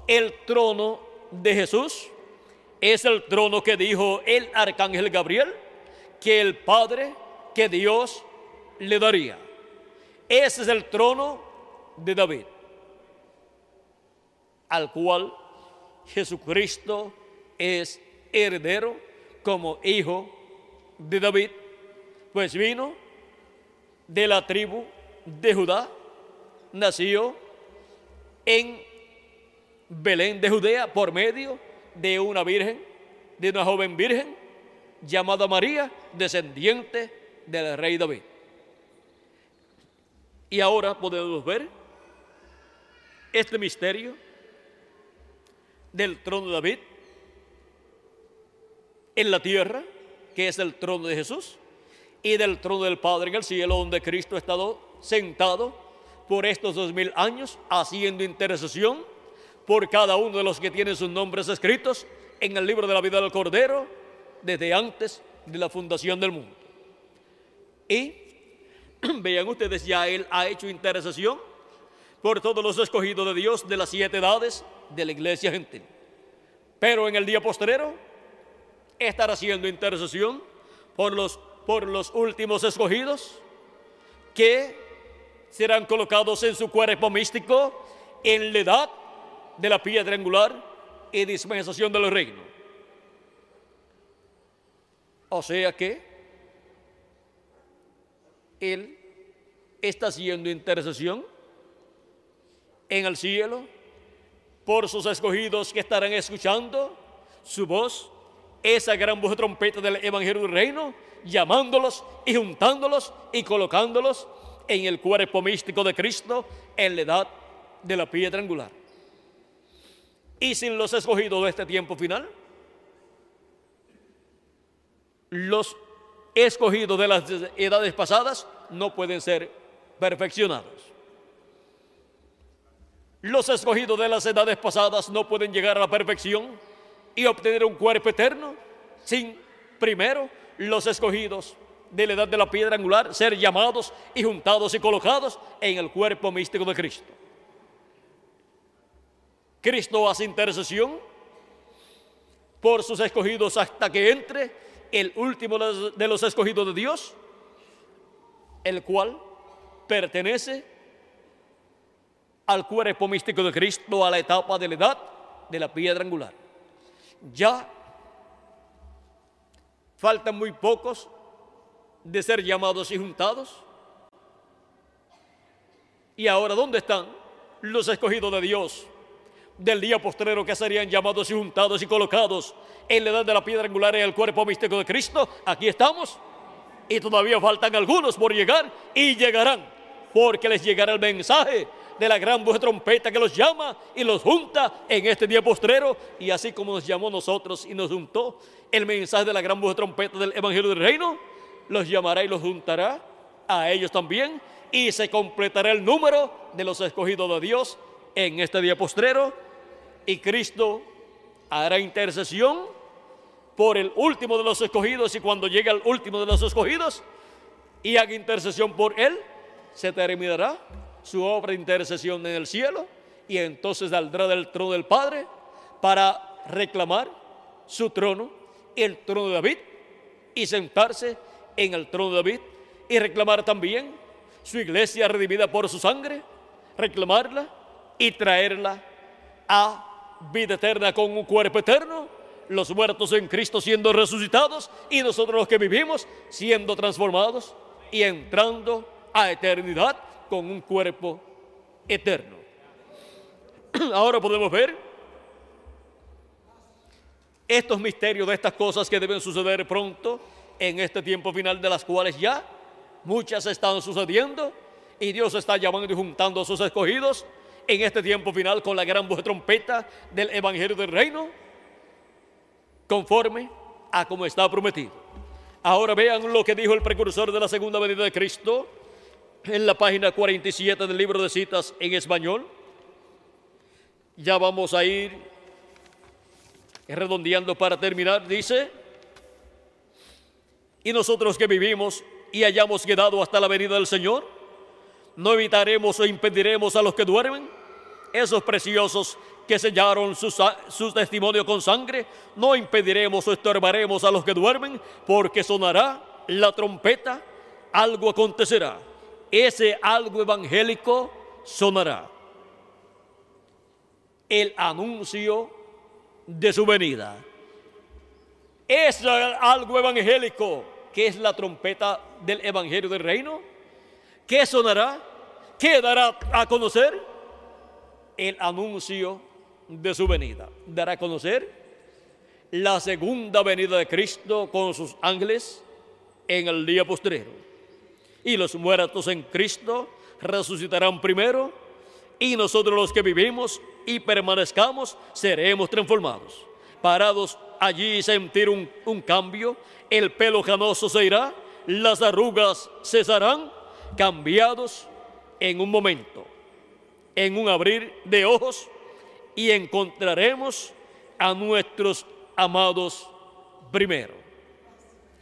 El trono de Jesús es el trono que dijo el arcángel Gabriel que el Padre, que Dios le daría. Ese es el trono de David al cual Jesucristo es heredero como hijo de David, pues vino de la tribu de Judá, nació en Belén de Judea por medio de una virgen, de una joven virgen llamada María, descendiente del rey David. Y ahora podemos ver este misterio del trono de David en la tierra, que es el trono de Jesús, y del trono del Padre en el cielo, donde Cristo ha estado sentado por estos dos mil años haciendo intercesión por cada uno de los que tienen sus nombres escritos en el libro de la vida del Cordero desde antes de la fundación del mundo. Y <clears throat> vean ustedes, ya Él ha hecho intercesión por todos los escogidos de Dios de las siete edades de la iglesia gentil. Pero en el día postrero estará haciendo intercesión por los, por los últimos escogidos que serán colocados en su cuerpo místico en la edad de la piedra angular y dispensación del reino. O sea que Él está haciendo intercesión en el cielo por sus escogidos que estarán escuchando su voz, esa gran voz de trompeta del Evangelio del Reino, llamándolos y juntándolos y colocándolos en el cuerpo místico de Cristo en la edad de la piedra angular. Y sin los escogidos de este tiempo final, los escogidos de las edades pasadas no pueden ser perfeccionados. Los escogidos de las edades pasadas no pueden llegar a la perfección y obtener un cuerpo eterno sin primero los escogidos de la edad de la piedra angular ser llamados y juntados y colocados en el cuerpo místico de Cristo. Cristo hace intercesión por sus escogidos hasta que entre el último de los escogidos de Dios, el cual pertenece al cuerpo místico de Cristo, a la etapa de la edad de la piedra angular. Ya faltan muy pocos de ser llamados y juntados. Y ahora, ¿dónde están los escogidos de Dios del día postrero que serían llamados y juntados y colocados en la edad de la piedra angular en el cuerpo místico de Cristo? Aquí estamos. Y todavía faltan algunos por llegar y llegarán, porque les llegará el mensaje de la gran voz de trompeta que los llama y los junta en este día postrero. Y así como nos llamó nosotros y nos juntó el mensaje de la gran voz de trompeta del Evangelio del Reino, los llamará y los juntará a ellos también. Y se completará el número de los escogidos de Dios en este día postrero. Y Cristo hará intercesión por el último de los escogidos y cuando llegue el último de los escogidos y haga intercesión por él, se terminará su obra de intercesión en el cielo y entonces saldrá del trono del Padre para reclamar su trono, el trono de David, y sentarse en el trono de David y reclamar también su iglesia redimida por su sangre, reclamarla y traerla a vida eterna con un cuerpo eterno, los muertos en Cristo siendo resucitados y nosotros los que vivimos siendo transformados y entrando a eternidad con un cuerpo eterno. <clears throat> Ahora podemos ver estos misterios de estas cosas que deben suceder pronto en este tiempo final de las cuales ya muchas están sucediendo y Dios está llamando y juntando a sus escogidos en este tiempo final con la gran voz de trompeta del Evangelio del Reino conforme a como está prometido. Ahora vean lo que dijo el precursor de la segunda venida de Cristo en la página 47 del libro de citas en español. Ya vamos a ir redondeando para terminar. Dice, y nosotros que vivimos y hayamos quedado hasta la venida del Señor, no evitaremos o impediremos a los que duermen, esos preciosos que sellaron su, testimonio con sangre, no impediremos o estorbaremos a los que duermen, porque sonará la trompeta, algo acontecerá ese algo evangélico sonará. El anuncio de su venida. Es algo evangélico, que es la trompeta del Evangelio del Reino. ¿Qué sonará? ¿Qué dará a conocer? El anuncio de su venida. Dará a conocer la segunda venida de Cristo con sus ángeles en el día postrero y los muertos en Cristo resucitarán primero y nosotros los que vivimos y permanezcamos seremos transformados. Parados allí sentir un, un cambio, el pelo canoso se irá, las arrugas cesarán, cambiados en un momento, en un abrir de ojos, y encontraremos a nuestros amados primero.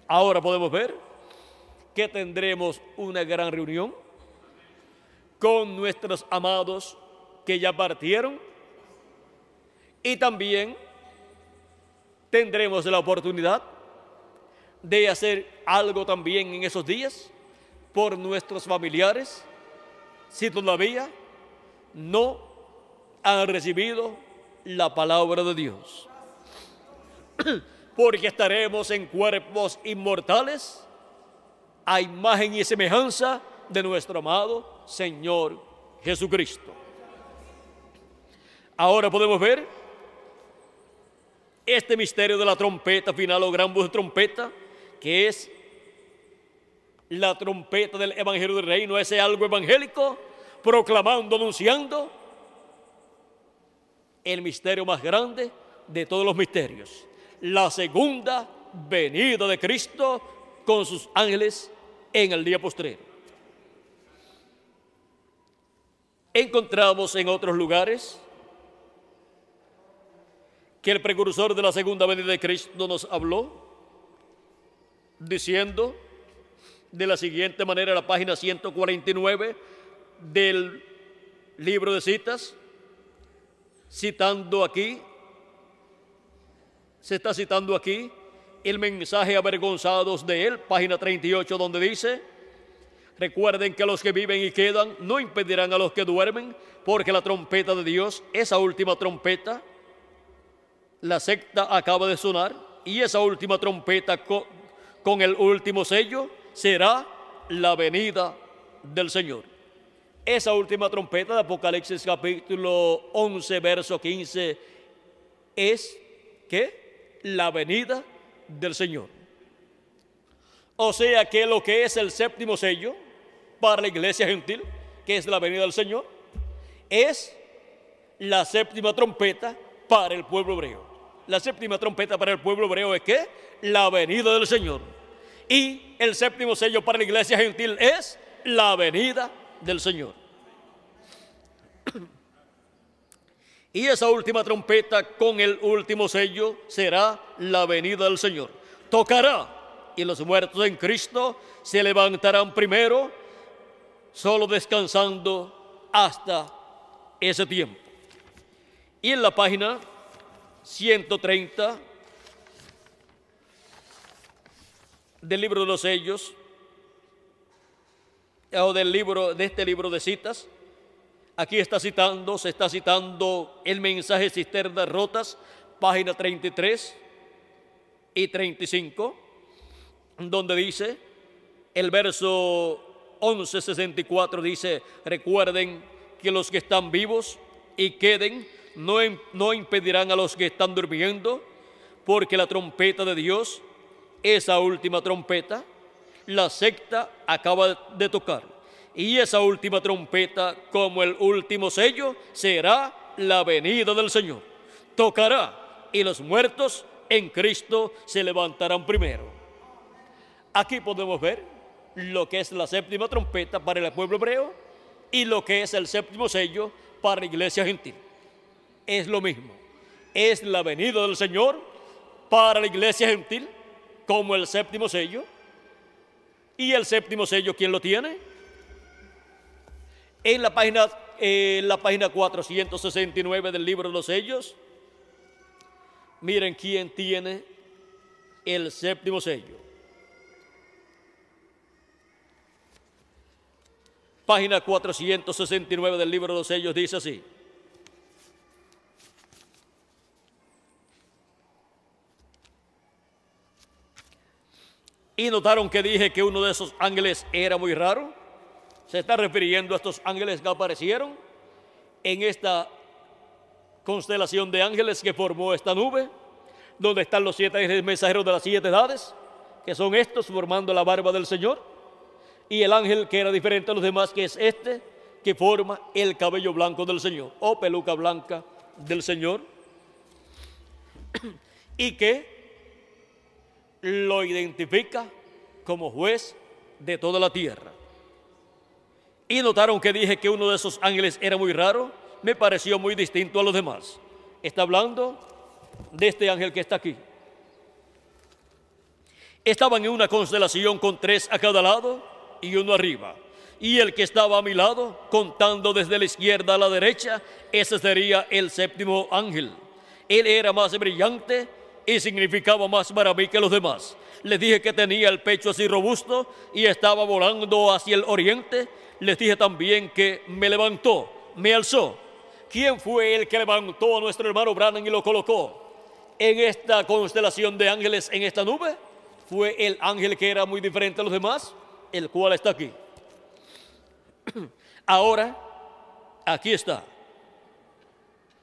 Ahora podemos ver que tendremos una gran reunión con nuestros amados que ya partieron y también tendremos la oportunidad de hacer algo también en esos días por nuestros familiares si todavía no han recibido la palabra de Dios. <clears throat> Porque estaremos en cuerpos inmortales a imagen y semejanza de nuestro amado Señor Jesucristo. Ahora podemos ver este misterio de la trompeta final o gran voz de trompeta, que es la trompeta del Evangelio del Reino, ese algo evangélico, proclamando, anunciando el misterio más grande de todos los misterios, la segunda venida de Cristo con sus ángeles en el día postrero. Encontramos en otros lugares que el precursor de la segunda venida de Cristo nos habló diciendo de la siguiente manera, la página 149 del libro de citas, citando aquí, se está citando aquí el mensaje avergonzados de él, página 38, donde dice, recuerden que los que viven y quedan no impedirán a los que duermen, porque la trompeta de Dios, esa última trompeta, la secta acaba de sonar, y esa última trompeta con, con el último sello será la venida del Señor. Esa última trompeta de Apocalipsis capítulo 11, verso 15, es que la venida del Señor. O sea que lo que es el séptimo sello para la iglesia gentil, que es la venida del Señor, es la séptima trompeta para el pueblo hebreo. La séptima trompeta para el pueblo hebreo es que la venida del Señor. Y el séptimo sello para la iglesia gentil es la venida del Señor. Y esa última trompeta con el último sello será la venida del Señor. Tocará y los muertos en Cristo se levantarán primero, solo descansando hasta ese tiempo. Y en la página 130 del libro de los sellos, o del libro, de este libro de citas, Aquí está citando, se está citando el mensaje cisternas rotas, página 33 y 35, donde dice, el verso 1164 dice, recuerden que los que están vivos y queden no, no impedirán a los que están durmiendo, porque la trompeta de Dios, esa última trompeta, la secta acaba de tocar. Y esa última trompeta, como el último sello, será la venida del Señor. Tocará y los muertos en Cristo se levantarán primero. Aquí podemos ver lo que es la séptima trompeta para el pueblo hebreo y lo que es el séptimo sello para la iglesia gentil. Es lo mismo. Es la venida del Señor para la iglesia gentil como el séptimo sello. ¿Y el séptimo sello quién lo tiene? En la página, la página 469 del libro de los sellos. Miren quién tiene el séptimo sello. Página 469 del libro de los sellos dice así. Y notaron que dije que uno de esos ángeles era muy raro se está refiriendo a estos ángeles que aparecieron en esta constelación de ángeles que formó esta nube, donde están los siete mensajeros de las siete edades, que son estos formando la barba del Señor, y el ángel que era diferente a los demás, que es este, que forma el cabello blanco del Señor, o peluca blanca del Señor, <clears throat> y que lo identifica como juez de toda la tierra. Y notaron que dije que uno de esos ángeles era muy raro. me pareció muy distinto a los demás. Está hablando de este ángel que está aquí. Estaban en una constelación con tres a cada lado y uno arriba. Y el que estaba a mi lado, contando desde la izquierda a la derecha, ese sería el séptimo ángel. Él era más brillante y significaba más para mí que los demás. Les dije que tenía el pecho así robusto y estaba volando hacia el oriente. Les dije también que me levantó, me alzó. ¿Quién fue el que levantó a nuestro hermano Branham y lo colocó en esta constelación de ángeles en esta nube? Fue el ángel que era muy diferente a los demás, el cual está aquí. <clears throat> Ahora, aquí está.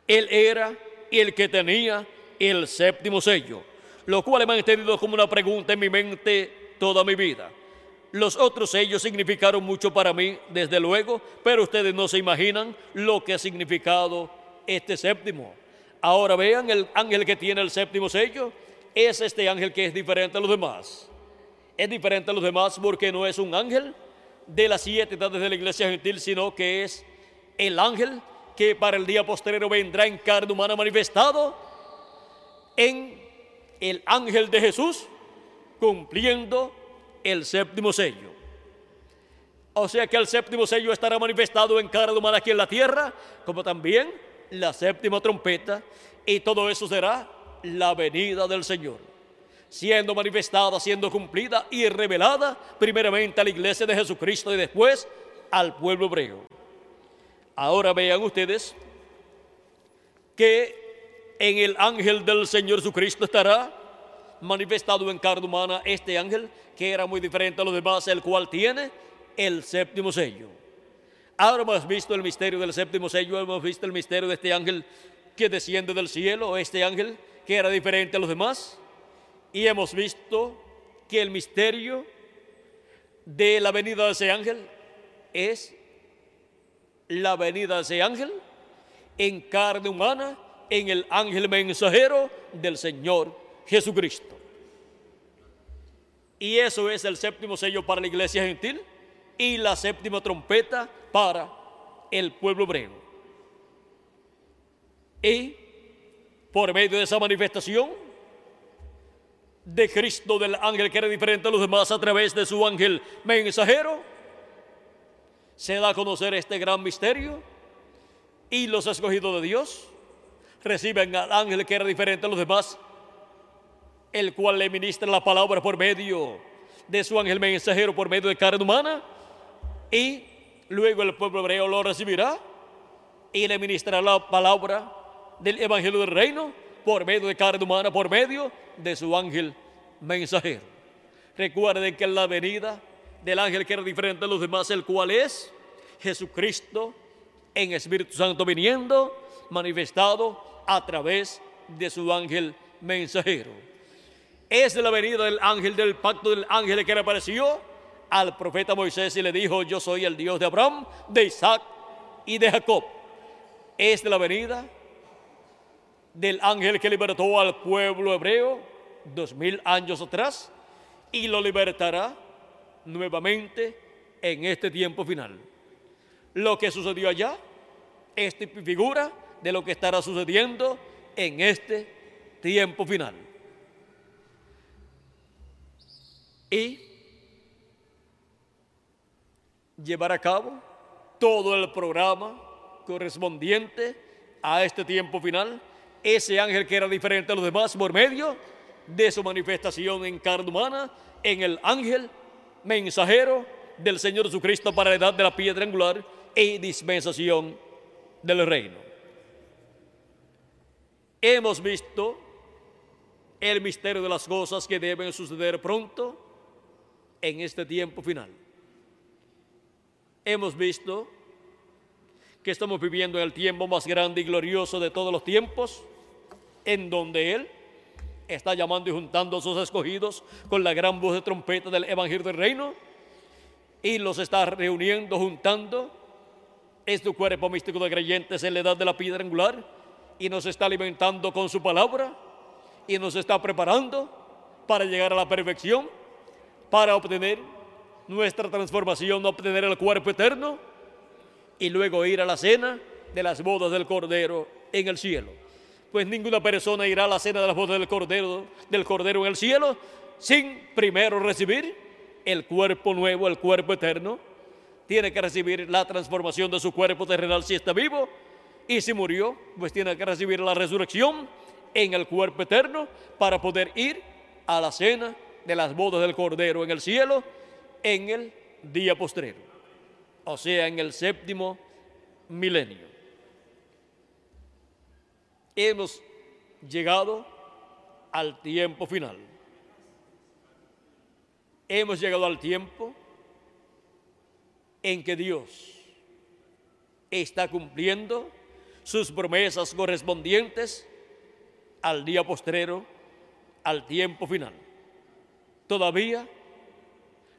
Él era el que tenía el séptimo sello, lo cual me han entendido como una pregunta en mi mente toda mi vida. Los otros sellos significaron mucho para mí, desde luego, pero ustedes no se imaginan lo que ha significado este séptimo. Ahora vean el ángel que tiene el séptimo sello, es este ángel que es diferente a los demás. Es diferente a los demás porque no es un ángel de las siete edades de la iglesia gentil, sino que es el ángel que para el día postrero vendrá en carne humana manifestado en el ángel de Jesús cumpliendo el séptimo sello. O sea que el séptimo sello estará manifestado en carne humana aquí en la tierra, como también la séptima trompeta, y todo eso será la venida del Señor, siendo manifestada, siendo cumplida y revelada primeramente a la iglesia de Jesucristo y después al pueblo hebreo. Ahora vean ustedes que en el ángel del Señor Jesucristo estará manifestado en carne humana este ángel que era muy diferente a los demás, el cual tiene el séptimo sello. Ahora hemos visto el misterio del séptimo sello, hemos visto el misterio de este ángel que desciende del cielo, este ángel que era diferente a los demás, y hemos visto que el misterio de la venida de ese ángel es la venida de ese ángel en carne humana en el ángel mensajero del Señor Jesucristo. Y eso es el séptimo sello para la iglesia gentil y la séptima trompeta para el pueblo hebreo. Y por medio de esa manifestación de Cristo, del ángel que era diferente a los demás a través de su ángel mensajero, se da a conocer este gran misterio y los escogidos de Dios reciben al ángel que era diferente a los demás, el cual le ministra la palabra por medio de su ángel mensajero, por medio de carne humana, y luego el pueblo hebreo lo recibirá y le ministrará la palabra del evangelio del reino por medio de carne humana, por medio de su ángel mensajero. Recuerden que la venida del ángel que era diferente a los demás, el cual es Jesucristo en Espíritu Santo viniendo, manifestado a través de su ángel mensajero. Es la venida del ángel del pacto del ángel que le apareció al profeta Moisés y le dijo, yo soy el Dios de Abraham, de Isaac y de Jacob. Es la venida del ángel que libertó al pueblo hebreo dos mil años atrás y lo libertará nuevamente en este tiempo final. Lo que sucedió allá es figura de lo que estará sucediendo en este tiempo final. Y llevar a cabo todo el programa correspondiente a este tiempo final, ese ángel que era diferente a los demás por medio de su manifestación en carne humana, en el ángel mensajero del Señor Jesucristo para la edad de la piedra angular y dispensación del reino. Hemos visto el misterio de las cosas que deben suceder pronto en este tiempo final. Hemos visto que estamos viviendo en el tiempo más grande y glorioso de todos los tiempos, en donde Él está llamando y juntando a sus escogidos con la gran voz de trompeta del Evangelio del Reino y los está reuniendo, juntando. Este cuerpo místico de creyentes en la edad de la piedra angular y nos está alimentando con su palabra y nos está preparando para llegar a la perfección, para obtener nuestra transformación, obtener el cuerpo eterno y luego ir a la cena de las bodas del Cordero en el cielo. Pues ninguna persona irá a la cena de las bodas del Cordero, del Cordero en el cielo sin primero recibir el cuerpo nuevo, el cuerpo eterno. Tiene que recibir la transformación de su cuerpo terrenal si está vivo. Y si murió, pues tiene que recibir la resurrección en el cuerpo eterno para poder ir a la cena de las bodas del Cordero en el cielo en el día postrero, o sea, en el séptimo milenio. Hemos llegado al tiempo final. Hemos llegado al tiempo en que Dios está cumpliendo sus promesas correspondientes al día postrero, al tiempo final. Todavía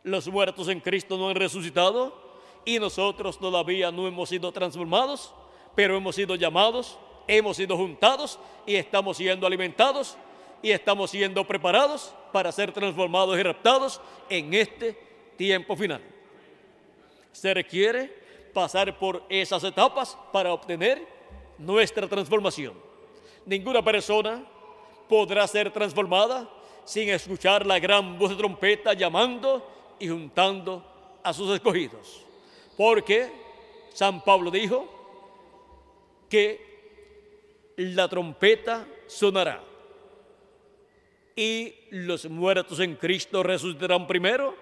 los muertos en Cristo no han resucitado y nosotros todavía no hemos sido transformados, pero hemos sido llamados, hemos sido juntados y estamos siendo alimentados y estamos siendo preparados para ser transformados y raptados en este tiempo final. Se requiere pasar por esas etapas para obtener nuestra transformación. Ninguna persona podrá ser transformada sin escuchar la gran voz de trompeta llamando y juntando a sus escogidos. Porque San Pablo dijo que la trompeta sonará y los muertos en Cristo resucitarán primero,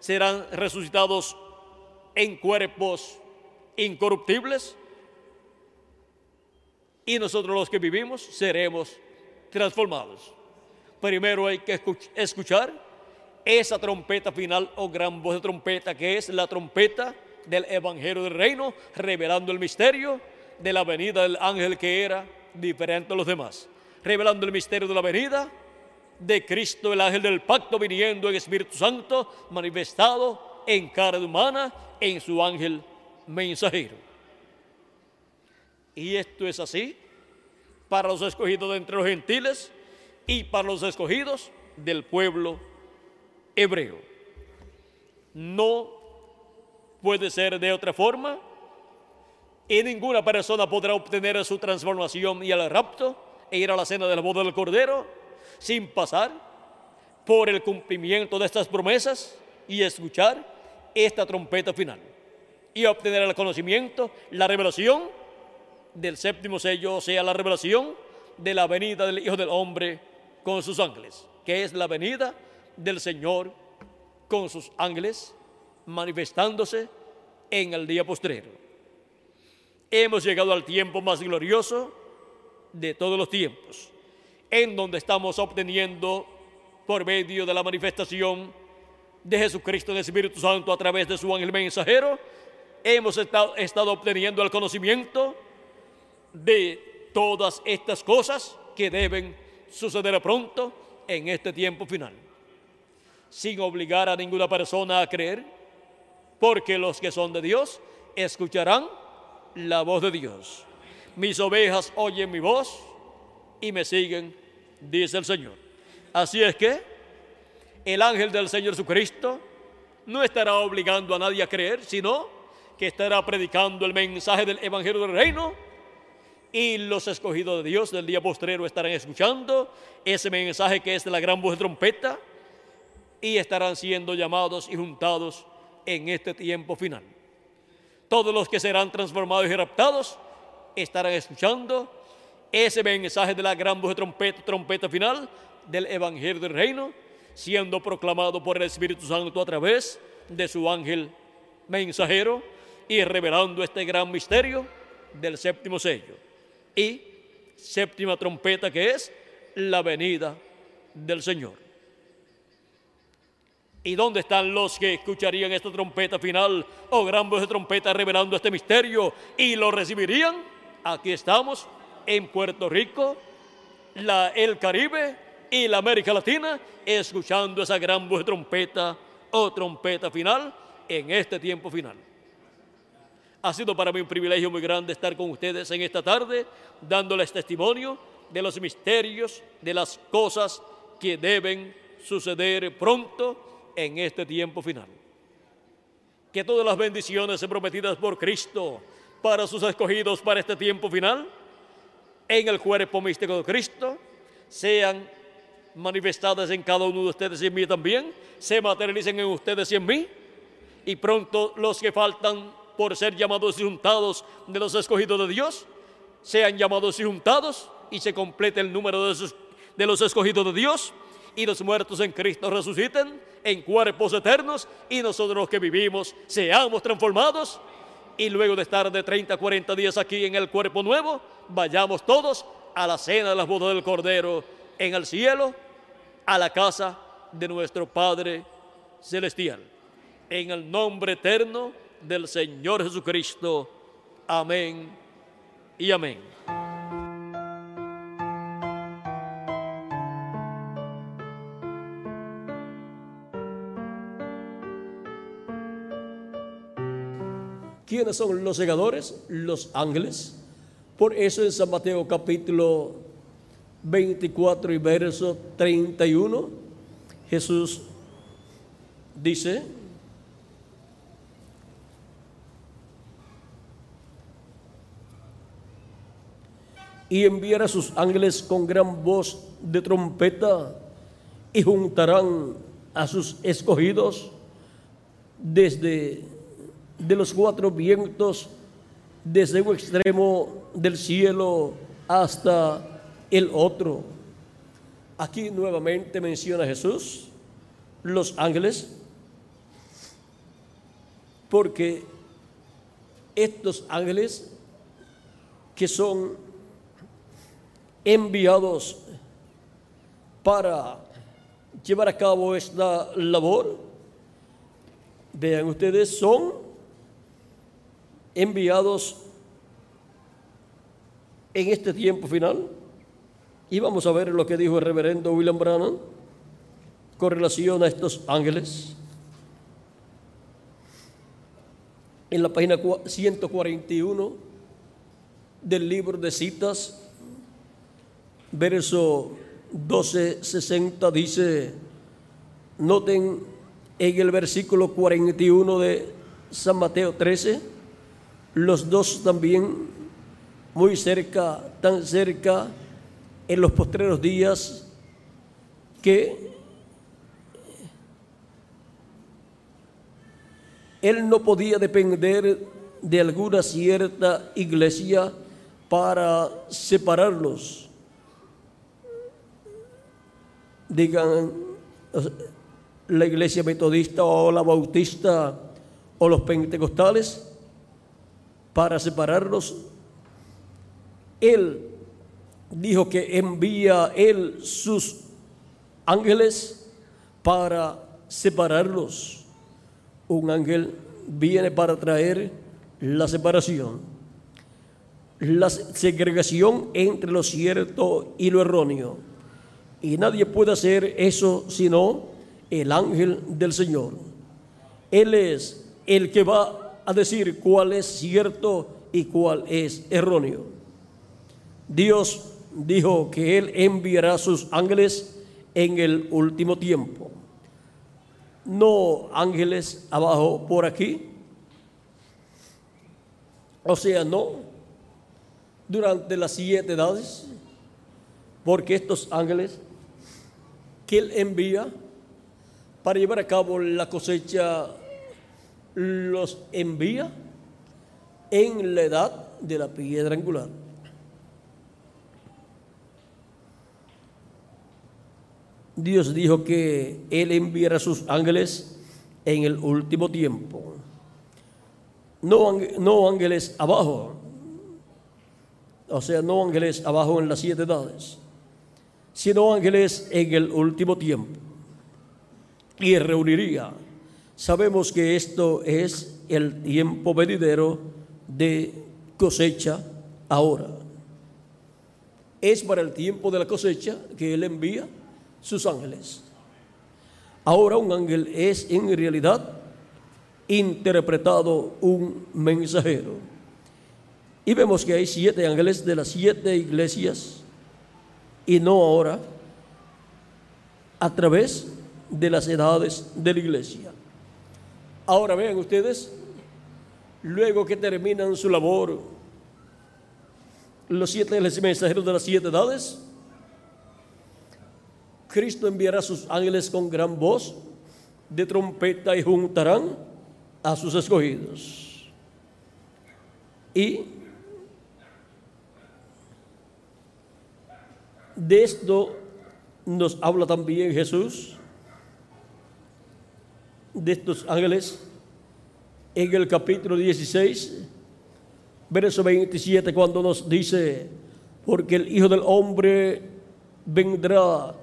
serán resucitados en cuerpos incorruptibles y nosotros los que vivimos seremos transformados. Primero hay que escuchar esa trompeta final o gran voz de trompeta que es la trompeta del Evangelio del Reino, revelando el misterio de la venida del ángel que era diferente a los demás, revelando el misterio de la venida de Cristo, el ángel del pacto, viniendo en Espíritu Santo, manifestado en carne humana, en su ángel mensajero. Y esto es así para los escogidos de entre los gentiles y para los escogidos del pueblo hebreo. No puede ser de otra forma y ninguna persona podrá obtener su transformación y el rapto e ir a la cena del boda del Cordero sin pasar por el cumplimiento de estas promesas y escuchar esta trompeta final y obtener el conocimiento, la revelación del séptimo sello, o sea, la revelación de la venida del Hijo del Hombre con sus ángeles, que es la venida del Señor con sus ángeles manifestándose en el día postrero. Hemos llegado al tiempo más glorioso de todos los tiempos, en donde estamos obteniendo por medio de la manifestación de Jesucristo en el Espíritu Santo a través de su ángel mensajero, hemos estado, estado obteniendo el conocimiento de todas estas cosas que deben suceder pronto en este tiempo final, sin obligar a ninguna persona a creer, porque los que son de Dios escucharán la voz de Dios. Mis ovejas oyen mi voz y me siguen, dice el Señor. Así es que el ángel del Señor Jesucristo no estará obligando a nadie a creer, sino que estará predicando el mensaje del Evangelio del Reino y los escogidos de Dios del día postrero estarán escuchando ese mensaje que es de la gran voz de trompeta y estarán siendo llamados y juntados en este tiempo final. Todos los que serán transformados y raptados estarán escuchando ese mensaje de la gran voz de trompeta, trompeta final del Evangelio del Reino, siendo proclamado por el Espíritu Santo a través de su ángel mensajero y revelando este gran misterio del séptimo sello y séptima trompeta que es la venida del Señor. ¿Y dónde están los que escucharían esta trompeta final o gran voz de trompeta revelando este misterio y lo recibirían? Aquí estamos en Puerto Rico, la, el Caribe y la América Latina, escuchando esa gran voz de trompeta o trompeta final en este tiempo final. Ha sido para mí un privilegio muy grande estar con ustedes en esta tarde, dándoles testimonio de los misterios, de las cosas que deben suceder pronto en este tiempo final. Que todas las bendiciones prometidas por Cristo para sus escogidos para este tiempo final, en el cuerpo místico de Cristo, sean manifestadas en cada uno de ustedes y en mí también, se materialicen en ustedes y en mí, y pronto los que faltan por ser llamados y juntados de los escogidos de Dios, sean llamados y juntados y se complete el número de, los escogidos de Dios y los muertos en Cristo resuciten en cuerpos eternos y nosotros los que vivimos seamos transformados y luego de estar de 30 a 40 días aquí en el cuerpo nuevo, vayamos todos a la cena de las bodas del Cordero en el cielo, a la casa de nuestro Padre Celestial. En el nombre eterno del Señor Jesucristo. Amén y amén. ¿Quiénes son los segadores? Los ángeles. Por eso en San Mateo capítulo 24 y verso 31, Jesús dice, y enviará sus ángeles con gran voz de trompeta y juntarán a sus escogidos desde de los cuatro vientos, desde un extremo del cielo hasta el otro. Aquí nuevamente menciona Jesús los ángeles, porque estos ángeles que son enviados para llevar a cabo esta labor, vean ustedes, son enviados en este tiempo final. Y vamos a ver lo que dijo el reverendo William Branham con relación a estos ángeles. En la página 141 del libro de citas verso 1260 dice, noten en el versículo 41 de San Mateo 13, los dos también muy cerca, tan cerca en los postreros días que él no podía depender de alguna cierta iglesia para separarlos digan la iglesia metodista o la bautista o los pentecostales para separarlos. Él dijo que envía él sus ángeles para separarlos. Un ángel viene para traer la separación, la segregación entre lo cierto y lo erróneo y nadie puede hacer eso sino el ángel del Señor. Él es el que va a decir cuál es cierto y cuál es erróneo. Dios dijo que Él enviará sus ángeles en el último tiempo. No ángeles abajo por aquí. O sea, no durante las siete edades, porque estos ángeles que Él envía para llevar a cabo la cosecha, los envía en la edad de la piedra angular. Dios dijo que Él enviará a sus ángeles en el último tiempo. No, no ángeles abajo, o sea, no ángeles abajo en las siete edades sino ángeles en el último tiempo. Y reuniría. Sabemos que esto es el tiempo venidero de cosecha ahora. Es para el tiempo de la cosecha que Él envía sus ángeles. Ahora un ángel es en realidad interpretado un mensajero. Y vemos que hay siete ángeles de las siete iglesias y no ahora a través de las edades de la iglesia. Ahora vean ustedes luego que terminan su labor, los siete mensajeros de las siete edades, Cristo enviará a sus ángeles con gran voz de trompeta y juntarán a sus escogidos. Y de esto nos habla también Jesús, de estos ángeles, en el capítulo 16, verso 27, cuando nos dice, porque el Hijo del Hombre vendrá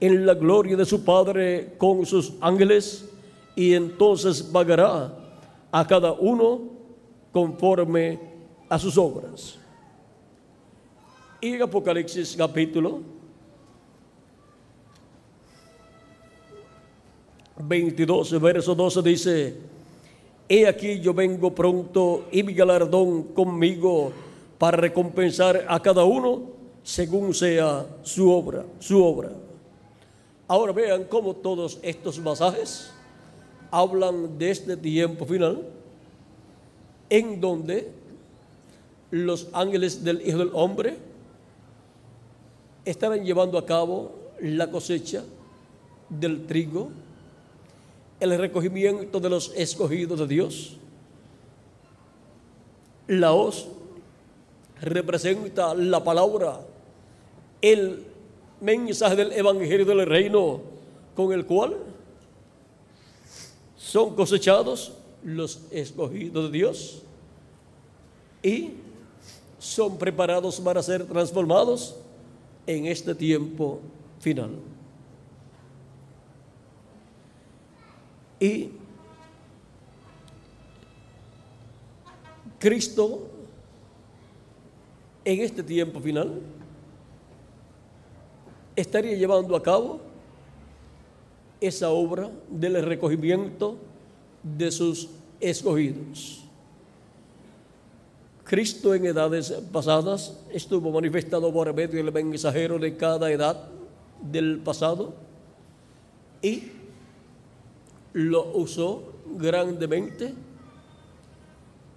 en la gloria de su Padre con sus ángeles y entonces pagará a cada uno conforme a sus obras. Y en Apocalipsis capítulo 22, verso 12 dice, He aquí yo vengo pronto y mi galardón conmigo para recompensar a cada uno según sea su obra, su obra. Ahora vean cómo todos estos pasajes hablan de este tiempo final, en donde los ángeles del Hijo del Hombre estarán llevando a cabo la cosecha del trigo, el recogimiento de los escogidos de Dios. La hoz representa la palabra, el mensaje del Evangelio del Reino con el cual son cosechados los escogidos de Dios y son preparados para ser transformados en este tiempo final. Y Cristo en este tiempo final estaría llevando a cabo esa obra del recogimiento de sus escogidos. Cristo en edades pasadas estuvo manifestado por medio del mensajero de cada edad del pasado y lo usó grandemente.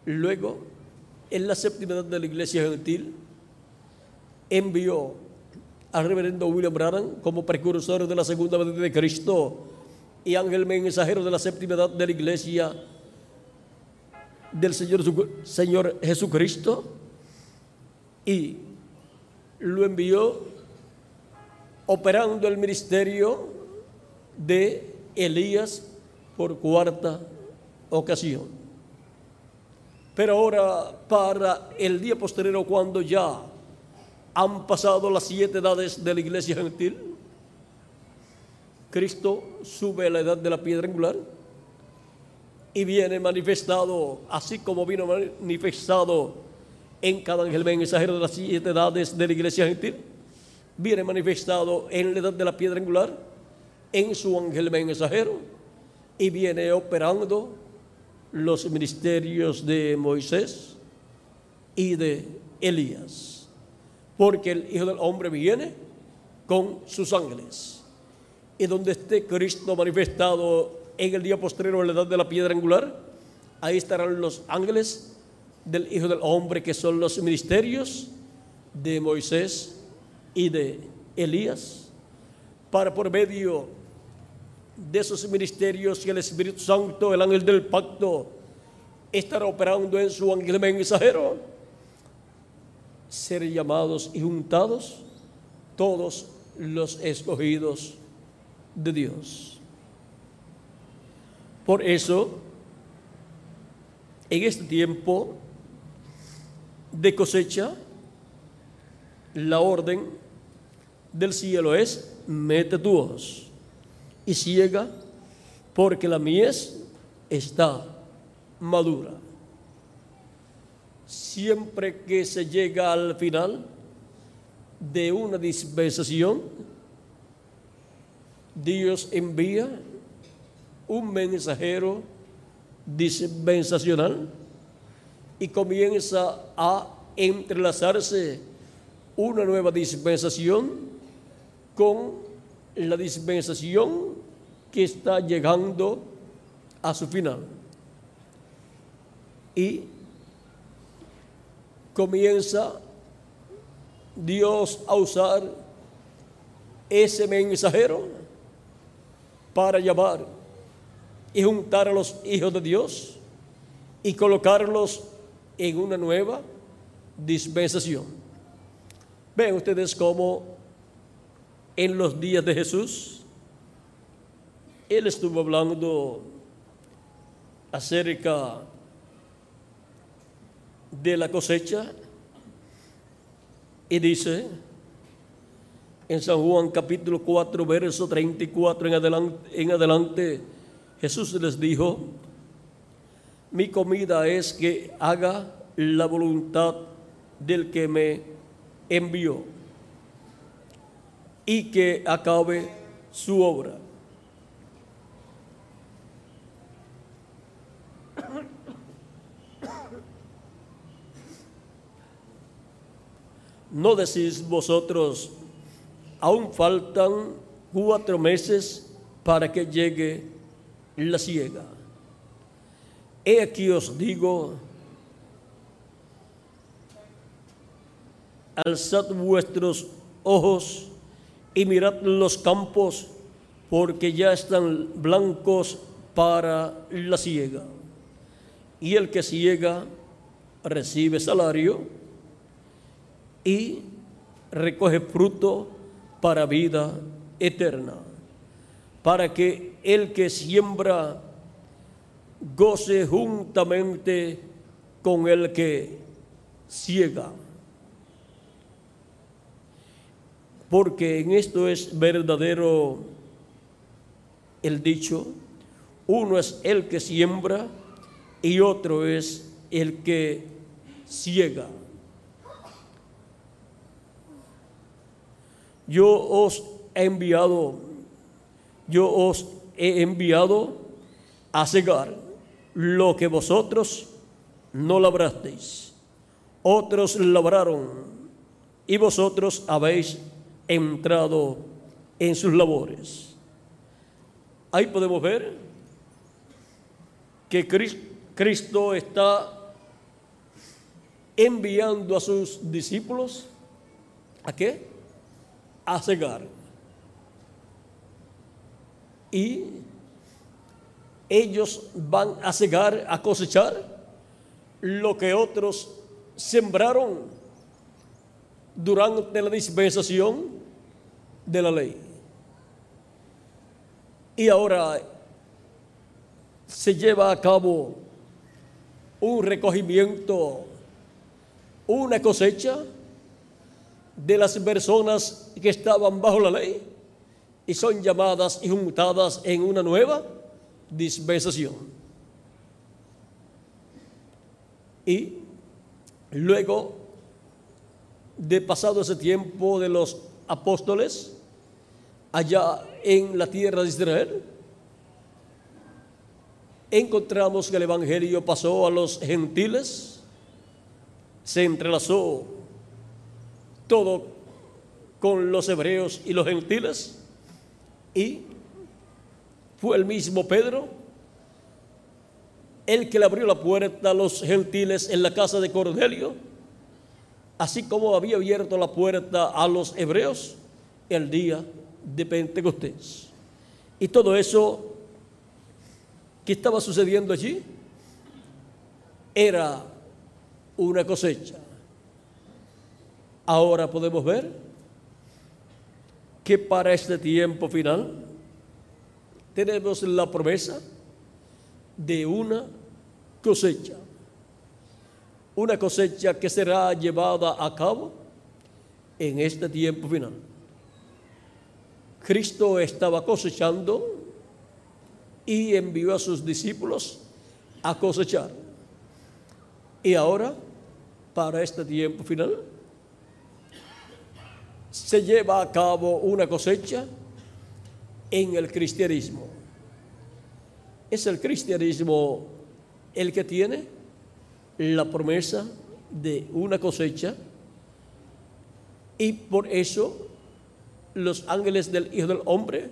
Luego, en la séptima edad de la iglesia gentil, envió al reverendo William Branham como precursor de la segunda venida de Cristo y ángel mensajero de la séptima edad de la iglesia del Señor, Señor Jesucristo y lo envió operando el ministerio de Elías por cuarta ocasión. Pero ahora, para el día posterior, cuando ya han pasado las siete edades de la iglesia gentil. Cristo sube a la edad de la piedra angular y viene manifestado, así como vino manifestado en cada ángel mensajero de las siete edades de la iglesia gentil, viene manifestado en la edad de la piedra angular, en su ángel mensajero, y viene operando los ministerios de Moisés y de Elías porque el Hijo del Hombre viene con sus ángeles. Y donde esté Cristo manifestado en el día posterior en la edad de la piedra angular, ahí estarán los ángeles del Hijo del Hombre, que son los ministerios de Moisés y de Elías, para por medio de esos ministerios y el Espíritu Santo, el ángel del pacto, estará operando en su ángel mensajero ser llamados y juntados todos los escogidos de Dios. Por eso, en este tiempo de cosecha, la orden del cielo es, mete tu y ciega, porque la mies está madura siempre que se llega al final de una dispensación, Dios envía un mensajero dispensacional y comienza a entrelazarse una nueva dispensación con la dispensación que está llegando a su final. Y comienza Dios a usar ese mensajero para llamar y juntar a los hijos de Dios y colocarlos en una nueva dispensación. Ven ustedes cómo en los días de Jesús, Él estuvo hablando acerca de la cosecha y dice en San Juan capítulo 4, verso 34 en adelante, en adelante Jesús les dijo, mi comida es que haga la voluntad del que me envió y que acabe su obra. ¿No decís vosotros, aún faltan cuatro meses para que llegue la ciega? He aquí os digo, alzad vuestros ojos y mirad los campos, porque ya están blancos para la ciega. Y el que ciega recibe salario y recoge fruto para vida eterna, para que el que siembra goce juntamente con el que ciega. Porque en esto es verdadero el dicho, uno es el que siembra y otro es el que ciega. yo os he enviado, yo os he enviado a cegar lo que vosotros no labrasteis. Otros labraron y vosotros habéis entrado en sus labores. Ahí podemos ver que Cristo está enviando a sus discípulos a qué? a cegar. Y ellos van a cegar, a cosechar lo que otros sembraron durante la dispensación de la ley. Y ahora se lleva a cabo un recogimiento, una cosecha de las personas que estaban bajo la ley y son llamadas y juntadas en una nueva dispensación. Y luego de pasado ese tiempo de los apóstoles allá en la tierra de Israel, encontramos que el Evangelio pasó a los gentiles, se entrelazó todo con los hebreos y los gentiles. Y fue el mismo Pedro el que le abrió la puerta a los gentiles en la casa de Cornelio, así como había abierto la puerta a los hebreos el día de Pentecostés. Y todo eso que estaba sucediendo allí era una cosecha. Ahora podemos ver que para este tiempo final tenemos la promesa de una cosecha. Una cosecha que será llevada a cabo en este tiempo final. Cristo estaba cosechando y envió a sus discípulos a cosechar. Y ahora, para este tiempo final, se lleva a cabo una cosecha en el cristianismo. Es el cristianismo el que tiene la promesa de una cosecha y por eso los ángeles del Hijo del Hombre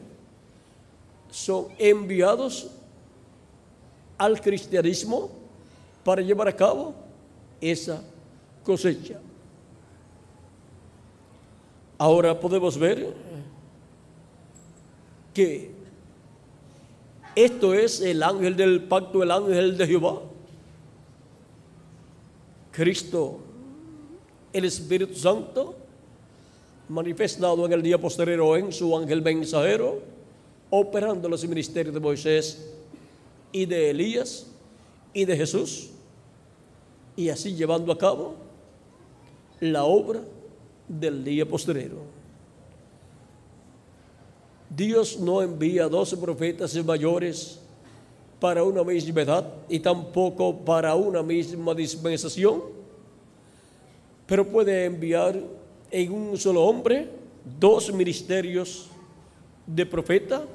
son enviados al cristianismo para llevar a cabo esa cosecha. Ahora podemos ver que esto es el ángel del pacto, el ángel de Jehová. Cristo, el Espíritu Santo, manifestado en el día posterior en su ángel mensajero, operando los ministerios de Moisés y de Elías y de Jesús, y así llevando a cabo la obra del día posterior. Dios no envía doce profetas mayores para una misma edad y tampoco para una misma dispensación, pero puede enviar en un solo hombre dos ministerios de profeta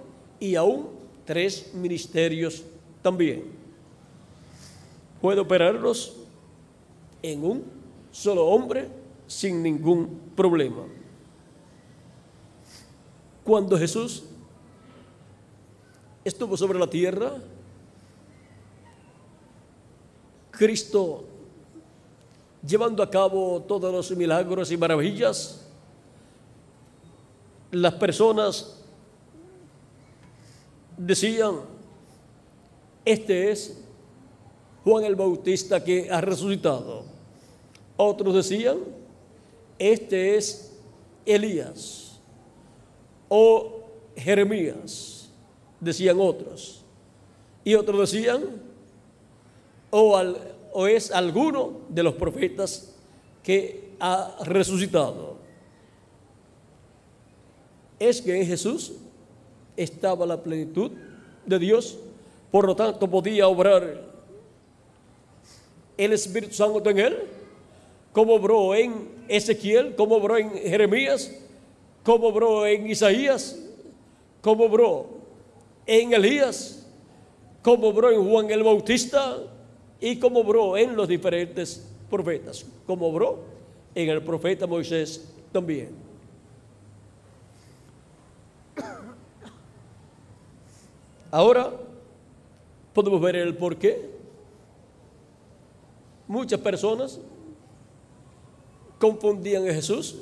y aún tres ministerios también. Puede operarlos en un solo hombre sin ningún problema. Cuando Jesús estuvo sobre la tierra, Cristo llevando a cabo todos los milagros y maravillas, las personas decían, este es Juan el Bautista que ha resucitado. Otros decían, este es Elías o Jeremías, decían otros. Y otros decían, o, es alguno de los profetas que ha resucitado. Es que en Jesús estaba la plenitud de Dios, por lo tanto podía obrar el Espíritu Santo en él, como obró en Ezequiel, como obró en Jeremías, como obró en Isaías, como obró en Elías, como obró en Juan el Bautista y como obró en los diferentes profetas, como obró en el profeta Moisés también. Ahora podemos ver el por qué. Muchas personas confundían a Jesús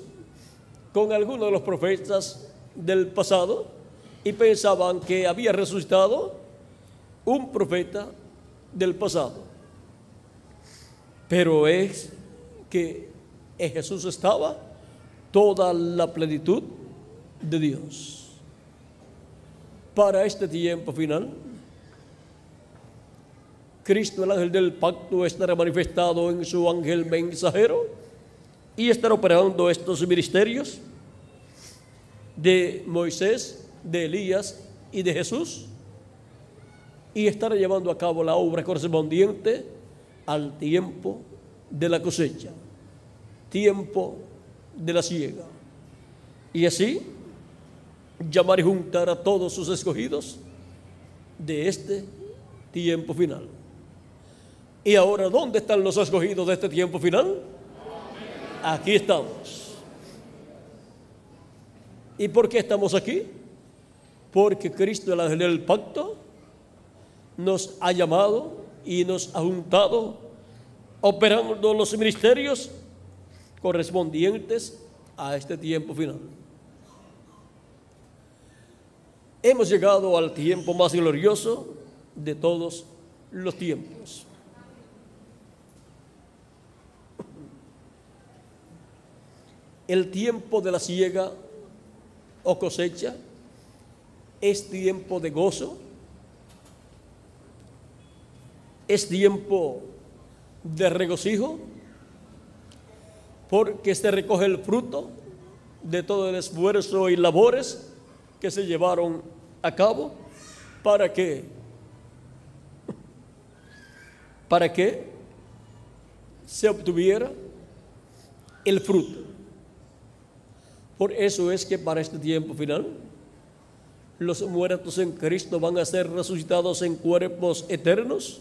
con algunos de los profetas del pasado y pensaban que había resucitado un profeta del pasado. Pero es que en Jesús estaba toda la plenitud de Dios. Para este tiempo final, Cristo, el ángel del pacto, estará manifestado en su ángel mensajero y estará operando estos ministerios de Moisés, de Elías y de Jesús y estará llevando a cabo la obra correspondiente al tiempo de la cosecha, tiempo de la siega. Y así llamar y juntar a todos sus escogidos de este tiempo final. Y ahora, ¿dónde están los escogidos de este tiempo final? Aquí estamos. ¿Y por qué estamos aquí? Porque Cristo, el ángel del pacto, nos ha llamado y nos ha juntado operando los ministerios correspondientes a este tiempo final. Hemos llegado al tiempo más glorioso de todos los tiempos. El tiempo de la siega o cosecha es tiempo de gozo, es tiempo de regocijo, porque se recoge el fruto de todo el esfuerzo y labores que se llevaron a cabo para que <laughs> para que se obtuviera el fruto. Por eso es que para este tiempo final los muertos en Cristo van a ser resucitados en cuerpos eternos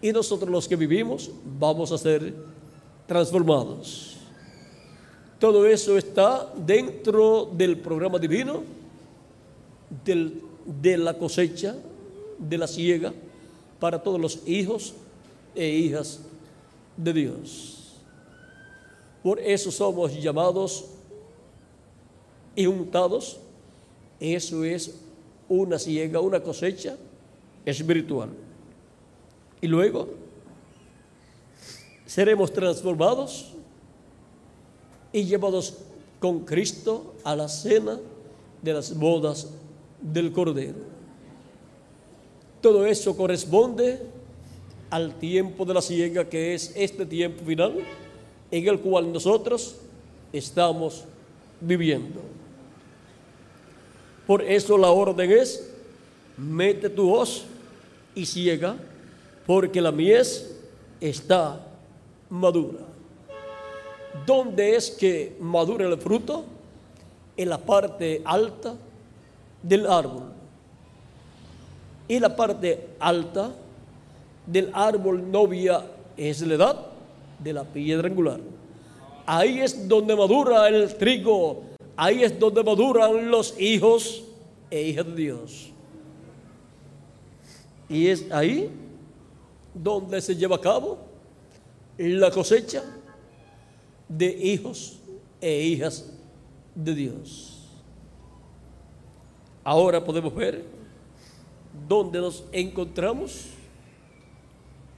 y nosotros los que vivimos vamos a ser transformados. Todo eso está dentro del programa divino de la cosecha, de la siega, para todos los hijos e hijas de Dios. Por eso somos llamados y untados. Eso es una siega, una cosecha espiritual. Y luego seremos transformados y llevados con Cristo a la cena de las bodas del Cordero. Todo eso corresponde al tiempo de la siega que es este tiempo final en el cual nosotros estamos viviendo. Por eso la orden es, mete tu hoz y ciega, porque la mies está madura. ¿Dónde es que madura el fruto? En la parte alta del árbol. Y la parte alta del árbol novia es la edad de la piedra angular. Ahí es donde madura el trigo, ahí es donde maduran los hijos e hijas de Dios. Y es ahí donde se lleva a cabo la cosecha de hijos e hijas de Dios. Ahora podemos ver dónde nos encontramos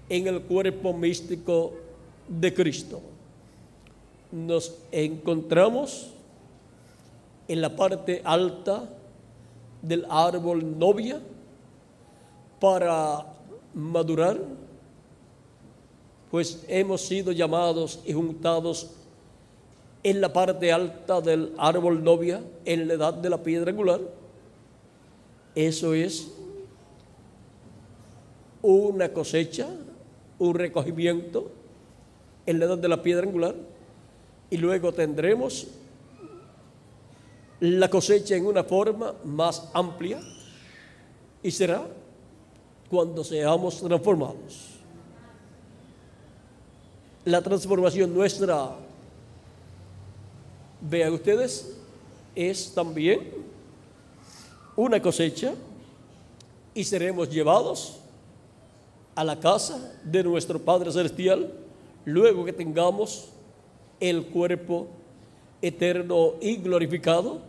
en el cuerpo místico de Cristo. Nos encontramos en la parte alta del árbol novia para madurar pues hemos sido llamados y juntados en la parte alta del árbol novia, en la edad de la piedra angular. Eso es una cosecha, un recogimiento en la edad de la piedra angular, y luego tendremos la cosecha en una forma más amplia, y será cuando seamos transformados. La transformación nuestra, vean ustedes, es también una cosecha y seremos llevados a la casa de nuestro Padre Celestial luego que tengamos el cuerpo eterno y glorificado,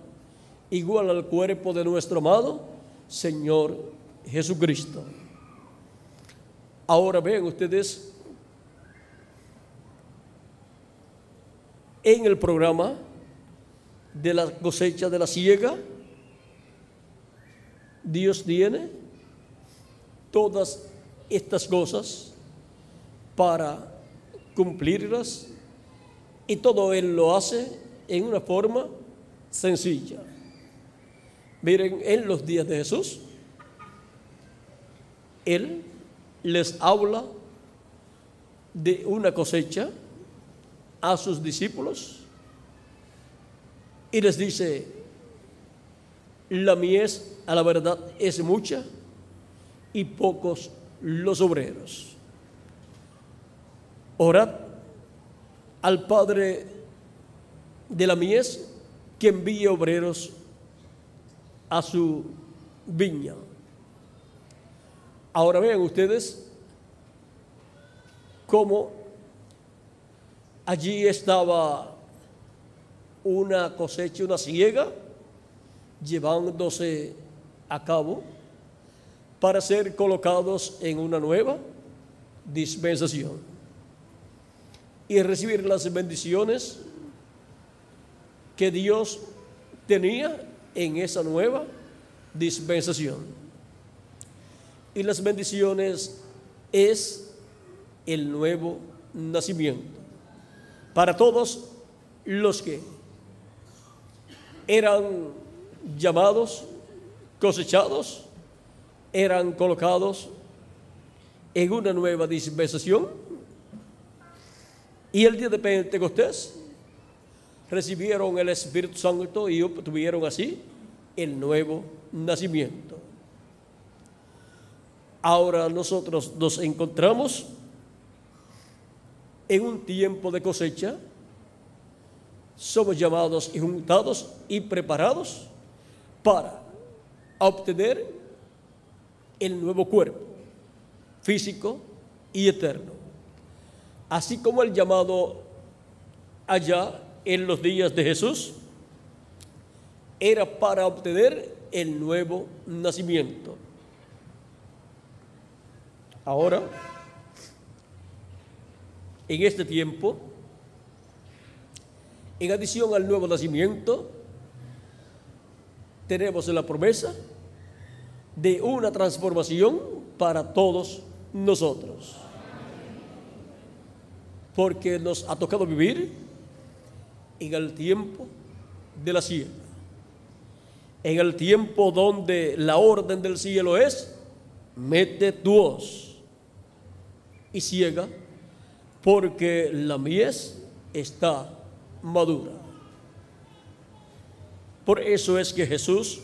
igual al cuerpo de nuestro amado Señor Jesucristo. Ahora vean ustedes en el programa de la cosecha de la siega, Dios tiene todas estas cosas para cumplirlas y todo Él lo hace en una forma sencilla. Miren, en los días de Jesús, Él les habla de una cosecha a sus discípulos y les dice, la mies a la verdad es mucha y pocos los obreros. Orad al Padre de la mies que envíe obreros a su viña. Ahora vean ustedes cómo Allí estaba una cosecha, una ciega, llevándose a cabo para ser colocados en una nueva dispensación y recibir las bendiciones que Dios tenía en esa nueva dispensación. Y las bendiciones es el nuevo nacimiento para todos los que eran llamados, cosechados, eran colocados en una nueva dispensación. Y el día de Pentecostés recibieron el Espíritu Santo y obtuvieron así el nuevo nacimiento. Ahora nosotros nos encontramos en un tiempo de cosecha, somos llamados y juntados y preparados para obtener el nuevo cuerpo físico y eterno. Así como el llamado allá en los días de Jesús era para obtener el nuevo nacimiento. Ahora, en este tiempo, en adición al nuevo nacimiento, tenemos la promesa de una transformación para todos nosotros. Porque nos ha tocado vivir en el tiempo de la ciega. En el tiempo donde la orden del cielo es, mete tu hoz y ciega, porque la mies está madura. Por eso es que Jesús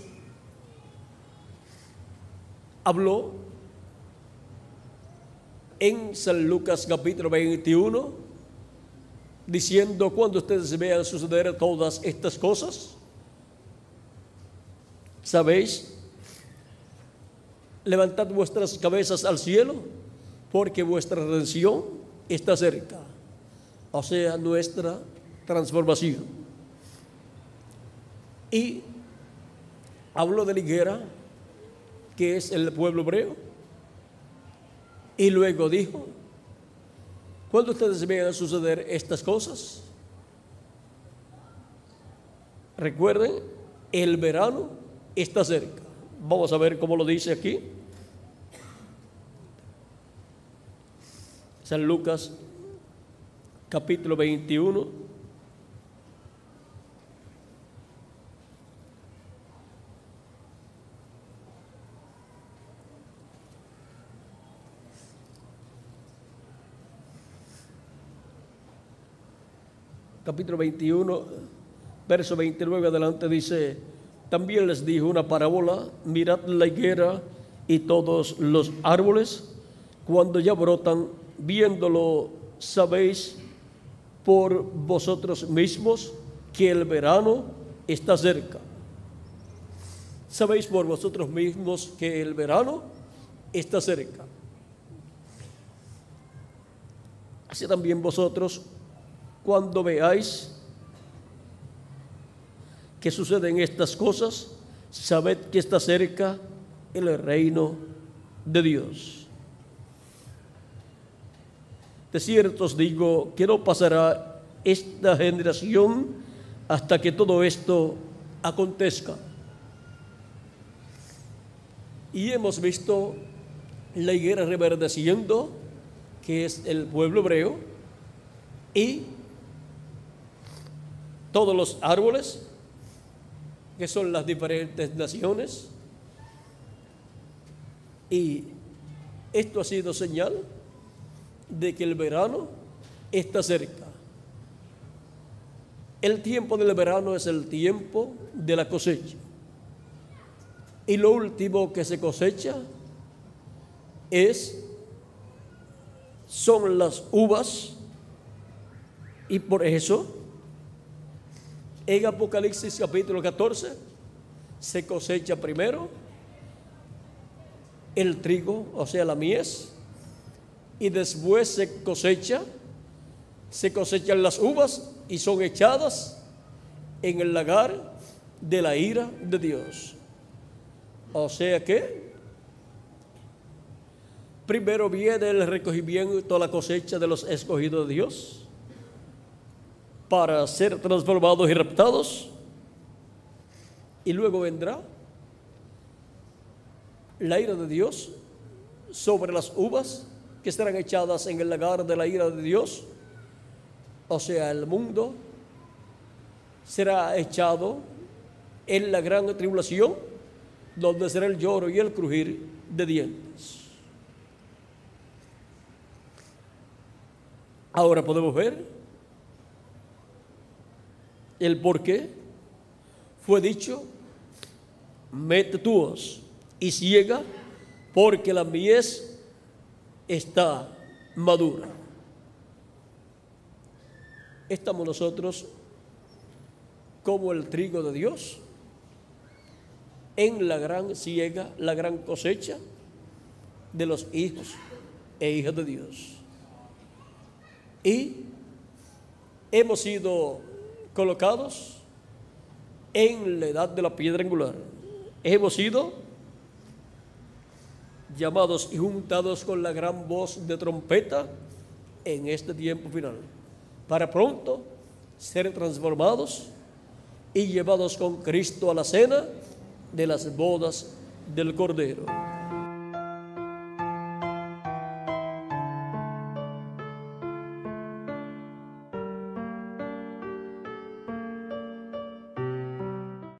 habló en San Lucas capítulo 21, diciendo, cuando ustedes vean suceder todas estas cosas, ¿sabéis? Levantad vuestras cabezas al cielo, porque vuestra redención está cerca, o sea, nuestra transformación. Y hablo de la higuera, que es el pueblo hebreo, y luego dijo, cuando ustedes vean suceder estas cosas, recuerden, el verano está cerca. Vamos a ver cómo lo dice aquí. San Lucas capítulo 21 capítulo 21, verso 29 adelante dice, también les dijo una parábola, mirad la higuera y todos los árboles, cuando ya brotan, viéndolo, sabéis por vosotros mismos que el verano está cerca. Sabéis por vosotros mismos que el verano está cerca. Así también vosotros cuando veáis que suceden estas cosas, sabed que está cerca el reino de Dios. De cierto os digo que no pasará esta generación hasta que todo esto acontezca. Y hemos visto la higuera reverdeciendo, que es el pueblo hebreo, y todos los árboles, que son las diferentes naciones. Y esto ha sido señal de que el verano está cerca. El tiempo del verano es el tiempo de la cosecha. Y lo último que se cosecha es son las uvas y por eso en Apocalipsis capítulo 14 se cosecha primero el trigo, o sea, la mies, y después se cosecha, se cosechan las uvas y son echadas en el lagar de la ira de Dios. O sea que primero viene el recogimiento, la cosecha de los escogidos de Dios para ser transformados y raptados. Y luego vendrá la ira de Dios sobre las uvas que estarán echadas en el lagar de la ira de Dios. O sea, el mundo será echado en la gran tribulación, donde será el lloro y el crujir de dientes. Ahora podemos ver el por qué fue dicho, mete tu y ciega porque la mies está madura. Estamos nosotros como el trigo de Dios en la gran ciega, la gran cosecha de los hijos e hijas de Dios. Y hemos sido colocados en la edad de la piedra angular. Hemos sido llamados y juntados con la gran voz de trompeta en este tiempo final, para pronto ser transformados y llevados con Cristo a la cena de las bodas del Cordero.